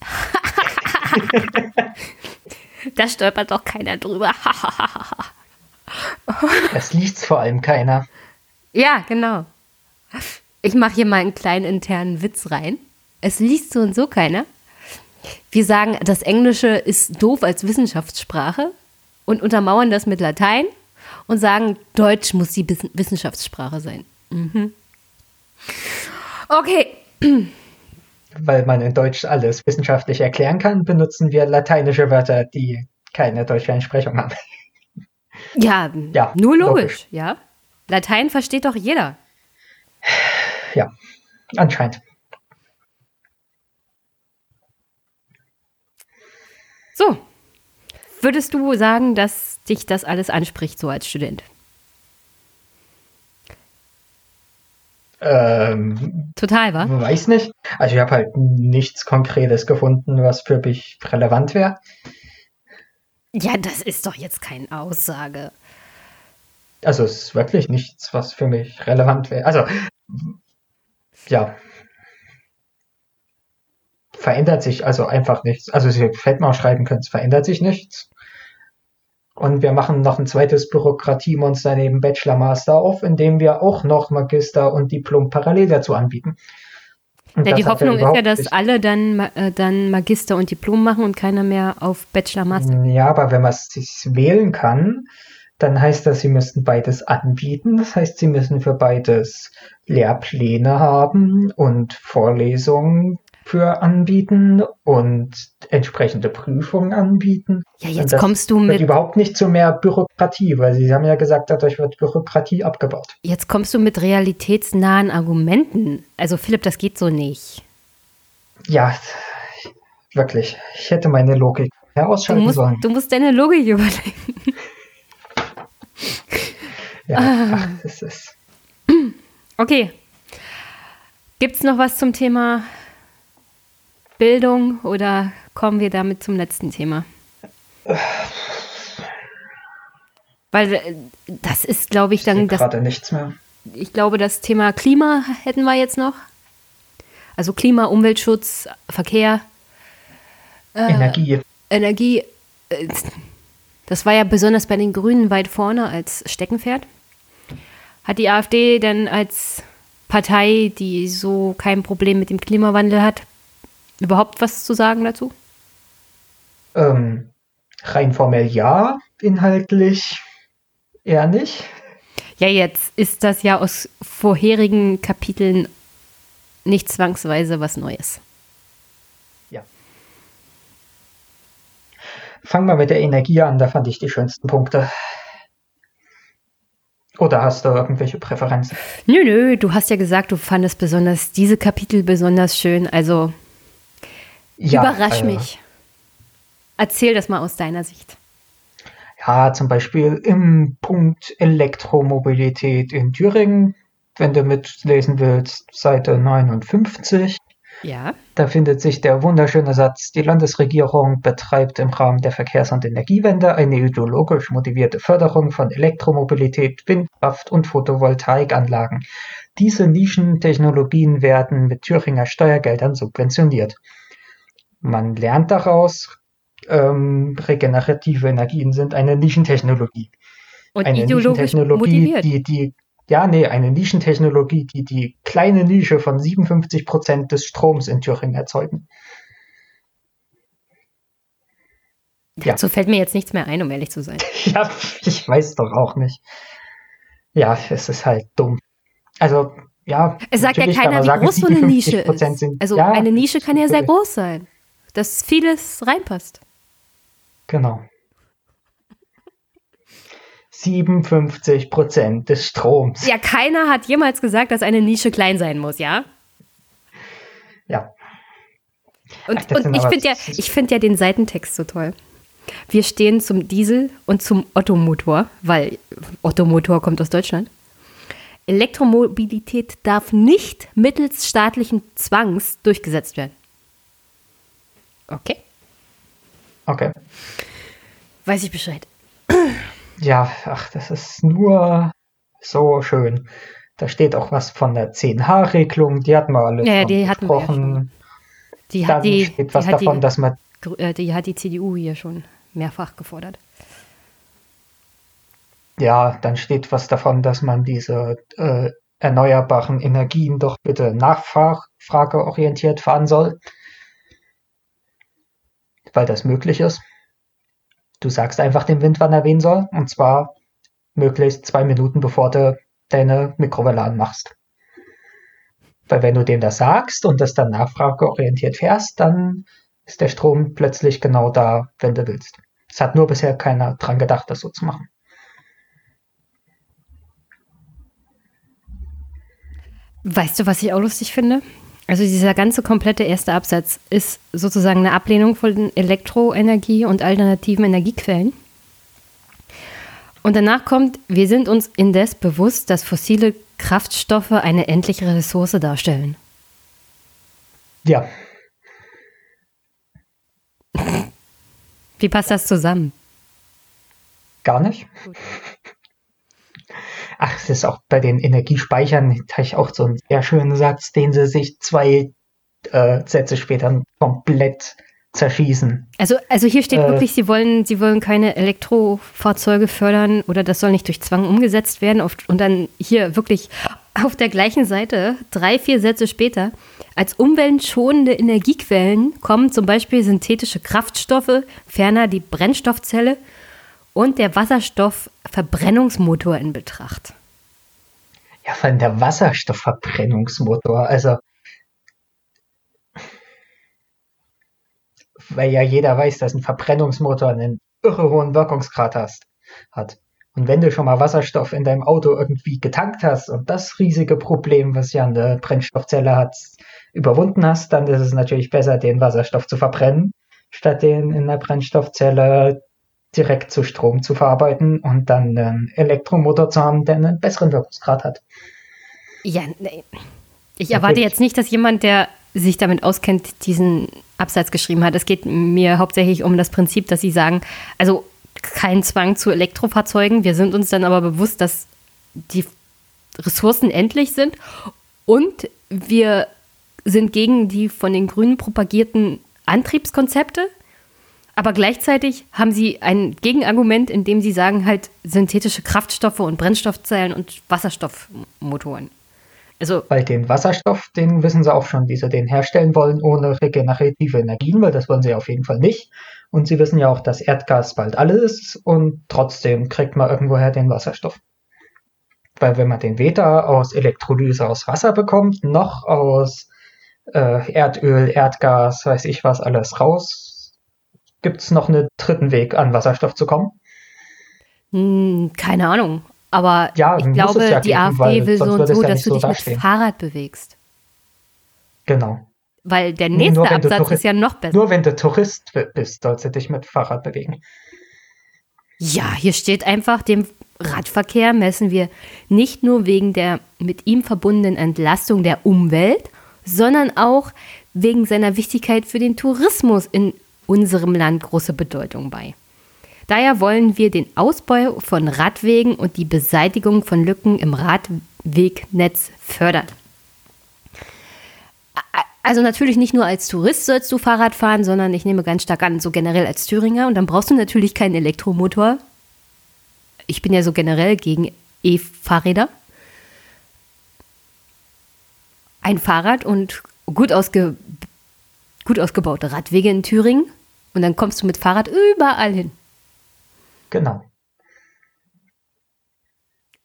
da stolpert doch keiner drüber. Das liest vor allem keiner. ja, genau. Ich mache hier mal einen kleinen internen Witz rein. Es liest so und so keiner. Wir sagen, das Englische ist doof als Wissenschaftssprache und untermauern das mit Latein und sagen, Deutsch muss die Wiss- Wissenschaftssprache sein. Mhm. Okay, Weil man in Deutsch alles wissenschaftlich erklären kann, benutzen wir lateinische Wörter, die keine deutsche Entsprechung haben. ja, Ja, nur logisch, logisch. ja. Latein versteht doch jeder. Ja, anscheinend. So, würdest du sagen, dass dich das alles anspricht, so als Student? Ähm, Total, wa? weiß nicht. Also ich habe halt nichts Konkretes gefunden, was für mich relevant wäre. Ja, das ist doch jetzt keine Aussage. Also es ist wirklich nichts, was für mich relevant wäre. Also, ja. Verändert sich also einfach nichts. Also Sie hätten mal schreiben können, es verändert sich nichts. Und wir machen noch ein zweites Bürokratiemonster neben Bachelor Master auf, indem wir auch noch Magister und Diplom parallel dazu anbieten. Ja, die Hoffnung ist ja, dass nicht- alle dann, äh, dann Magister und Diplom machen und keiner mehr auf Bachelor Master. Ja, aber wenn man es sich wählen kann, dann heißt das, sie müssten beides anbieten. Das heißt, sie müssen für beides Lehrpläne haben und Vorlesungen für anbieten und entsprechende Prüfungen anbieten. Ja, jetzt kommst du mit, überhaupt nicht zu mehr Bürokratie, weil Sie haben ja gesagt, dadurch wird Bürokratie abgebaut. jetzt kommst du mit realitätsnahen Argumenten. Also Philipp, das geht so nicht. Ja, wirklich. Ich hätte meine Logik Du herausschalten musst, sollen. du musst deine Logik überlegen. Ja, Ah. ach, das ist. Okay. Gibt es noch was zum Thema Bildung oder kommen wir damit zum letzten Thema? Weil äh, das ist, glaube ich, Ich dann das gerade nichts mehr. ich glaube, das Thema Klima hätten wir jetzt noch. Also Klima, Umweltschutz, Verkehr, Energie. Energie. äh, Das war ja besonders bei den Grünen weit vorne als Steckenpferd. Hat die AfD denn als Partei, die so kein Problem mit dem Klimawandel hat, überhaupt was zu sagen dazu? Ähm, rein formell ja, inhaltlich eher nicht. Ja, jetzt ist das ja aus vorherigen Kapiteln nicht zwangsweise was Neues. Ja. Fangen wir mit der Energie an, da fand ich die schönsten Punkte. Oder hast du irgendwelche Präferenzen? Nö, nö, du hast ja gesagt, du fandest besonders diese Kapitel besonders schön. Also Ja, überrasch äh, mich. Erzähl das mal aus deiner Sicht. Ja, zum Beispiel im Punkt Elektromobilität in Thüringen, wenn du mitlesen willst, Seite 59. Ja. Da findet sich der wunderschöne Satz, die Landesregierung betreibt im Rahmen der Verkehrs- und Energiewende eine ideologisch motivierte Förderung von Elektromobilität, Windkraft und Photovoltaikanlagen. Diese Nischentechnologien werden mit Thüringer Steuergeldern subventioniert. Man lernt daraus, ähm, regenerative Energien sind eine Nischentechnologie Und eine ideologisch Nischentechnologie, motiviert. die, die, ja, nee, eine Nischentechnologie, die die kleine Nische von 57 Prozent des Stroms in Thüringen erzeugen. ja. Dazu fällt mir jetzt nichts mehr ein, um ehrlich zu sein. Ja, ich weiß doch auch nicht. Ja, es ist halt dumm. Also, ja. Es sagt ja keiner, wie sagen, groß so eine Nische 57% ist. Sind, Also ja, eine Nische kann ja sehr groß sein, dass vieles reinpasst. Genau. 57 Prozent des Stroms. Ja, keiner hat jemals gesagt, dass eine Nische klein sein muss, ja? Ja. Und, Ach, und ich finde ja, ich find ja den Seitentext so toll. Wir stehen zum Diesel und zum Ottomotor, weil Ottomotor kommt aus Deutschland. Elektromobilität darf nicht mittels staatlichen Zwangs durchgesetzt werden. Okay, Okay. weiß ich Bescheid. Ja, ach, das ist nur so schön. Da steht auch was von der 10H-Regelung, die hatten wir alle Ja, die hatten wir ja besprochen. Die Dann hat die, steht die, was hat davon, die, dass man äh, die hat die CDU hier schon mehrfach gefordert. Ja, dann steht was davon, dass man diese äh, erneuerbaren Energien doch bitte nachfrageorientiert fahren soll, weil das möglich ist. Du sagst einfach dem Wind, wann er wehen soll, und zwar möglichst zwei Minuten bevor du deine Mikrowelle anmachst. Weil wenn du dem das sagst und das dann nachfrageorientiert fährst, dann ist der Strom plötzlich genau da, wenn du willst. Es hat nur bisher keiner dran gedacht, das so zu machen. Weißt du, was ich auch lustig finde? Also dieser ganze komplette erste Absatz ist sozusagen eine Ablehnung von Elektroenergie und alternativen Energiequellen. Und danach kommt, wir sind uns indes bewusst, dass fossile Kraftstoffe eine endliche Ressource darstellen. Ja, Wie passt das zusammen? Gar nicht. Ach, es ist auch bei den Energiespeichern, da habe ich auch so einen sehr schönen Satz, den sie sich zwei äh, Sätze später komplett zerschießen. Also, also hier steht Äh. wirklich, sie wollen, sie wollen keine Elektrofahrzeuge fördern oder das soll nicht durch Zwang umgesetzt werden. Auf, und dann hier wirklich auf der gleichen Seite, drei, vier Sätze später, als umweltschonende Energiequellen kommen zum Beispiel synthetische Kraftstoffe, ferner die Brennstoffzelle und der Wasserstoffverbrennungsmotor in Betracht. Ja, vor allem der Wasserstoffverbrennungsmotor, also weil ja jeder weiß, dass ein Verbrennungsmotor einen irre hohen Wirkungsgrad hat. Und wenn du schon mal Wasserstoff in deinem Auto irgendwie getankt hast und das riesige Problem, was ja eine Brennstoffzelle hat, überwunden hast, dann ist es natürlich besser, den Wasserstoff zu verbrennen, statt den in der Brennstoffzelle direkt zu Strom zu verarbeiten und dann einen Elektromotor zu haben, der einen besseren Wirkungsgrad hat. Ja, nee. Ich erwarte Natürlich. jetzt nicht, dass jemand, der sich damit auskennt, diesen Absatz geschrieben hat. Es geht mir hauptsächlich um das Prinzip, dass sie sagen, also kein Zwang zu Elektrofahrzeugen. Wir sind uns dann aber bewusst, dass die Ressourcen endlich sind und wir sind gegen die von den Grünen propagierten Antriebskonzepte. Aber gleichzeitig haben sie ein Gegenargument, in dem sie sagen halt synthetische Kraftstoffe und Brennstoffzellen und Wasserstoffmotoren. Also Weil den Wasserstoff, den wissen sie auch schon, wie sie den herstellen wollen, ohne regenerative Energien, weil das wollen sie auf jeden Fall nicht. Und sie wissen ja auch, dass Erdgas bald alles ist und trotzdem kriegt man irgendwoher den Wasserstoff. Weil wenn man den weder aus Elektrolyse aus Wasser bekommt, noch aus äh, Erdöl, Erdgas, weiß ich was alles raus, gibt's noch einen dritten Weg an Wasserstoff zu kommen. Hm, keine Ahnung. Aber Ja, ich glaube, es ja die geben, AfD will so und es so, ja dass du so dich mit. Fahrrad bewegst. Genau. Weil der Nur nächste du Absatz Tourist- ist ja noch besser. Nur wenn du Tourist bist, sollst du dich mit Fahrrad bewegen. Ja, hier steht einfach, dem Radverkehr messen wir nicht nur wegen der mit ihm verbundenen Entlastung der Umwelt, sondern auch wegen seiner Wichtigkeit für den Tourismus in unserem Land große Bedeutung bei. Daher wollen wir den Ausbau von Radwegen und die Beseitigung von Lücken im Radwegnetz fördern. Also natürlich nicht nur als Tourist sollst du Fahrrad fahren, sondern ich nehme ganz stark an, so generell als Thüringer. Und dann brauchst du natürlich keinen Elektromotor. Ich bin ja so generell gegen E-Fahrräder. Ein Fahrrad und gut, ausge gut ausgebaute Radwege in Thüringen. Und dann kommst du mit Fahrrad überall hin. Genau.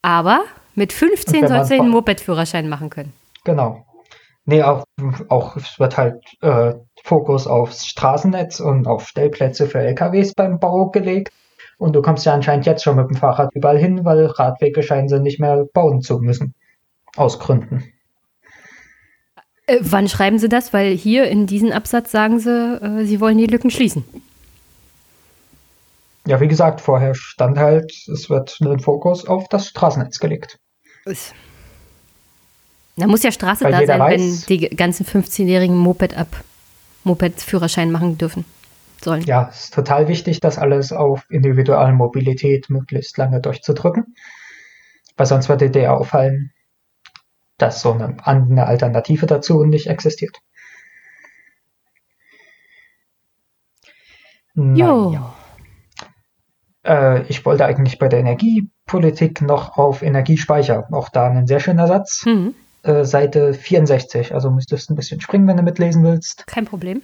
Aber mit 15 Und wenn man sollst du den Moped-Führerschein machen können. Genau. Nee, auch, auch es wird halt äh, Fokus aufs Straßennetz und auf Stellplätze für LKWs beim Bau gelegt. Und du kommst ja anscheinend jetzt schon mit dem Fahrrad überall hin, weil Radwege scheinen sie nicht mehr bauen zu müssen. Aus Gründen. Äh, wann schreiben sie das? Weil hier in diesem Absatz sagen sie, äh, sie wollen die Lücken schließen. Ja, wie gesagt, vorher stand halt, es wird ein Fokus auf das Straßennetz gelegt. Da muss ja Straße Weil da sein, wenn weiß- die ganzen 15-jährigen Moped ab Moped-Führerschein machen dürfen. sollen. Ja, es ist total wichtig, das alles auf Individualmobilität möglichst lange durchzudrücken. Weil sonst würde dir auffallen, dass so eine, eine Alternative dazu nicht existiert. Jo. Naja. Äh, ich wollte eigentlich bei der Energiepolitik noch auf Energiespeicher. Auch da ein sehr schöner Satz. Hm, Äh, Seite 64. Also müsstest ein bisschen springen, wenn du mitlesen willst. kein Problem.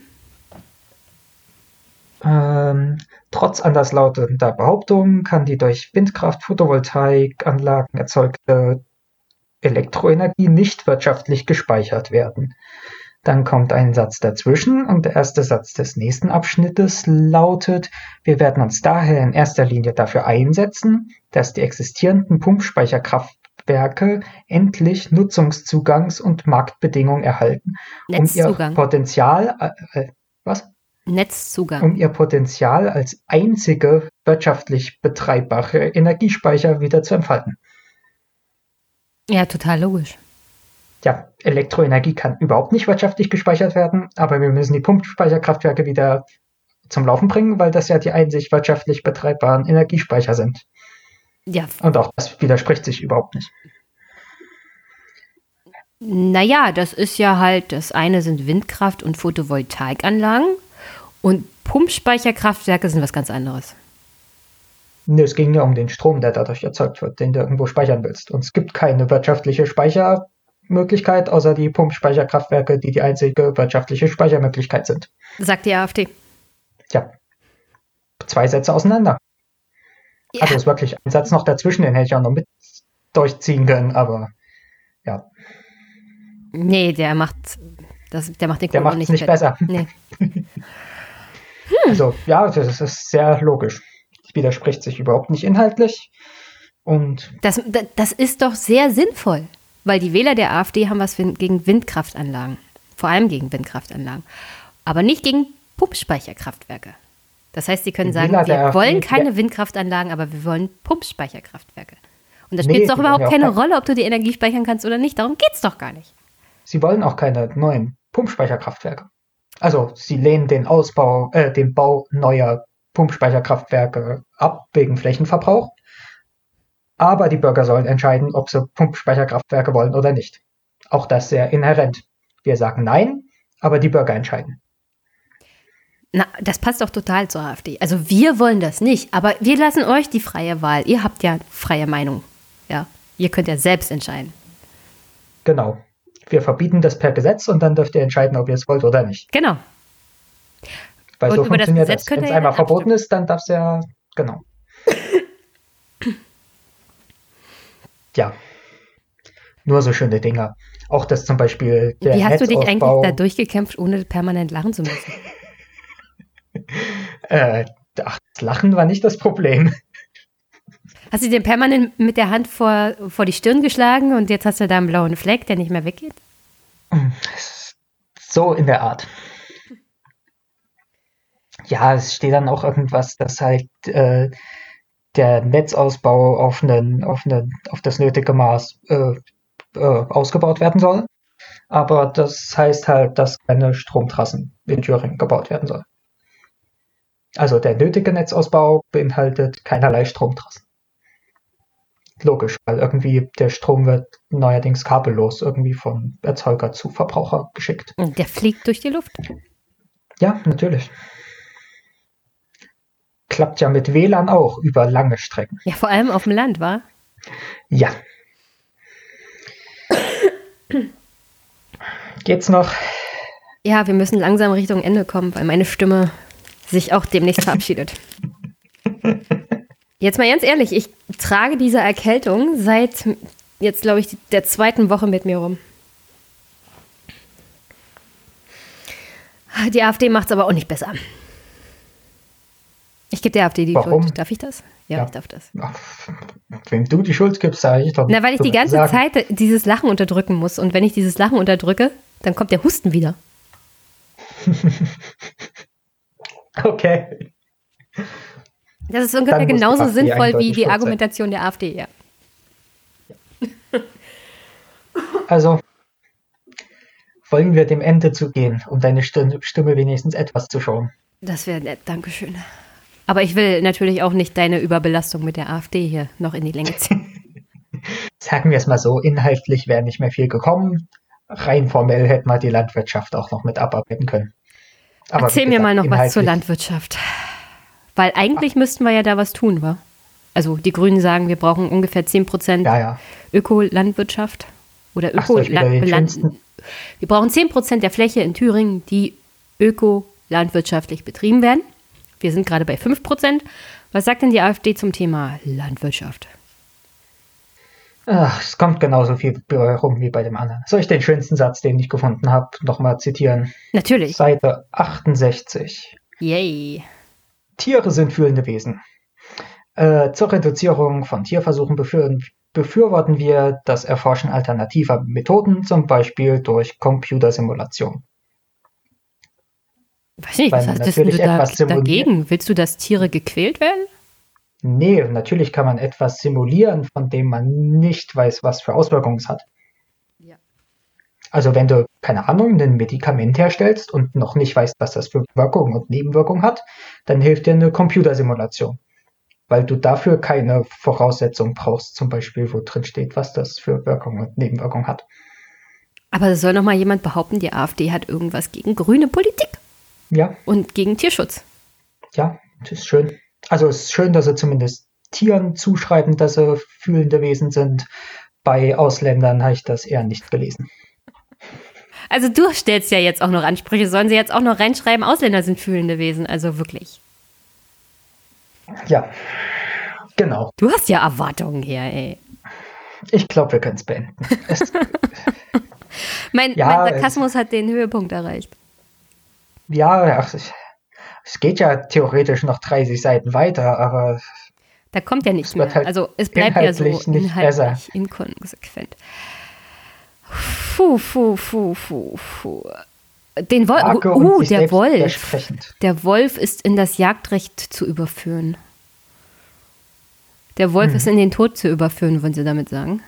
Ähm, trotz anderslautender Behauptungen kann die durch Windkraft, Photovoltaikanlagen erzeugte Elektroenergie nicht wirtschaftlich gespeichert werden. Dann kommt ein Satz dazwischen und der erste Satz des nächsten Abschnittes lautet, wir werden uns daher in erster Linie dafür einsetzen, dass die existierenden Pumpspeicherkraftwerke endlich Nutzungszugangs- und Marktbedingungen erhalten, um ihr. Potenzial, äh, äh, was? Netzzugang. um ihr Potenzial als einzige wirtschaftlich betreibbare Energiespeicher wieder zu entfalten. Ja, total logisch. Ja, Elektroenergie kann überhaupt nicht wirtschaftlich gespeichert werden, aber wir müssen die Pumpspeicherkraftwerke wieder zum Laufen bringen, weil das ja die einzig wirtschaftlich betreibbaren Energiespeicher sind. Ja, Und auch das widerspricht sich überhaupt nicht. naja, das ist ja halt, das eine sind Windkraft- und Photovoltaikanlagen und Pumpspeicherkraftwerke sind was ganz anderes. Es ging ja um den Strom, der dadurch erzeugt wird, den du irgendwo speichern willst. Und es gibt keine wirtschaftliche Speichermöglichkeit, außer die Pumpspeicherkraftwerke, die die einzige wirtschaftliche Speichermöglichkeit sind. Sagt die AfD. Ja. Zwei Sätze auseinander. Ja, Also ist wirklich ein Satz noch dazwischen, den hätte ich auch noch mit durchziehen können, aber ja, nee, der macht, das, der macht den der Kuchen macht es nicht fett. besser. Nee. Also ja, das ist sehr logisch. Widerspricht sich überhaupt nicht inhaltlich. Und Das, das, ist doch sehr sinnvoll, weil die Wähler der AfD haben was gegen Windkraftanlagen. Vor allem gegen Windkraftanlagen. Aber nicht gegen Pumpspeicherkraftwerke. Das heißt, sie können Die sagen, Wähler wir AfD wollen keine ja. Windkraftanlagen, aber wir wollen Pumpspeicherkraftwerke. Und da spielt es doch überhaupt keine kein- Rolle, ob du die Energie speichern kannst oder nicht. Darum geht es doch gar nicht. sie wollen auch keine neuen Pumpspeicherkraftwerke. Also sie lehnen den Ausbau, äh, den Bau neuer Pumpspeicherkraftwerke ab wegen Flächenverbrauch. Aber die Bürger sollen entscheiden, ob sie Pumpspeicherkraftwerke wollen oder nicht. Auch das sehr inhärent. Wir sagen nein, aber die Bürger entscheiden. Na, das passt doch total zur AfD. Also wir wollen das nicht, aber wir lassen euch die freie Wahl. Ihr habt ja freie Meinung. Ja, ihr könnt ja selbst entscheiden. Genau. Wir verbieten das per Gesetz und dann dürft ihr entscheiden, ob ihr es wollt oder nicht. Genau. Weil Und so über das funktioniert Gesetz Wenn es ja einmal dann verboten ist, dann darf es ja, genau. ja. Nur so schöne Dinger. Auch das zum Beispiel der Wie hast du dich eigentlich da durchgekämpft, ohne permanent lachen zu müssen? äh, ach, das Lachen war nicht das Problem. Hast du dir permanent mit der Hand vor, vor die Stirn geschlagen und jetzt hast du da einen blauen Fleck, der nicht mehr weggeht? So in der Art. Ja, es steht dann auch irgendwas, dass halt äh, der Netzausbau auf, einen, auf, einen, auf das nötige Maß äh, äh, ausgebaut werden soll. Aber das heißt halt, dass keine Stromtrassen in Thüringen gebaut werden sollen. Also der nötige Netzausbau beinhaltet keinerlei Stromtrassen. Logisch, weil irgendwie der Strom wird neuerdings kabellos irgendwie von Erzeuger zu Verbraucher geschickt. Und der fliegt durch die Luft. Ja, natürlich. Klappt ja mit WLAN auch über lange Strecken. Ja, vor allem auf dem Land, war? Ja. Geht's noch? Ja, wir müssen langsam Richtung Ende kommen, weil meine Stimme sich auch demnächst verabschiedet. Jetzt mal ganz ehrlich, ich trage diese Erkältung seit jetzt, glaube ich, der zweiten Woche mit mir rum. Die AfD macht es aber auch nicht besser. Ich gebe der AfD die Warum? Schuld. Darf ich das? Ja, Ja. ich darf das. Wenn du die Schuld gibst, sage ich doch Na, weil ich die ganze sagen. Zeit dieses Lachen unterdrücken muss. Und wenn ich dieses Lachen unterdrücke, dann kommt der Husten wieder. Okay. Das ist ungefähr die genauso sinnvoll wie die schuld sein. Argumentation der AfD, ja. Also wollen wir dem Ende zugehen, um deine Stimme, wenigstens etwas zu schonen. Das wäre nett, Dankeschön. Aber ich will natürlich auch nicht deine Überbelastung mit der AfD hier noch in die Länge ziehen. Sagen wir es mal so, inhaltlich wäre nicht mehr viel gekommen. Rein formell hätten wir die Landwirtschaft auch noch mit abarbeiten können. Aber Erzähl wie mir mal noch gesagt, was zur Landwirtschaft. Weil eigentlich müssten wir ja da was tun, wa? Also die Grünen sagen, wir brauchen ungefähr 10% Ja, ja. Ökolandwirtschaft. Oder Ach, soll ich wieder den Ökoland. schönsten- Wir brauchen 10% der Fläche in Thüringen, die ökolandwirtschaftlich betrieben werden. Wir sind gerade bei 5%. Was sagt denn die AfD zum Thema Landwirtschaft? Ach, es kommt genauso viel rum wie bei dem anderen. Soll ich den schönsten Satz, den ich gefunden habe, nochmal zitieren? Natürlich. Seite 68. Yay. Tiere sind fühlende Wesen. Äh, zur Reduzierung von Tierversuchen befür befürworten wir das Erforschen alternativer Methoden, zum Beispiel durch Computersimulation. Weiß nicht, was hast du da, dagegen? Willst du, dass Tiere gequält werden? Nee, natürlich kann man etwas simulieren, von dem man nicht weiß, was für Auswirkungen es hat. Ja. Also wenn du, keine Ahnung, ein Medikament herstellst und noch nicht weißt, was das für Wirkungen und Nebenwirkungen hat, dann hilft dir eine Computersimulation. Weil du dafür keine Voraussetzung brauchst, zum Beispiel, wo drin steht, was das für Wirkungen und Nebenwirkungen hat. Aber soll noch mal jemand behaupten, die AfD hat irgendwas gegen grüne Politik Ja, und gegen Tierschutz. ja, das ist schön. Also es ist schön, dass sie zumindest Tieren zuschreiben, dass sie fühlende Wesen sind. Bei Ausländern habe ich das eher nicht gelesen. Also du stellst ja jetzt auch noch Ansprüche. Sollen sie jetzt auch noch reinschreiben, Ausländer sind fühlende Wesen? Also wirklich. Ja, genau. Du hast ja Erwartungen hier, ey. Ich glaube, wir können es beenden. Mein, Ja, mein Sarkasmus hat den Höhepunkt erreicht. Ja, ach, es, geht ja theoretisch noch 30 Seiten weiter, aber Da kommt ja nichts mehr. halt also es bleibt ja so nicht inhaltlich besser. inkonsequent. Puh, puh, puh, puh, puh. Den Wolf, vage und uh, der Wolf. Der Wolf ist in das Jagdrecht zu überführen. Der Wolf Hm. ist in den Tod zu überführen, wollen Sie damit sagen?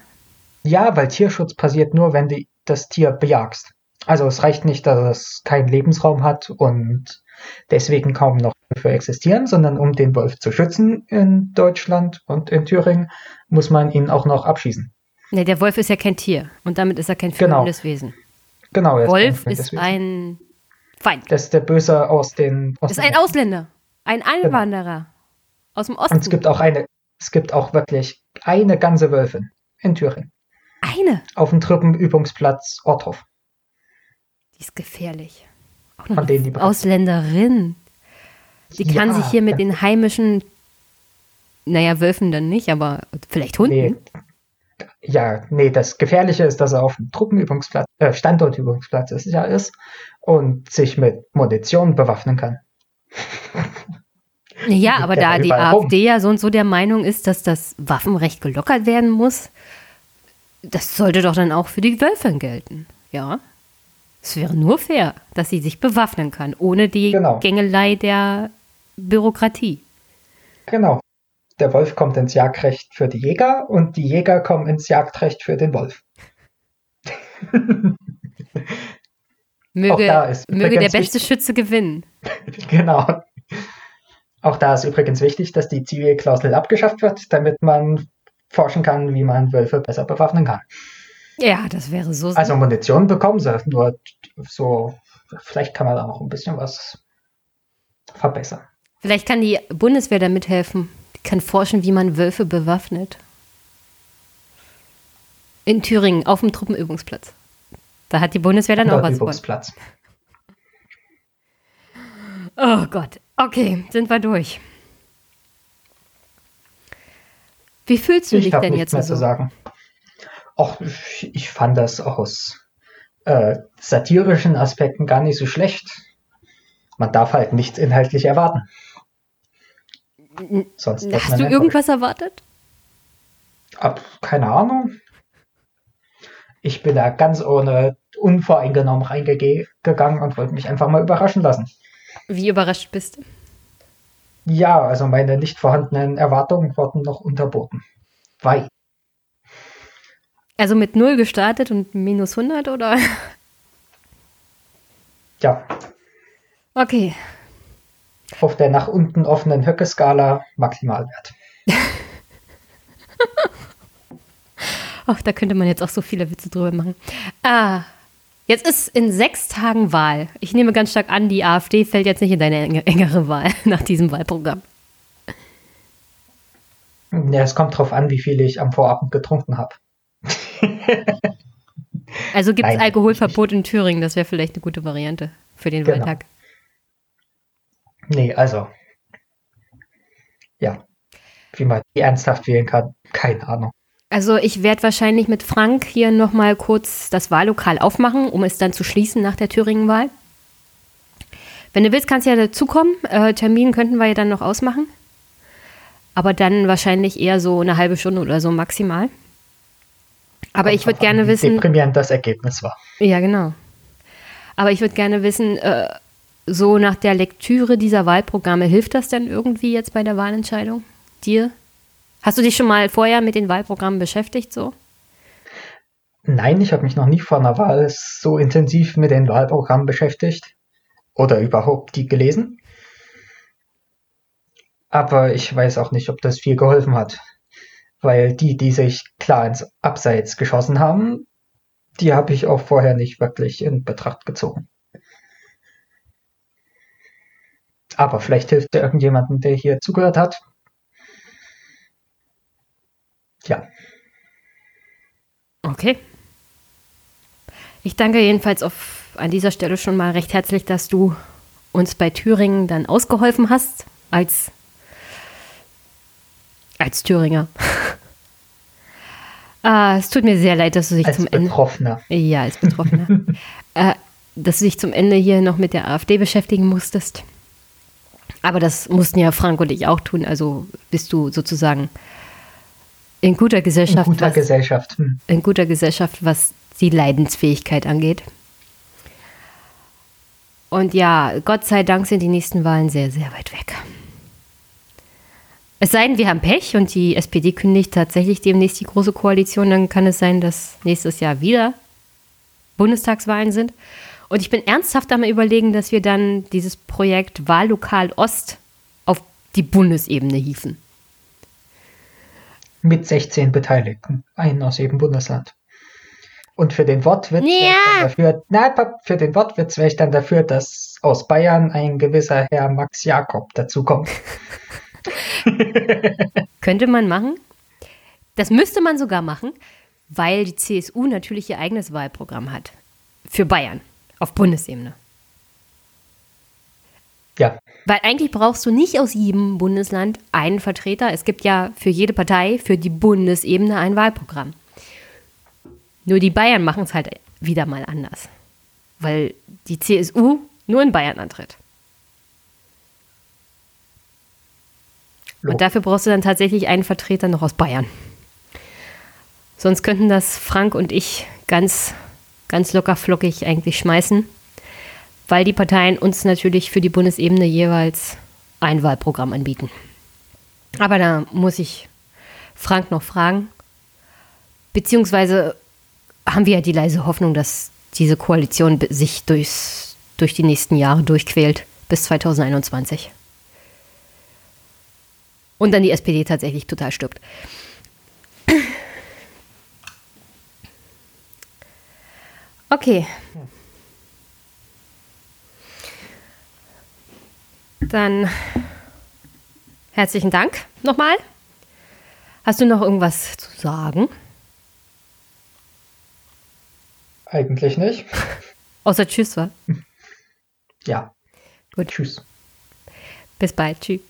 Ja, weil Tierschutz passiert nur, wenn du das Tier bejagst. Also es reicht nicht, dass es keinen Lebensraum hat und deswegen kaum noch dafür existieren, sondern um den Wolf zu schützen in Deutschland und in Thüringen, muss man ihn auch noch abschießen. Ne, der Wolf ist ja kein Tier und damit ist er kein Genau. fühlendes Wesen. Genau, er ist Wolf ist Deswegen. ein Feind. Das ist der Böse aus den Das ist ein Ausländer. Ein Einwanderer. Aus dem Osten. Und es gibt auch eine, es gibt auch wirklich eine ganze Wölfin in Thüringen. eine. Auf dem Truppenübungsplatz Orthof. Die ist gefährlich. Auch noch denen die Ausländerin. Die kann Ja, sich hier mit den heimischen, naja, Wölfen dann nicht, aber vielleicht Hunden. Nee. Ja, nee, das Gefährliche ist, dass er auf dem Truppenübungsplatz, äh, Standortübungsplatz ist, ja ist und sich mit Munition bewaffnen kann. Ja, aber da die überall rum. AfD ja so und so der Meinung ist, dass das Waffenrecht gelockert werden muss, das sollte doch dann auch für die Wölfin gelten. Ja. Es wäre nur fair, dass sie sich bewaffnen kann, ohne die Genau. Gängelei der Bürokratie. Genau. Der Wolf kommt ins Jagdrecht für die Jäger und die Jäger kommen ins Jagdrecht für den Wolf. Möge, möge der beste wichtig- Schütze gewinnen. genau. Auch da ist übrigens wichtig, dass die Zivilklausel abgeschafft wird, damit man forschen kann, wie man Wölfe besser bewaffnen kann. Ja, das wäre so. Also Munition bekommen sie, nur so, vielleicht kann man da noch ein bisschen was verbessern. Vielleicht kann die Bundeswehr da mithelfen. Die kann forschen, wie man Wölfe bewaffnet. In Thüringen, auf dem Truppenübungsplatz. Da hat die Bundeswehr dann auch was von. Übungsplatz. Oh Gott. Okay, sind wir durch. Wie fühlst du Ich dich habe denn nichts jetzt mehr so? zu sagen. Och, ich fand das aus äh, satirischen Aspekten gar nicht so schlecht. Man darf halt nichts inhaltlich erwarten. Sonst Hast du irgendwas erwartet? Ab, keine Ahnung. Ich bin da ganz ohne unvoreingenommen reingegangen und wollte mich einfach mal überraschen lassen. Wie überrascht bist du? Ja, also meine nicht vorhandenen Erwartungen wurden noch unterboten. Weit. Also mit null gestartet und minus 100 oder? Ja, Okay. auf der nach unten offenen Höcke-Skala Maximalwert. Ach, da könnte man jetzt auch so viele Witze drüber machen. Ah, jetzt ist in sechs Tagen Wahl. Ich nehme ganz stark an, die AfD fällt jetzt nicht in deine enge- engere Wahl nach diesem Wahlprogramm. Ja, es kommt drauf an, wie viel ich am Vorabend getrunken habe. Also gibt es Alkoholverbot in Thüringen. Das wäre vielleicht eine gute Variante für den Genau. Wahltag. Nee, also. Ja. Wie man die ernsthaft wählen kann, keine Ahnung. Also ich werde wahrscheinlich mit Frank hier nochmal kurz das Wahllokal aufmachen, um es dann zu schließen nach der Thüringen-Wahl. Wenn du willst, kannst du ja dazukommen. Äh, Termin könnten wir ja dann noch ausmachen. Aber dann wahrscheinlich eher so eine halbe Stunde oder so maximal. Aber ich würde gerne wie wissen, deprimierend das Ergebnis war. ja genau. Aber ich würde gerne wissen, äh, so nach der Lektüre dieser Wahlprogramme, hilft das denn irgendwie jetzt bei der Wahlentscheidung? Dir? Hast du dich schon mal vorher mit den Wahlprogrammen beschäftigt so? Nein, ich habe mich noch nie vor einer Wahl so intensiv mit den Wahlprogrammen beschäftigt. Oder überhaupt die gelesen. Aber ich weiß auch nicht, ob das viel geholfen hat. Weil die, die sich klar ins Abseits geschossen haben, die habe ich auch vorher nicht wirklich in Betracht gezogen. Aber vielleicht hilft ja irgendjemandem, der hier zugehört hat. Ja, Okay. Ich danke jedenfalls auf, an dieser Stelle schon mal recht herzlich, dass du uns bei Thüringen dann ausgeholfen hast als, als Thüringer. ah, es tut mir sehr leid, dass du dich als zum Ende. Betroffener. Ja, als Betroffener. äh, dass du dich zum Ende hier noch mit der AfD beschäftigen musstest. Aber das mussten ja Frank und ich auch tun. Also bist du sozusagen in guter In Gesellschaft. guter was- Gesellschaft. Hm. in guter Gesellschaft, was die Leidensfähigkeit angeht. Und ja, Gott sei Dank sind die nächsten Wahlen sehr, sehr weit weg. Es sei denn, wir haben Pech und die SPD kündigt tatsächlich demnächst die große Koalition, dann kann es sein, dass nächstes Jahr wieder Bundestagswahlen sind. Und ich bin ernsthaft am überlegen, dass wir dann dieses Projekt Wahllokal Ost auf die Bundesebene hieven. Mit 16 Beteiligten. Einen aus jedem Bundesland. Und für den Wortwitz wäre ich Ja. dann dafür, na, Pap, für den Wortwitz wäre ich dann dafür, dass aus Bayern ein gewisser Herr Max Jakob dazukommt. Könnte man machen. Das müsste man sogar machen, weil die CSU natürlich ihr eigenes Wahlprogramm hat. Für Bayern. Auf Bundesebene. Ja, Weil eigentlich brauchst du nicht aus jedem Bundesland einen Vertreter. Es gibt ja für jede Partei, für die Bundesebene ein Wahlprogramm. Nur die Bayern machen es halt wieder mal anders. Weil die CSU nur in Bayern antritt. Und dafür brauchst du dann tatsächlich einen Vertreter noch aus Bayern. Sonst könnten das Frank und ich ganz, ganz locker flockig eigentlich schmeißen, weil die Parteien uns natürlich für die Bundesebene jeweils ein Wahlprogramm anbieten. Aber da muss ich Frank noch fragen. Beziehungsweise haben wir ja die leise Hoffnung, dass diese Koalition sich durchs, durch die nächsten Jahre durchquält bis 2021. Und dann die SPD tatsächlich total stirbt. Okay. Dann herzlichen Dank nochmal. Hast du noch irgendwas zu sagen? eigentlich nicht. Außer Tschüss, wa? Ja. Gut. Tschüss. Bis bald. Tschüss.